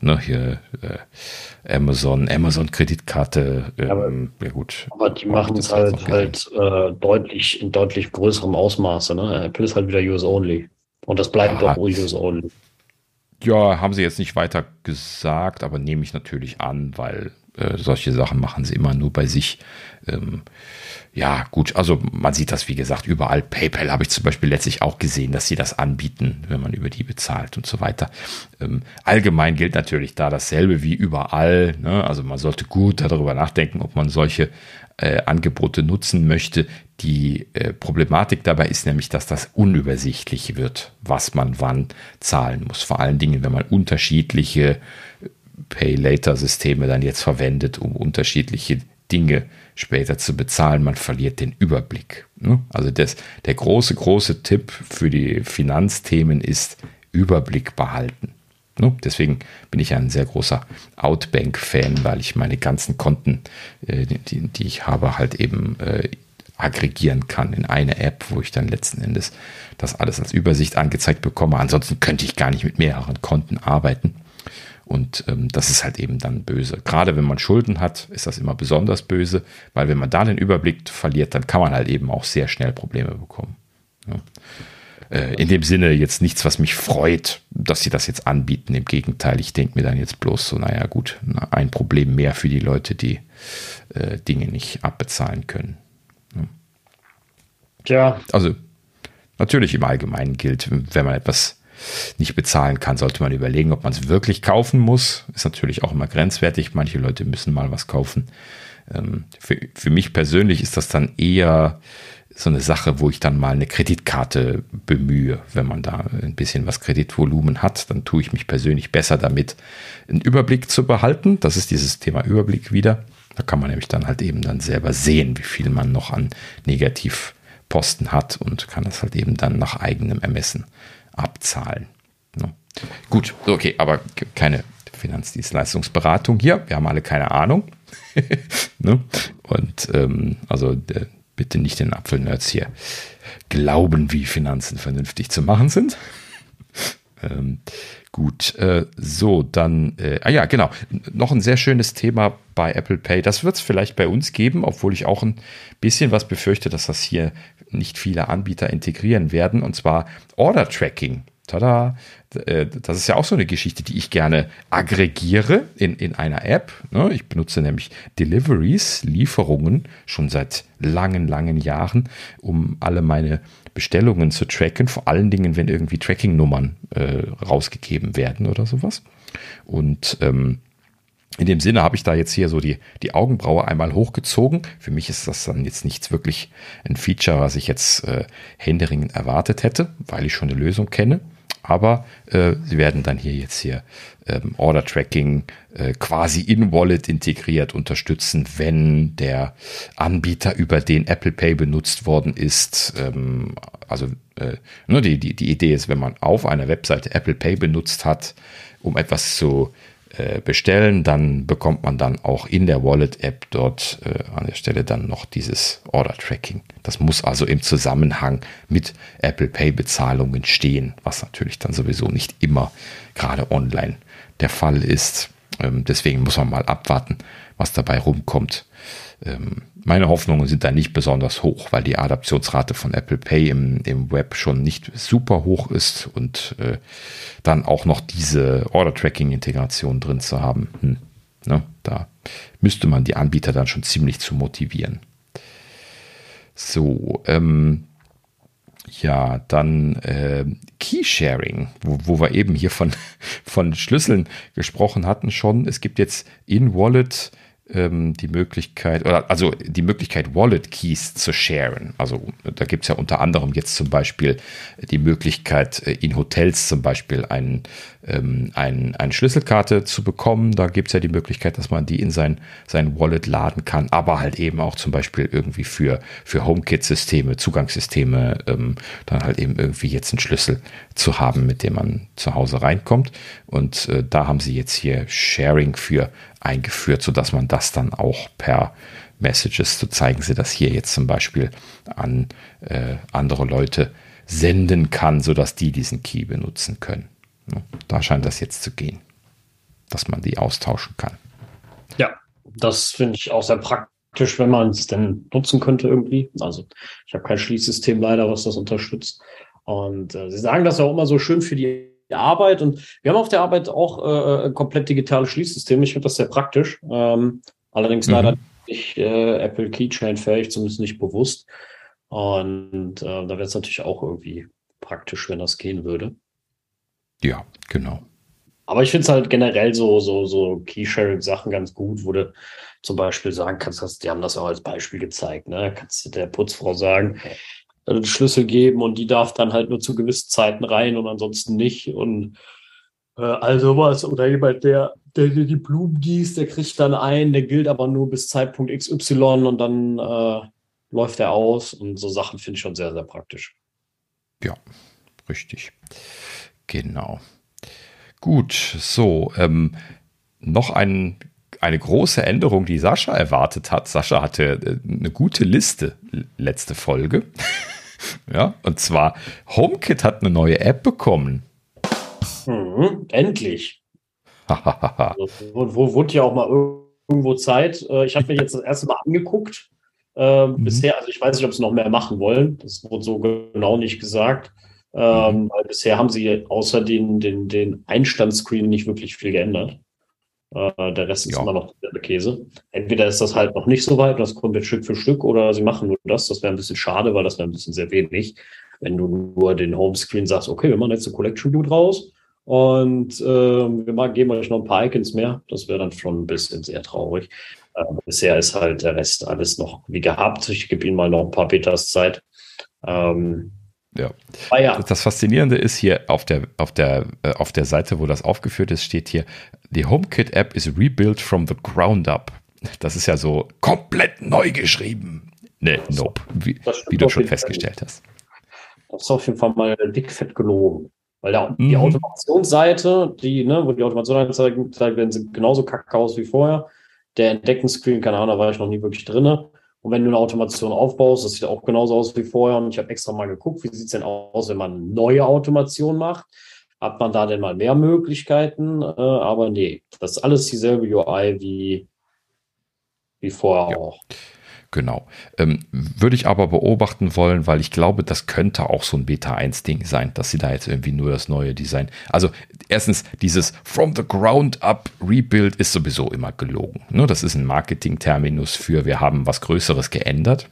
ne? Hier äh, Amazon, Amazon-Kreditkarte. Ähm, ja, gut. Aber die machen es halt, halt äh, deutlich in deutlich größerem Ausmaße. Ne? Apple ist halt wieder US-only. Und das bleibt ja, doch US-only. Ja, haben sie jetzt nicht weiter gesagt, aber nehme ich natürlich an, weil äh, solche Sachen machen sie immer nur bei sich. Ähm, ja, gut, also man sieht das, wie gesagt, überall. PayPal habe ich zum Beispiel letztlich auch gesehen, dass sie das anbieten, wenn man über die bezahlt und so weiter. Ähm, allgemein gilt natürlich da dasselbe wie überall. Ne? Also man sollte gut darüber nachdenken, ob man solche äh, Angebote nutzen möchte. Die äh, Problematik dabei ist nämlich, dass das unübersichtlich wird, was man wann zahlen muss. Vor allen Dingen, wenn man unterschiedliche Pay-Later-Systeme dann jetzt verwendet, um unterschiedliche Dinge später zu bezahlen. Man verliert den Überblick. Ne? Also das, der große, große Tipp für die Finanzthemen ist Überblick behalten. Ne? Deswegen bin ich ein sehr großer Outbank-Fan, weil ich meine ganzen Konten, äh, die, die, ich habe, halt eben äh, aggregieren kann in eine App, wo ich dann letzten Endes das alles als Übersicht angezeigt bekomme. Ansonsten könnte ich gar nicht mit mehreren Konten arbeiten. Und ähm, das ist halt eben dann böse. Gerade wenn man Schulden hat, ist das immer besonders böse, weil wenn man da den Überblick verliert, dann kann man halt eben auch sehr schnell Probleme bekommen. Ja. Äh, in dem Sinne jetzt nichts, was mich freut, dass sie das jetzt anbieten. Im Gegenteil, ich denke mir dann jetzt bloß so, naja gut, ein Problem mehr für die Leute, die äh, Dinge nicht abbezahlen können. Ja. Tja. Also natürlich im Allgemeinen gilt, wenn man etwas nicht bezahlen kann, sollte man überlegen, ob man es wirklich kaufen muss. Ist natürlich auch immer grenzwertig. Manche Leute müssen mal was kaufen. Ähm, für, für mich persönlich ist das dann eher so eine Sache, wo ich dann mal eine Kreditkarte bemühe. Wenn man da ein bisschen was Kreditvolumen hat, dann tue ich mich persönlich besser damit, einen Überblick zu behalten. Das ist dieses Thema Überblick wieder. Da kann man nämlich dann halt eben dann selber sehen, wie viel man noch an Negativposten hat und kann das halt eben dann nach eigenem Ermessen abzahlen. Ne? Gut, okay, aber keine Finanzdienstleistungsberatung hier. Wir haben alle keine Ahnung. [LAUGHS] ne? Und ähm, also äh, bitte nicht den Apfelnerds hier glauben, wie Finanzen vernünftig zu machen sind. [LAUGHS] ähm, gut, äh, so, dann, äh, ah ja, genau, noch ein sehr schönes Thema bei Apple Pay. Das wird es vielleicht bei uns geben, obwohl ich auch ein bisschen was befürchte, dass das hier nicht viele Anbieter integrieren werden, und zwar Order Tracking. Tada! Äh, das ist ja auch so eine Geschichte, die ich gerne aggregiere in, in einer App. Ne? Ich benutze nämlich Deliveries, Lieferungen schon seit langen, langen Jahren, um alle meine Bestellungen zu tracken. Vor allen Dingen, wenn irgendwie Tracking-Nummern äh, rausgegeben werden oder sowas. Und ähm, in dem Sinne habe ich da jetzt hier so die, die Augenbraue einmal hochgezogen. Für mich ist das dann jetzt nichts wirklich ein Feature, was ich jetzt äh, händeringend erwartet hätte, weil ich schon eine Lösung kenne. Aber äh, sie werden dann hier jetzt hier ähm, Order Tracking äh, quasi in Wallet integriert unterstützen, wenn der Anbieter, über den Apple Pay benutzt worden ist. Ähm, also äh, nur ne, die, die, die Idee ist, wenn man auf einer Webseite Apple Pay benutzt hat, um etwas zu äh, bestellen, dann bekommt man dann auch in der Wallet-App dort äh, an der Stelle dann noch dieses Order-Tracking. Das muss also im Zusammenhang mit Apple Pay-Bezahlungen stehen, was natürlich dann sowieso nicht immer gerade online der Fall ist. Ähm, deswegen muss man mal abwarten, was dabei rumkommt. Ähm, meine Hoffnungen sind da nicht besonders hoch, weil die Adaptionsrate von Apple Pay im, im Web schon nicht super hoch ist und äh, dann auch noch diese Order-Tracking-Integration drin zu haben. Hm, ne, da müsste man die Anbieter dann schon ziemlich zu motivieren. So, ähm, ja, dann äh, Key-Sharing, wo, wo wir eben hier von, [LAUGHS] von Schlüsseln gesprochen hatten schon. Es gibt jetzt in-Wallet ähm, die Möglichkeit, oder also die Möglichkeit, Wallet Keys zu sharen. Also da gibt es ja unter anderem jetzt zum Beispiel die Möglichkeit, äh, in Hotels zum Beispiel einen ähm, ein, eine Schlüsselkarte zu bekommen. Da gibt es ja die Möglichkeit, dass man die in sein, sein Wallet laden kann, aber halt eben auch zum Beispiel irgendwie für, für HomeKit-Systeme, Zugangssysteme, ähm, dann halt eben irgendwie jetzt einen Schlüssel zu haben, mit dem man zu Hause reinkommt. Und äh, da haben sie jetzt hier Sharing für eingeführt, sodass man das dann auch per Messages, so zeigen sie das hier jetzt zum Beispiel an äh, andere Leute senden kann, sodass die diesen Key benutzen können. Da scheint das jetzt zu gehen, dass man die austauschen kann. Ja, das finde ich auch sehr praktisch, wenn man es denn nutzen könnte irgendwie. Also ich habe kein Schließsystem leider, was das unterstützt. Und äh, sie sagen das auch immer so schön für die Arbeit. Und wir haben auf der Arbeit auch äh, komplett digitale Schließsysteme. Ich finde das sehr praktisch. Ähm, allerdings mhm. leider nicht äh, Apple Keychain fähig, zumindest nicht bewusst. Und äh, da wäre es natürlich auch irgendwie praktisch, wenn das gehen würde. Ja, genau. Aber ich finde es halt generell so, so, so Keysharing-Sachen ganz gut, wo du zum Beispiel sagen kannst, die haben das auch als Beispiel gezeigt, ne? Kannst du der Putzfrau sagen, einen Schlüssel geben und die darf dann halt nur zu gewissen Zeiten rein und ansonsten nicht. Und äh, also was. Oder jemand, der, der dir die Blumen gießt, der kriegt dann ein, der gilt aber nur bis Zeitpunkt XY und dann äh, läuft er aus. Und so Sachen finde ich schon sehr, sehr praktisch. Ja, richtig. Genau. Gut, so, ähm, noch ein, eine große Änderung, die Sascha erwartet hat. Sascha hatte äh, eine gute Liste letzte Folge. [LAUGHS] [LAUGHS] ja, und zwar HomeKit hat eine neue App bekommen. Mhm, endlich. [LAUGHS] also, wo, wo wurde ja auch mal irgendwo Zeit. Äh, ich habe mir jetzt das erste Mal angeguckt. Äh, mhm. Bisher, also ich weiß nicht, ob sie noch mehr machen wollen. Das wurde so genau nicht gesagt. Ähm, mhm. weil bisher haben sie außer den, den, den Einstandsscreen nicht wirklich viel geändert. Äh, der Rest ist ja. immer noch der Käse. Entweder ist das halt noch nicht so weit, das kommt jetzt Stück für Stück, oder sie machen nur das. Das wäre ein bisschen schade, weil das wäre ein bisschen sehr wenig. Wenn du nur den Homescreen sagst, okay, wir machen jetzt eine Collection View draus und äh, wir geben euch noch ein paar Icons mehr. Das wäre dann schon ein bisschen sehr traurig. Äh, bisher ist halt der Rest alles noch wie gehabt. Ich gebe ihnen mal noch ein paar Betas Zeit. Ähm, ja. Ah, ja. Das Faszinierende ist hier auf der, auf, der, äh, auf der Seite, wo das aufgeführt ist, steht hier, die HomeKit-App is rebuilt from the ground up. Das ist ja so komplett neu geschrieben. Ne, nope, wie, wie du schon festgestellt Fall. hast. Das ist auf jeden Fall mal dickfett gelogen. Weil der, mhm. die Automationsseite, die, ne, wo die Automation angezeigt werden, sieht genauso kacke aus wie vorher. Der Entdeckenscreen, keine Ahnung, da war ich noch nie wirklich drin. Und wenn du eine Automation aufbaust, das sieht auch genauso aus wie vorher. Und ich habe extra mal geguckt, wie sieht es denn aus, wenn man neue Automation macht? Hat man da denn mal mehr Möglichkeiten? Äh, aber nee, das ist alles dieselbe UI wie, wie vorher ja. auch. Genau. Ähm, würde ich aber beobachten wollen, weil ich glaube, das könnte auch so ein Beta 1-Ding sein, dass sie da jetzt irgendwie nur das neue Design. Also erstens, dieses From the Ground Up Rebuild ist sowieso immer gelogen. Ne? Das ist ein Marketing-Terminus für wir haben was Größeres geändert.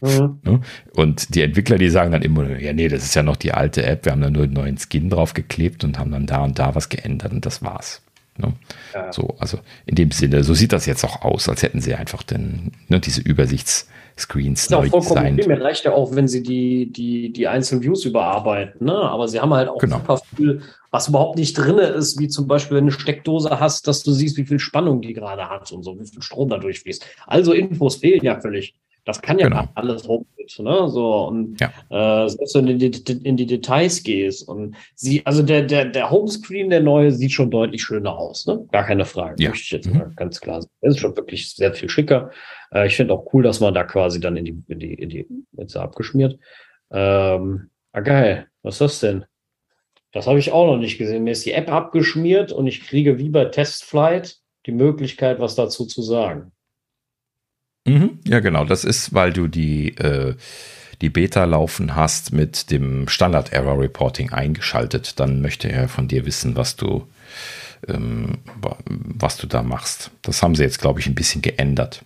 Mhm. Ne? Und die Entwickler, die sagen dann immer, ja, nee, das ist ja noch die alte App, wir haben da nur einen neuen Skin draufgeklebt und haben dann da und da was geändert und das war's. Ne? Ja. So, also in dem Sinne, so sieht das jetzt auch aus, als hätten sie einfach den, ne, diese Übersichtsscreens neu vollkommen designt. Mir reicht ja auch, wenn sie die, die, die einzelnen Views überarbeiten, ne? aber sie haben halt auch genau. super viel, was überhaupt nicht drin ist, wie zum Beispiel, wenn du eine Steckdose hast, dass du siehst, wie viel Spannung die gerade hat und so, wie viel Strom da durchfließt. Also Infos fehlen ja völlig. Das kann ja genau. alles HomeKit, ne? So und ja. äh, selbst wenn du in die, in die, Details gehst und sie, also der der der Homescreen der neue sieht schon deutlich schöner aus, ne? Gar keine Frage. Ja. Möchte ich jetzt mhm. mal ganz klar sagen. Es ist schon wirklich sehr viel schicker. Äh, ich finde auch cool, dass man da quasi dann in die in die in die jetzt abgeschmiert. Ähm, ah geil. Was ist das denn? Das habe ich auch noch nicht gesehen. Mir ist die App abgeschmiert und ich kriege wie bei Testflight die Möglichkeit, was dazu zu sagen. Mhm, ja, genau. Das ist, weil du die, äh, die Beta laufen hast mit dem Standard Error Reporting eingeschaltet. Dann möchte er von dir wissen, was du, ähm, was du da machst. Das haben sie jetzt, glaube ich, ein bisschen geändert,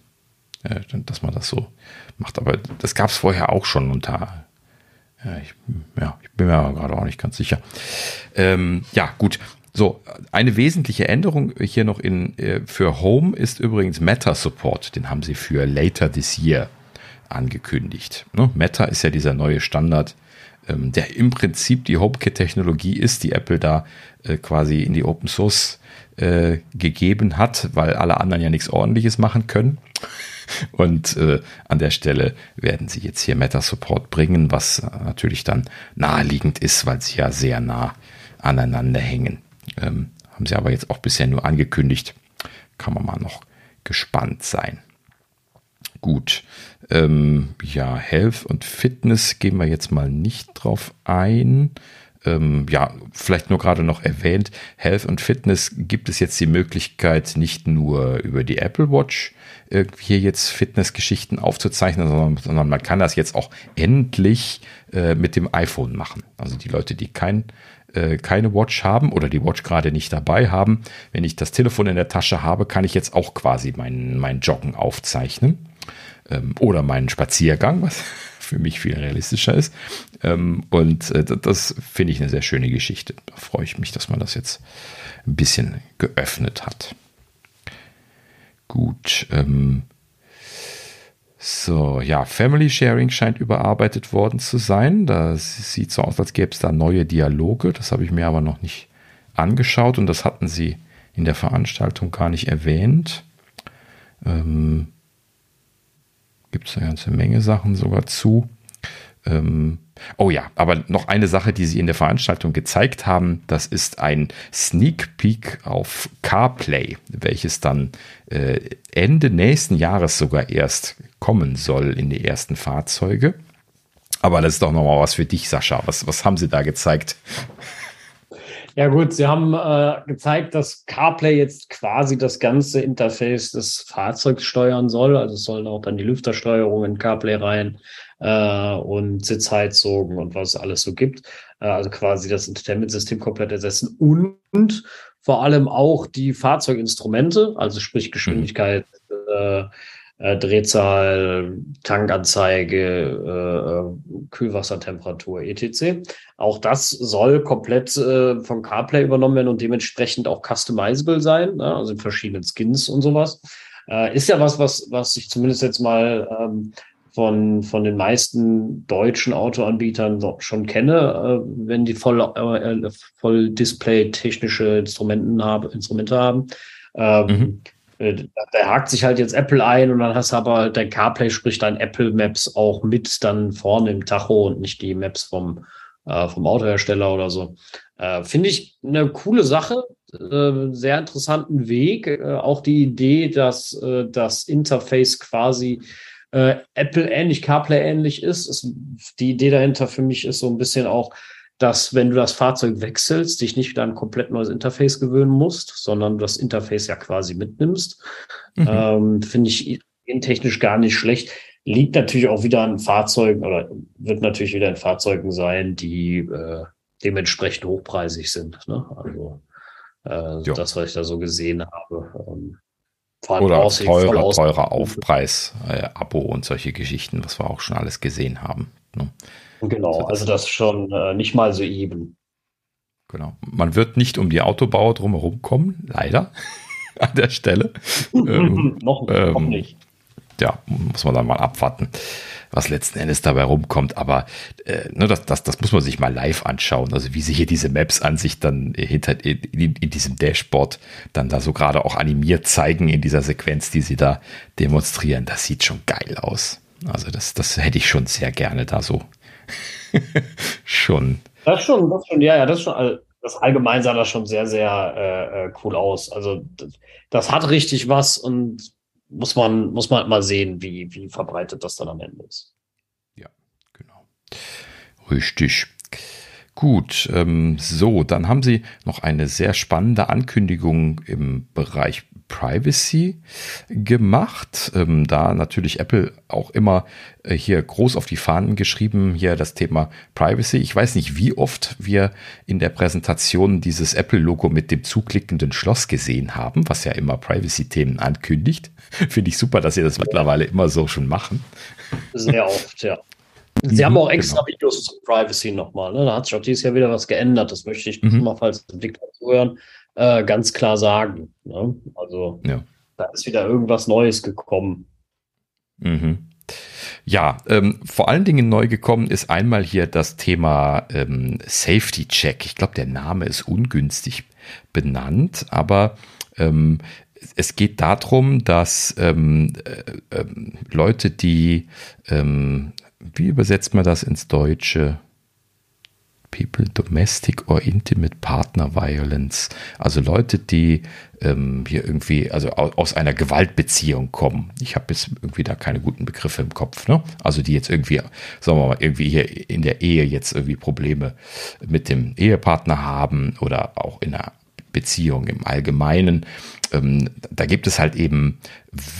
äh, dass man das so macht. Aber das gab es vorher auch schon unter. Ja, ich, ja, ich bin mir gerade auch nicht ganz sicher. Ähm, ja, gut. So, eine wesentliche Änderung hier noch in, äh, für Home ist übrigens Meta Support. Den haben sie für later this year angekündigt. Ne? Meta ist ja dieser neue Standard ähm, der im Prinzip die HomeKit-Technologie ist, die Apple da äh, quasi in die Open Source äh, gegeben hat, weil alle anderen ja nichts ordentliches machen können. Und äh, an der Stelle werden sie jetzt hier Meta-Support bringen, was natürlich dann naheliegend ist, weil sie ja sehr nah aneinander hängen. Ähm, haben sie aber jetzt auch bisher nur angekündigt. Kann man mal noch gespannt sein. Gut. Ähm, ja, Health und Fitness gehen wir jetzt mal nicht drauf ein. Ähm, ja, vielleicht nur gerade noch erwähnt, Health und Fitness gibt es jetzt die Möglichkeit, nicht nur über die Apple Watch hier jetzt Fitnessgeschichten aufzuzeichnen, sondern, sondern, man kann das jetzt auch endlich äh, mit dem iPhone machen. Also die Leute, die kein, äh, keine Watch haben oder die Watch gerade nicht dabei haben, wenn ich das Telefon in der Tasche habe, kann ich jetzt auch quasi mein, mein Joggen aufzeichnen ähm, oder meinen Spaziergang, was [LAUGHS] für mich viel realistischer ist. Ähm, und äh, das finde ich eine sehr schöne Geschichte. Da freue ich mich, dass man das jetzt ein bisschen geöffnet hat. Gut. Ähm, so, ja, Family Sharing scheint überarbeitet worden zu sein. Da sieht so aus, als gäbe es da neue Dialoge. Das habe ich mir aber noch nicht angeschaut und das hatten sie in der Veranstaltung gar nicht erwähnt. Ähm, Gibt es eine ganze Menge Sachen sogar zu. Ähm, oh ja, aber noch eine Sache, die sie in der Veranstaltung gezeigt haben, das ist ein Sneak Peek auf CarPlay, welches dann äh, Ende nächsten Jahres sogar erst kommen soll in die ersten Fahrzeuge. Aber das ist doch nochmal was für dich, Sascha. Was, was haben sie da gezeigt? Ja gut, Sie haben äh, gezeigt, dass CarPlay jetzt quasi das ganze Interface des Fahrzeugs steuern soll. Also es sollen auch dann die Lüftersteuerung in CarPlay rein äh, und Sitzheizung und was es alles so gibt. Äh, also quasi das Entertainment-System komplett ersetzen und vor allem auch die Fahrzeuginstrumente, also sprich Geschwindigkeit, mhm. äh, äh, Drehzahl, Tankanzeige, äh, Kühlwassertemperatur, etc. Auch das soll komplett äh, von CarPlay übernommen werden und dementsprechend auch customizable sein, ne? also in verschiedenen Skins und sowas. Äh, ist ja was, was, was ich zumindest jetzt mal ähm, von, von den meisten deutschen Autoanbietern schon kenne, äh, wenn die voll, äh, voll Display-technische Instrumenten haben, Instrumente haben. Ähm, mhm. Äh, da hakt sich halt jetzt Apple ein und dann hast du aber dein CarPlay spricht dann Apple Maps auch mit dann vorne im Tacho und nicht die Maps vom, äh, vom Autohersteller oder so. Äh, Finde ich eine coole Sache, äh, sehr interessanten Weg. Äh, auch die Idee, dass äh, das Interface quasi Apple ähnlich, CarPlay ähnlich ist. ist. Die Idee dahinter für mich ist so ein bisschen auch, dass wenn du das Fahrzeug wechselst, dich nicht wieder ein komplett neues Interface gewöhnen musst, sondern das Interface ja quasi mitnimmst. Mhm. Ähm, Finde ich technisch gar nicht schlecht. Liegt natürlich auch wieder an Fahrzeugen oder wird natürlich wieder in Fahrzeugen sein, die äh, dementsprechend hochpreisig sind. Ne? Also äh, das, was ich da so gesehen habe. Ähm, oder teurer, teurer Aufpreis, äh, Abo und solche Geschichten, was wir auch schon alles gesehen haben. Ne? Genau, also das ist schon äh, nicht mal so eben. Genau. Man wird nicht um die Autobauer drumherum kommen, leider, [LAUGHS] an der Stelle. [LAUGHS] ähm, noch, ähm, noch nicht. Ja, muss man dann mal abwarten, was letzten Endes dabei rumkommt. Aber äh, ne, das, das, das muss man sich mal live anschauen. Also wie sich hier diese Maps an sich dann hinter in, in, in diesem Dashboard dann da so gerade auch animiert zeigen in dieser Sequenz, die sie da demonstrieren. Das sieht schon geil aus. Also das, das hätte ich schon sehr gerne da so [LAUGHS] schon. Das schon, das schon, ja, ja, das schon. Das allgemein sah das schon sehr, sehr äh, äh, cool aus. Also das, das, hat richtig was und muss man, muss man halt mal sehen, wie, wie verbreitet das dann am Ende ist. Ja, genau. Richtig. Gut, ähm, so, dann haben Sie noch eine sehr spannende Ankündigung im Bereich Privacy gemacht. Ähm, da natürlich Apple auch immer äh, hier groß auf die Fahnen geschrieben, hier das Thema Privacy. Ich weiß nicht, wie oft wir in der Präsentation dieses Apple-Logo mit dem zuklickenden Schloss gesehen haben, was ja immer Privacy-Themen ankündigt. [LAUGHS] Finde ich super, dass sie das mittlerweile immer so schon machen. Sehr oft, ja. [LAUGHS] Sie mhm, haben auch extra genau. Videos zu Privacy nochmal. Ne? Da hat sich auch dieses Jahr wieder was geändert. Das möchte ich mhm. mal, falls Blick zuhören äh, ganz klar sagen. Ne? Also ja. da ist wieder irgendwas Neues gekommen. Mhm. Ja, ähm, vor allen Dingen neu gekommen ist einmal hier das Thema ähm, Safety Check. Ich glaube, der Name ist ungünstig benannt, aber ähm, es geht darum, dass ähm, äh, äh, Leute, die, ähm, wie übersetzt man das ins Deutsche? People Domestic or Intimate Partner Violence. Also Leute, die ähm, hier irgendwie, also aus, einer Gewaltbeziehung kommen. Ich habe jetzt irgendwie da keine guten Begriffe im Kopf. Ne? Also die jetzt irgendwie, sagen wir mal, irgendwie hier in der Ehe jetzt irgendwie Probleme mit dem Ehepartner haben oder auch in einer Beziehung im Allgemeinen. Ähm, da gibt es halt eben,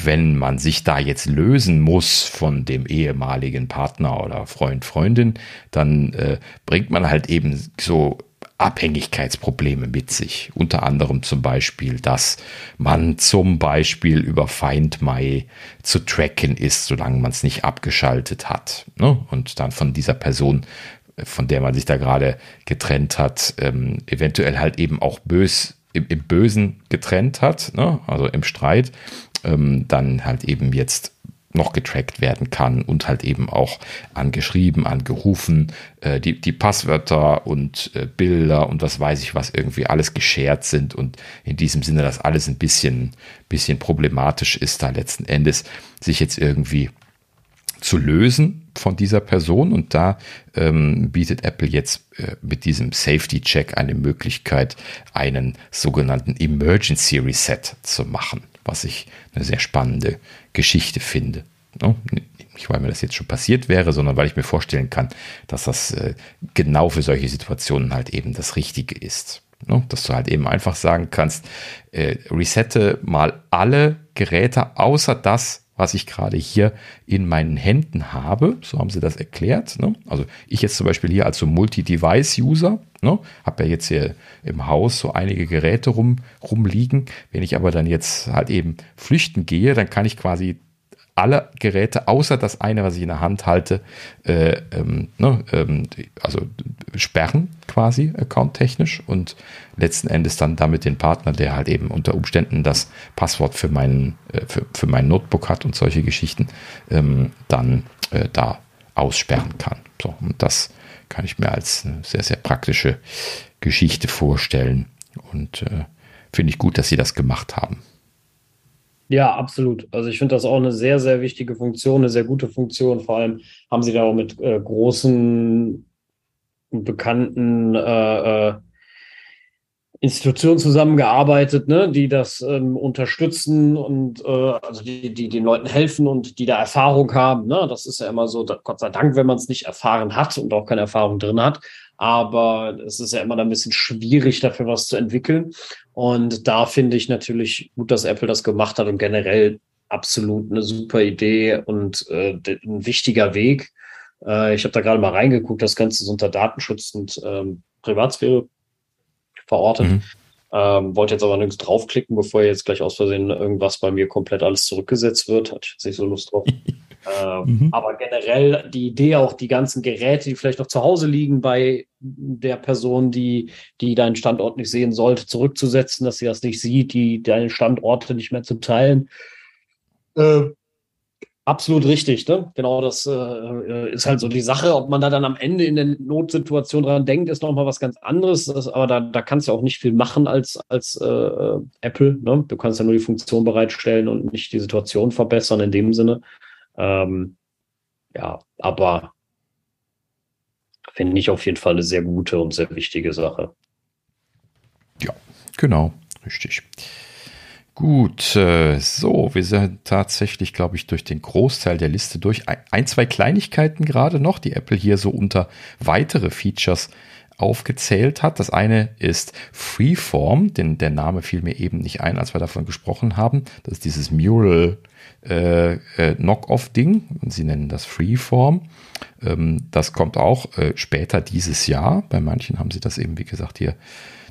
wenn man sich da jetzt lösen muss von dem ehemaligen Partner oder Freund, Freundin, dann äh, bringt man halt eben so Abhängigkeitsprobleme mit sich. Unter anderem zum Beispiel, dass man zum Beispiel über Find My zu tracken ist, solange man es nicht abgeschaltet hat. Ne? Und dann von dieser Person von der man sich da gerade getrennt hat, ähm, eventuell halt eben auch bös im, im Bösen getrennt hat, ne? also im Streit, ähm, dann halt eben jetzt noch getrackt werden kann und halt eben auch angeschrieben, angerufen, äh, die, die Passwörter und äh, Bilder und was weiß ich was irgendwie alles geshared sind und in diesem Sinne, dass alles ein bisschen, bisschen problematisch ist, da letzten Endes sich jetzt irgendwie zu lösen von dieser Person. Und da ähm, bietet Apple jetzt äh, mit diesem Safety-Check eine Möglichkeit, einen sogenannten Emergency Reset zu machen, was ich eine sehr spannende Geschichte finde. No? Nicht, weil mir das jetzt schon passiert wäre, sondern weil ich mir vorstellen kann, dass das äh, genau für solche Situationen halt eben das Richtige ist. No? Dass du halt eben einfach sagen kannst, äh, resette mal alle Geräte außer das, was ich gerade hier in meinen Händen habe. So haben sie das erklärt. Ne? Also ich jetzt zum Beispiel hier als so Multi-Device-User, ne? habe ja jetzt hier im Haus so einige Geräte rum, rumliegen. Wenn ich aber dann jetzt halt eben flüchten gehe, dann kann ich quasi alle Geräte, außer das eine, was ich in der Hand halte, äh, ähm, ne, ähm, also sperren quasi accounttechnisch und letzten Endes dann damit den Partner, der halt eben unter Umständen das Passwort für, meinen, äh, für, für mein Notebook hat und solche Geschichten, ähm, dann äh, da aussperren kann. So, und das kann ich mir als eine sehr, sehr praktische Geschichte vorstellen und äh, finde ich gut, dass sie das gemacht haben. Ja, absolut. Also ich finde das auch eine sehr, sehr wichtige Funktion, eine sehr gute Funktion. Vor allem haben sie da auch mit äh, großen, bekannten äh, äh, Institutionen zusammengearbeitet, ne, die das ähm, unterstützen und äh, also die, die den Leuten helfen und die da Erfahrung haben. Ne? Das ist ja immer so, Gott sei Dank, wenn man es nicht erfahren hat und auch keine Erfahrung drin hat. Aber es ist ja immer ein bisschen schwierig, dafür was zu entwickeln. Und da finde ich natürlich gut, dass Apple das gemacht hat und generell absolut eine super Idee und äh, ein wichtiger Weg. Äh, ich habe da gerade mal reingeguckt, das Ganze ist unter Datenschutz und ähm, Privatsphäre verortet. Mhm. Ähm, wollte jetzt aber nirgends draufklicken, bevor jetzt gleich aus Versehen irgendwas bei mir komplett alles zurückgesetzt wird. Hatte ich jetzt nicht so Lust drauf. [LAUGHS] Ähm, mhm. Aber generell die Idee, auch die ganzen Geräte, die vielleicht noch zu Hause liegen bei der Person, die, die deinen Standort nicht sehen sollte, zurückzusetzen, dass sie das nicht sieht, die deine Standorte nicht mehr zu teilen. Äh, absolut richtig, ne? Genau, das äh, ist halt so die Sache. Ob man da dann am Ende in der Notsituation dran denkt, ist nochmal was ganz anderes. Das, aber da, da kannst du auch nicht viel machen als, als äh, Apple. Ne? Du kannst ja nur die Funktion bereitstellen und nicht die Situation verbessern in dem Sinne. Ähm, ja, aber finde ich auf jeden Fall eine sehr gute und sehr wichtige Sache. Ja, genau, richtig. Gut, äh, so, wir sind tatsächlich, glaube ich, durch den Großteil der Liste durch. Ein, zwei Kleinigkeiten gerade noch, die Apple hier so unter weitere Features aufgezählt hat. Das eine ist Freeform, denn der Name fiel mir eben nicht ein, als wir davon gesprochen haben. Das ist dieses Mural äh, äh, Knock-off-Ding. Sie nennen das Freeform. Ähm, das kommt auch äh, später dieses Jahr. Bei manchen haben sie das eben, wie gesagt, hier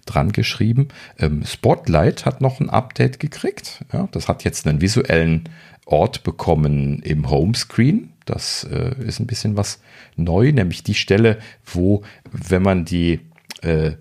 dran geschrieben. Ähm, Spotlight hat noch ein Update gekriegt. Ja, das hat jetzt einen visuellen Ort bekommen im Homescreen. Das äh, ist ein bisschen was neu, nämlich die Stelle, wo, wenn man die, äh,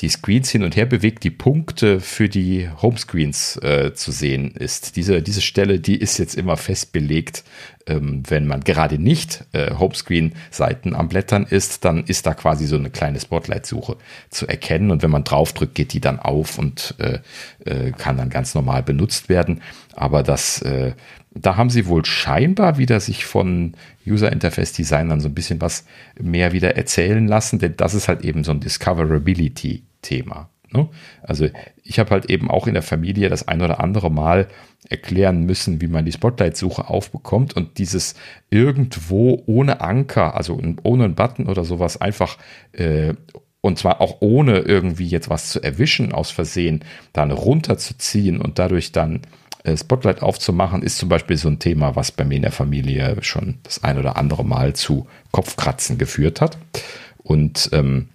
die Screens hin und her bewegt, die Punkte für die Homescreens äh, zu sehen ist. Diese, diese Stelle, die ist jetzt immer fest belegt. Ähm, wenn man gerade nicht äh, Homescreen-Seiten am Blättern ist, dann ist da quasi so eine kleine Spotlight-Suche zu erkennen. Und wenn man draufdrückt, geht die dann auf und äh, äh, kann dann ganz normal benutzt werden. Aber das äh, da haben sie wohl scheinbar wieder sich von User Interface Designern so ein bisschen was mehr wieder erzählen lassen, denn das ist halt eben so ein Discoverability Thema. Ne? Also ich habe halt eben auch in der Familie das ein oder andere Mal erklären müssen, wie man die Spotlight-Suche aufbekommt und dieses irgendwo ohne Anker, also ohne einen Button oder sowas einfach äh, und zwar auch ohne irgendwie jetzt was zu erwischen aus Versehen, dann runterzuziehen und dadurch dann äh, Spotlight aufzumachen, ist zum Beispiel so ein Thema, was bei mir in der Familie schon das ein oder andere Mal zu Kopfkratzen geführt hat. Und ähm,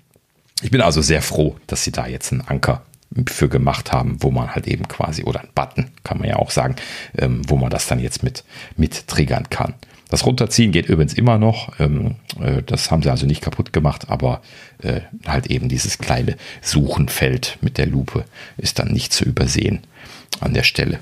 ich bin also sehr froh, dass sie da jetzt einen Anker für gemacht haben, wo man halt eben quasi, oder ein Button, kann man ja auch sagen, ähm, wo man das dann jetzt mit, mit triggern kann. Das Runterziehen geht übrigens immer noch. Ähm, äh, das haben sie also nicht kaputt gemacht, aber äh, halt eben dieses kleine Suchenfeld mit der Lupe ist dann nicht zu übersehen an der Stelle.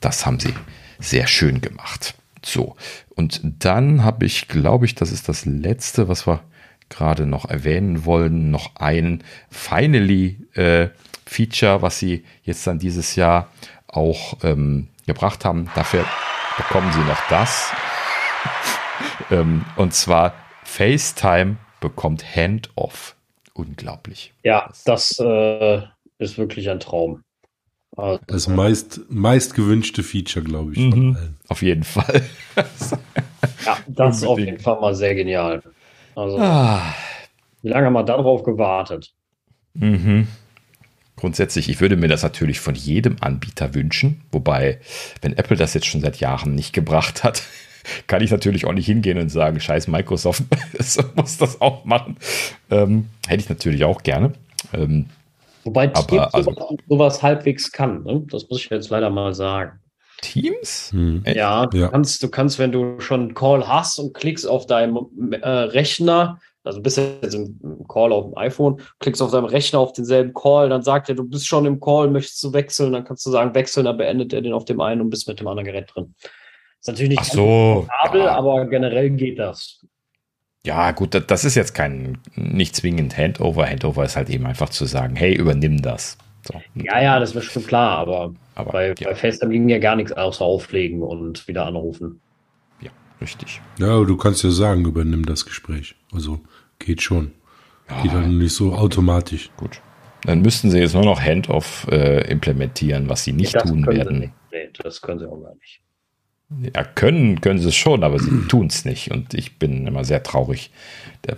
Das haben sie sehr schön gemacht. So, und dann habe ich, glaube ich, das ist das letzte, was wir gerade noch erwähnen wollen, noch ein Finally äh, Feature, was sie jetzt dann dieses Jahr auch ähm, gebracht haben. Dafür bekommen sie noch das. [LAUGHS] ähm, und zwar FaceTime bekommt Handoff. Unglaublich. Ja, das äh, ist wirklich ein Traum. Also, das meist, meist gewünschte Feature, glaube ich. Mhm, auf jeden Fall. ja, das ist auf jeden Fall mal sehr genial. Also, ah. wie lange haben wir darauf gewartet? Mhm. Grundsätzlich, ich würde mir das natürlich von jedem Anbieter wünschen, wobei, wenn Apple das jetzt schon seit Jahren nicht gebracht hat, [LAUGHS] kann ich natürlich auch nicht hingehen und sagen, scheiß Microsoft, [LAUGHS] muss das auch machen. Ähm, hätte ich natürlich auch gerne. Ähm, Wobei aber, also, sowas, sowas, halbwegs kann. Ne? Das muss ich jetzt leider mal sagen. Teams? Hm. Ja, du, ja. Kannst, du kannst, wenn du schon einen Call hast und klickst auf deinem äh, Rechner, also bist jetzt im Call auf dem iPhone, klickst auf deinem Rechner auf denselben Call, dann sagt er, du bist schon im Call, möchtest du wechseln, dann kannst du sagen, wechseln, dann beendet er den auf dem einen und bist mit dem anderen Gerät drin. Ist natürlich nicht Ach so, ja. aber generell geht das. Ja, gut, das ist jetzt kein nicht zwingend Handover. Handover ist halt eben einfach zu sagen, hey, übernimm das. So. Ja, ja, das wäre schon klar, aber, aber bei, ja. bei FaceTime ging ja gar nichts außer auflegen und wieder anrufen. Ja, richtig. Ja, aber du kannst ja sagen, übernimm das Gespräch. Also geht schon. Ja. Geht dann nicht so automatisch. Gut. Dann müssten sie jetzt nur noch Handoff äh, implementieren, was sie nicht nee, tun werden. Nicht. Nee, das können sie auch gar nicht. Ja, können, können sie es schon, aber sie [CLEARS THROAT] tun es nicht. Und ich bin immer sehr traurig,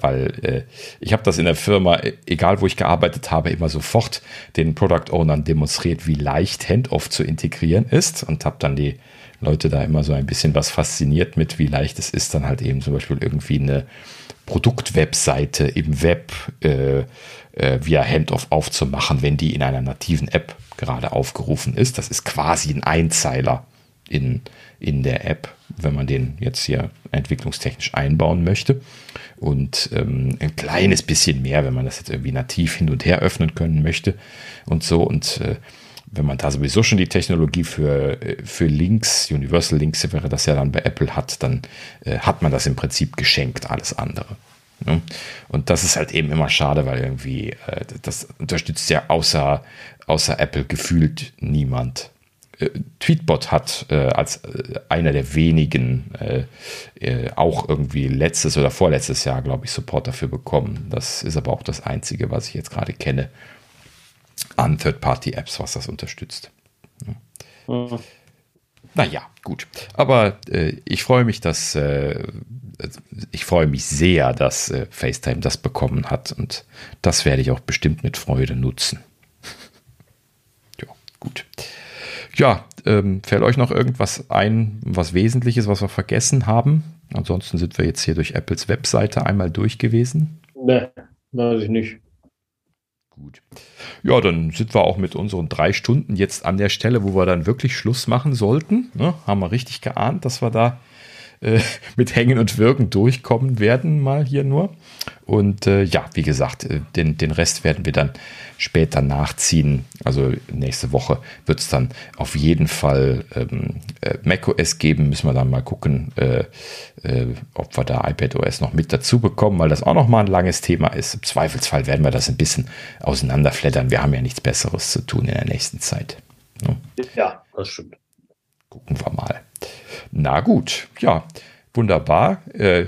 weil äh, ich habe das in der Firma, egal wo ich gearbeitet habe, immer sofort den Product Ownern demonstriert, wie leicht Handoff zu integrieren ist und habe dann die Leute da immer so ein bisschen was fasziniert mit, wie leicht es ist, dann halt eben zum Beispiel irgendwie eine Produktwebseite im Web äh, äh, via Handoff aufzumachen, wenn die in einer nativen App gerade aufgerufen ist. Das ist quasi ein Einzeiler in in der App, wenn man den jetzt hier entwicklungstechnisch einbauen möchte. Und ähm, ein kleines bisschen mehr, wenn man das jetzt irgendwie nativ hin und her öffnen können möchte und so. Und äh, wenn man da sowieso schon die Technologie für, äh, für Links, Universal Links wäre das ja dann bei Apple hat, dann äh, hat man das im Prinzip geschenkt, alles andere. Ne? Und das ist halt eben immer schade, weil irgendwie äh, das unterstützt ja außer, außer Apple gefühlt niemand. Äh, Tweetbot hat äh, als äh, einer der wenigen äh, äh, auch irgendwie letztes oder vorletztes Jahr, glaube ich, Support dafür bekommen. Das ist aber auch das Einzige, was ich jetzt gerade kenne an Third-Party-Apps, was das unterstützt. Ja. Mhm. Naja, gut. Aber äh, ich freue mich, dass ich freue mich sehr, dass FaceTime das bekommen hat und das werde ich auch bestimmt mit Freude nutzen. ja, gut. Ja, ähm, fällt euch noch irgendwas ein, was Wesentliches, was wir vergessen haben? Ansonsten sind wir jetzt hier durch Apples Webseite einmal durch gewesen. Ne, weiß ich nicht. Gut. Ja, dann sind wir auch mit unseren drei Stunden jetzt an der Stelle, wo wir dann wirklich Schluss machen sollten. Ne? Haben wir richtig geahnt, dass wir da äh, mit Hängen und Wirken durchkommen werden, mal hier nur. Und äh, ja, wie gesagt, äh, den, den Rest werden wir dann später nachziehen. Also nächste Woche wird es dann auf jeden Fall ähm, äh, macOS geben. Müssen wir dann mal gucken, äh, äh, ob wir da iPadOS noch mit dazu bekommen, weil das auch noch mal ein langes Thema ist. Im Zweifelsfall werden wir das ein bisschen auseinanderfleddern. Wir haben ja nichts Besseres zu tun in der nächsten Zeit. Ne? Ja, das stimmt. Gucken wir mal. Na gut, ja, wunderbar. Äh,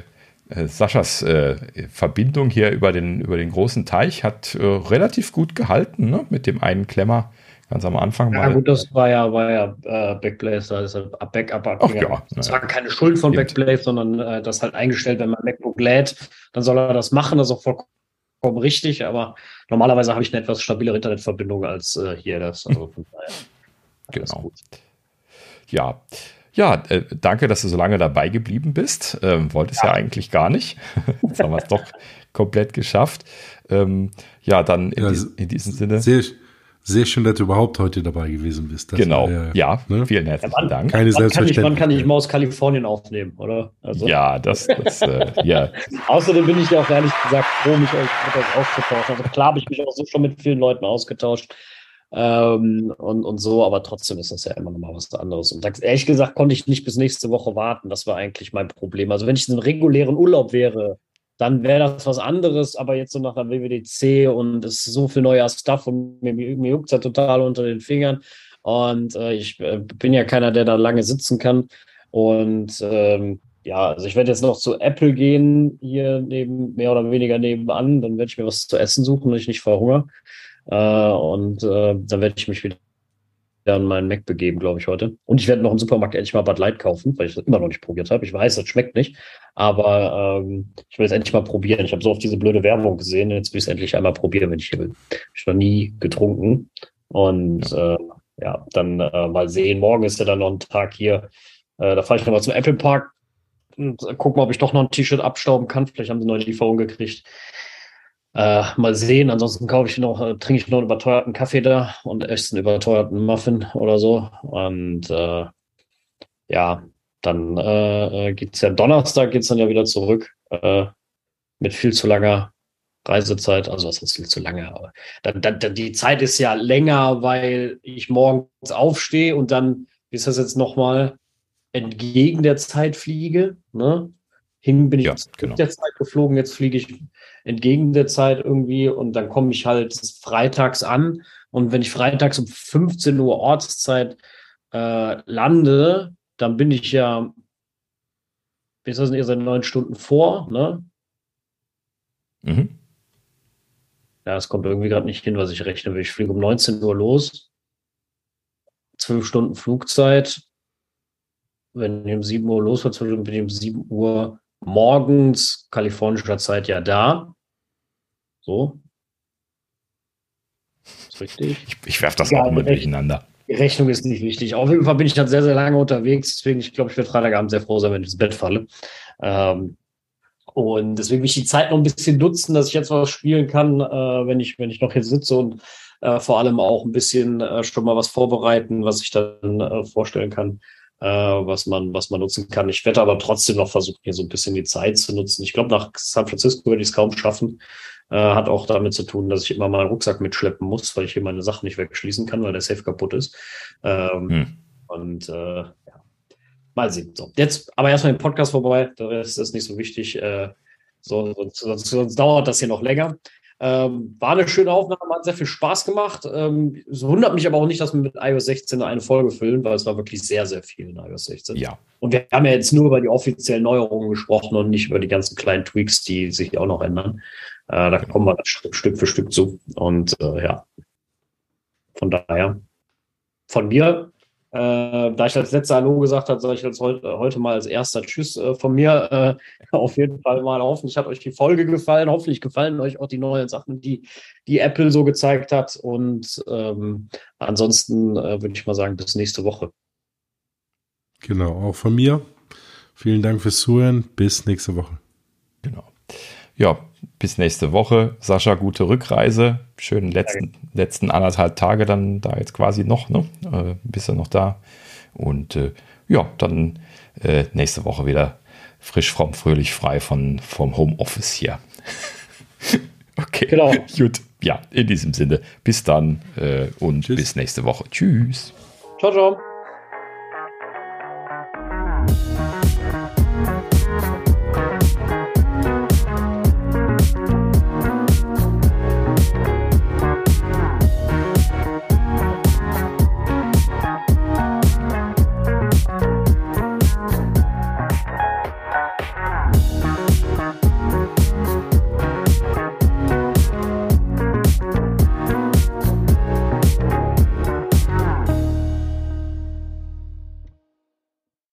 äh, Saschas äh, Verbindung hier über den, über den großen Teich hat äh, relativ gut gehalten, ne? mit dem einen Klemmer ganz am Anfang. Ja, mal. gut, das war ja, war ja äh, Backblaze, das ist Backup. Ach, ja, das war keine Schuld von Backblaze, sondern äh, das halt eingestellt, wenn man MacBook lädt, dann soll er das machen, das ist auch vollkommen richtig, aber normalerweise habe ich eine etwas stabilere Internetverbindung als äh, hier das. Also, [LAUGHS] genau. Ja. Ja, äh, danke, dass du so lange dabei geblieben bist. Ähm, wolltest ja. ja eigentlich gar nicht. [LAUGHS] Jetzt haben wir es doch komplett geschafft. Ähm, ja, dann in, ja, in, diesem Sinne. Sehr, sehr schön, dass du überhaupt heute dabei gewesen bist. Das genau, war, ja, ne? vielen herzlichen ja, Dank. Keine wann kann, ich, wann kann ich mal aus Kalifornien aufnehmen, oder? Also. Ja, das, das äh, ja. [LAUGHS] Außerdem bin ich ja auch ehrlich gesagt froh, mich mit euch auszutauschen. Also klar habe ich mich auch so schon mit vielen Leuten ausgetauscht. Ähm, und, und so, aber trotzdem ist das ja immer noch mal was anderes. Und ehrlich gesagt konnte ich nicht bis nächste Woche warten. Das war eigentlich mein Problem. Also wenn ich in einem regulären Urlaub wäre, dann wäre das was anderes, aber jetzt so nach der WWDC und es ist so viel neuer Stuff und mir, mir juckt es ja total unter den Fingern. Und äh, ich äh, bin ja keiner, der da lange sitzen kann. Und ähm, ja, also ich werde jetzt noch zu Apple gehen, hier neben, mehr oder weniger nebenan. Dann werde ich mir was zu essen suchen, dass ich nicht verhungere. Äh, und äh, dann werde ich mich wieder an meinen Mac begeben, glaube ich, heute. Und ich werde noch im Supermarkt endlich mal Bud Light kaufen, weil ich das immer noch nicht probiert habe. Ich weiß, das schmeckt nicht, aber ähm, ich will es endlich mal probieren. Ich habe so oft diese blöde Werbung gesehen, jetzt will ich es endlich einmal probieren, wenn ich hier will. Ich noch nie getrunken. Und ja, äh, ja dann äh, mal sehen. Morgen ist ja dann noch ein Tag hier. Äh, da fahre ich nochmal zum Apple Park und äh, guck mal, ob ich doch noch ein T-Shirt abstauben kann. Vielleicht haben sie eine neue Lieferung gekriegt. Äh, mal sehen, ansonsten kaufe ich noch, äh, trinke ich noch einen überteuerten Kaffee da und esse einen überteuerten Muffin oder so. Und äh, ja, dann äh, äh geht es ja Donnerstag geht es dann ja wieder zurück äh, mit viel zu langer Reisezeit. Also was ist viel zu lange, aber dann, dann, dann, die Zeit ist ja länger, weil ich morgens aufstehe und dann, wie ist das jetzt nochmal, entgegen der Zeit fliege. Ne? Hin bin ich ja, genau. der Zeit geflogen, jetzt fliege ich entgegen der Zeit irgendwie und dann komme ich halt freitags an und wenn ich freitags um 15 Uhr Ortszeit äh, lande, dann bin ich ja, wie ist das denn, ihr seid neun Stunden vor, ne? Mhm. Ja, es kommt irgendwie gerade nicht hin, was ich rechne will. Ich fliege um 19 Uhr los, zwölf Stunden Flugzeit. Wenn ich um 7 Uhr los war, bin ich um 7 Uhr morgens kalifornischer Zeit ja da. So. Ist richtig? Ich, ich werfe das ja, auch immer durcheinander. Die Rechnung ist nicht wichtig. Auf jeden Fall bin ich dann sehr, sehr lange unterwegs. Deswegen, ich glaube, ich werde Freitagabend sehr froh sein, wenn ich ins Bett falle. Ähm, und deswegen will ich die Zeit noch ein bisschen nutzen, dass ich jetzt was spielen kann, äh, wenn, ich, wenn ich noch hier sitze und äh, vor allem auch ein bisschen äh, schon mal was vorbereiten, was ich dann äh, vorstellen kann äh, was man, was man nutzen kann. Ich werde aber trotzdem noch versuchen, hier so ein bisschen die Zeit zu nutzen. Ich glaube, nach San Francisco würde ich es kaum schaffen. Äh, hat auch damit zu tun, dass ich immer meinen Rucksack mitschleppen muss, weil ich hier meine Sachen nicht wegschließen kann, weil der Safe kaputt ist. Ähm, hm. Und äh, ja. mal sehen. So, jetzt aber erstmal den Podcast vorbei. Der Rest ist nicht so wichtig. Äh, so, sonst, sonst dauert das hier noch länger. Ähm, war eine schöne Aufnahme, hat sehr viel Spaß gemacht. Ähm, es wundert mich aber auch nicht, dass wir mit iOS 16 eine Folge füllen, weil es war wirklich sehr, sehr viel in iOS 16. Ja. Und wir haben ja jetzt nur über die offiziellen Neuerungen gesprochen und nicht über die ganzen kleinen Tweaks, die sich auch noch ändern. Äh, da kommen wir Stück für Stück zu. Und äh, ja, von daher, von mir äh, da ich als letzter Hallo gesagt habe, sage ich jetzt heute, heute mal als erster Tschüss äh, von mir. Äh, [LAUGHS] auf jeden Fall mal hoffentlich hat euch die Folge gefallen. Hoffentlich gefallen euch auch die neuen Sachen, die, die Apple so gezeigt hat. Und ähm, ansonsten äh, würde ich mal sagen, bis nächste Woche. Genau, auch von mir. Vielen Dank fürs Zuhören. Bis nächste Woche. Genau. Ja, bis nächste Woche. Sascha, gute Rückreise. Schönen letzten, letzten anderthalb Tage dann da jetzt quasi noch, ne? Äh, bist du noch da? Und äh, ja, dann äh, nächste Woche wieder frisch, fromm, fröhlich, frei von, vom Homeoffice hier. [LAUGHS] okay, genau. gut. Ja, in diesem Sinne, bis dann äh, und Tschüss. bis nächste Woche. Tschüss. Ciao, ciao.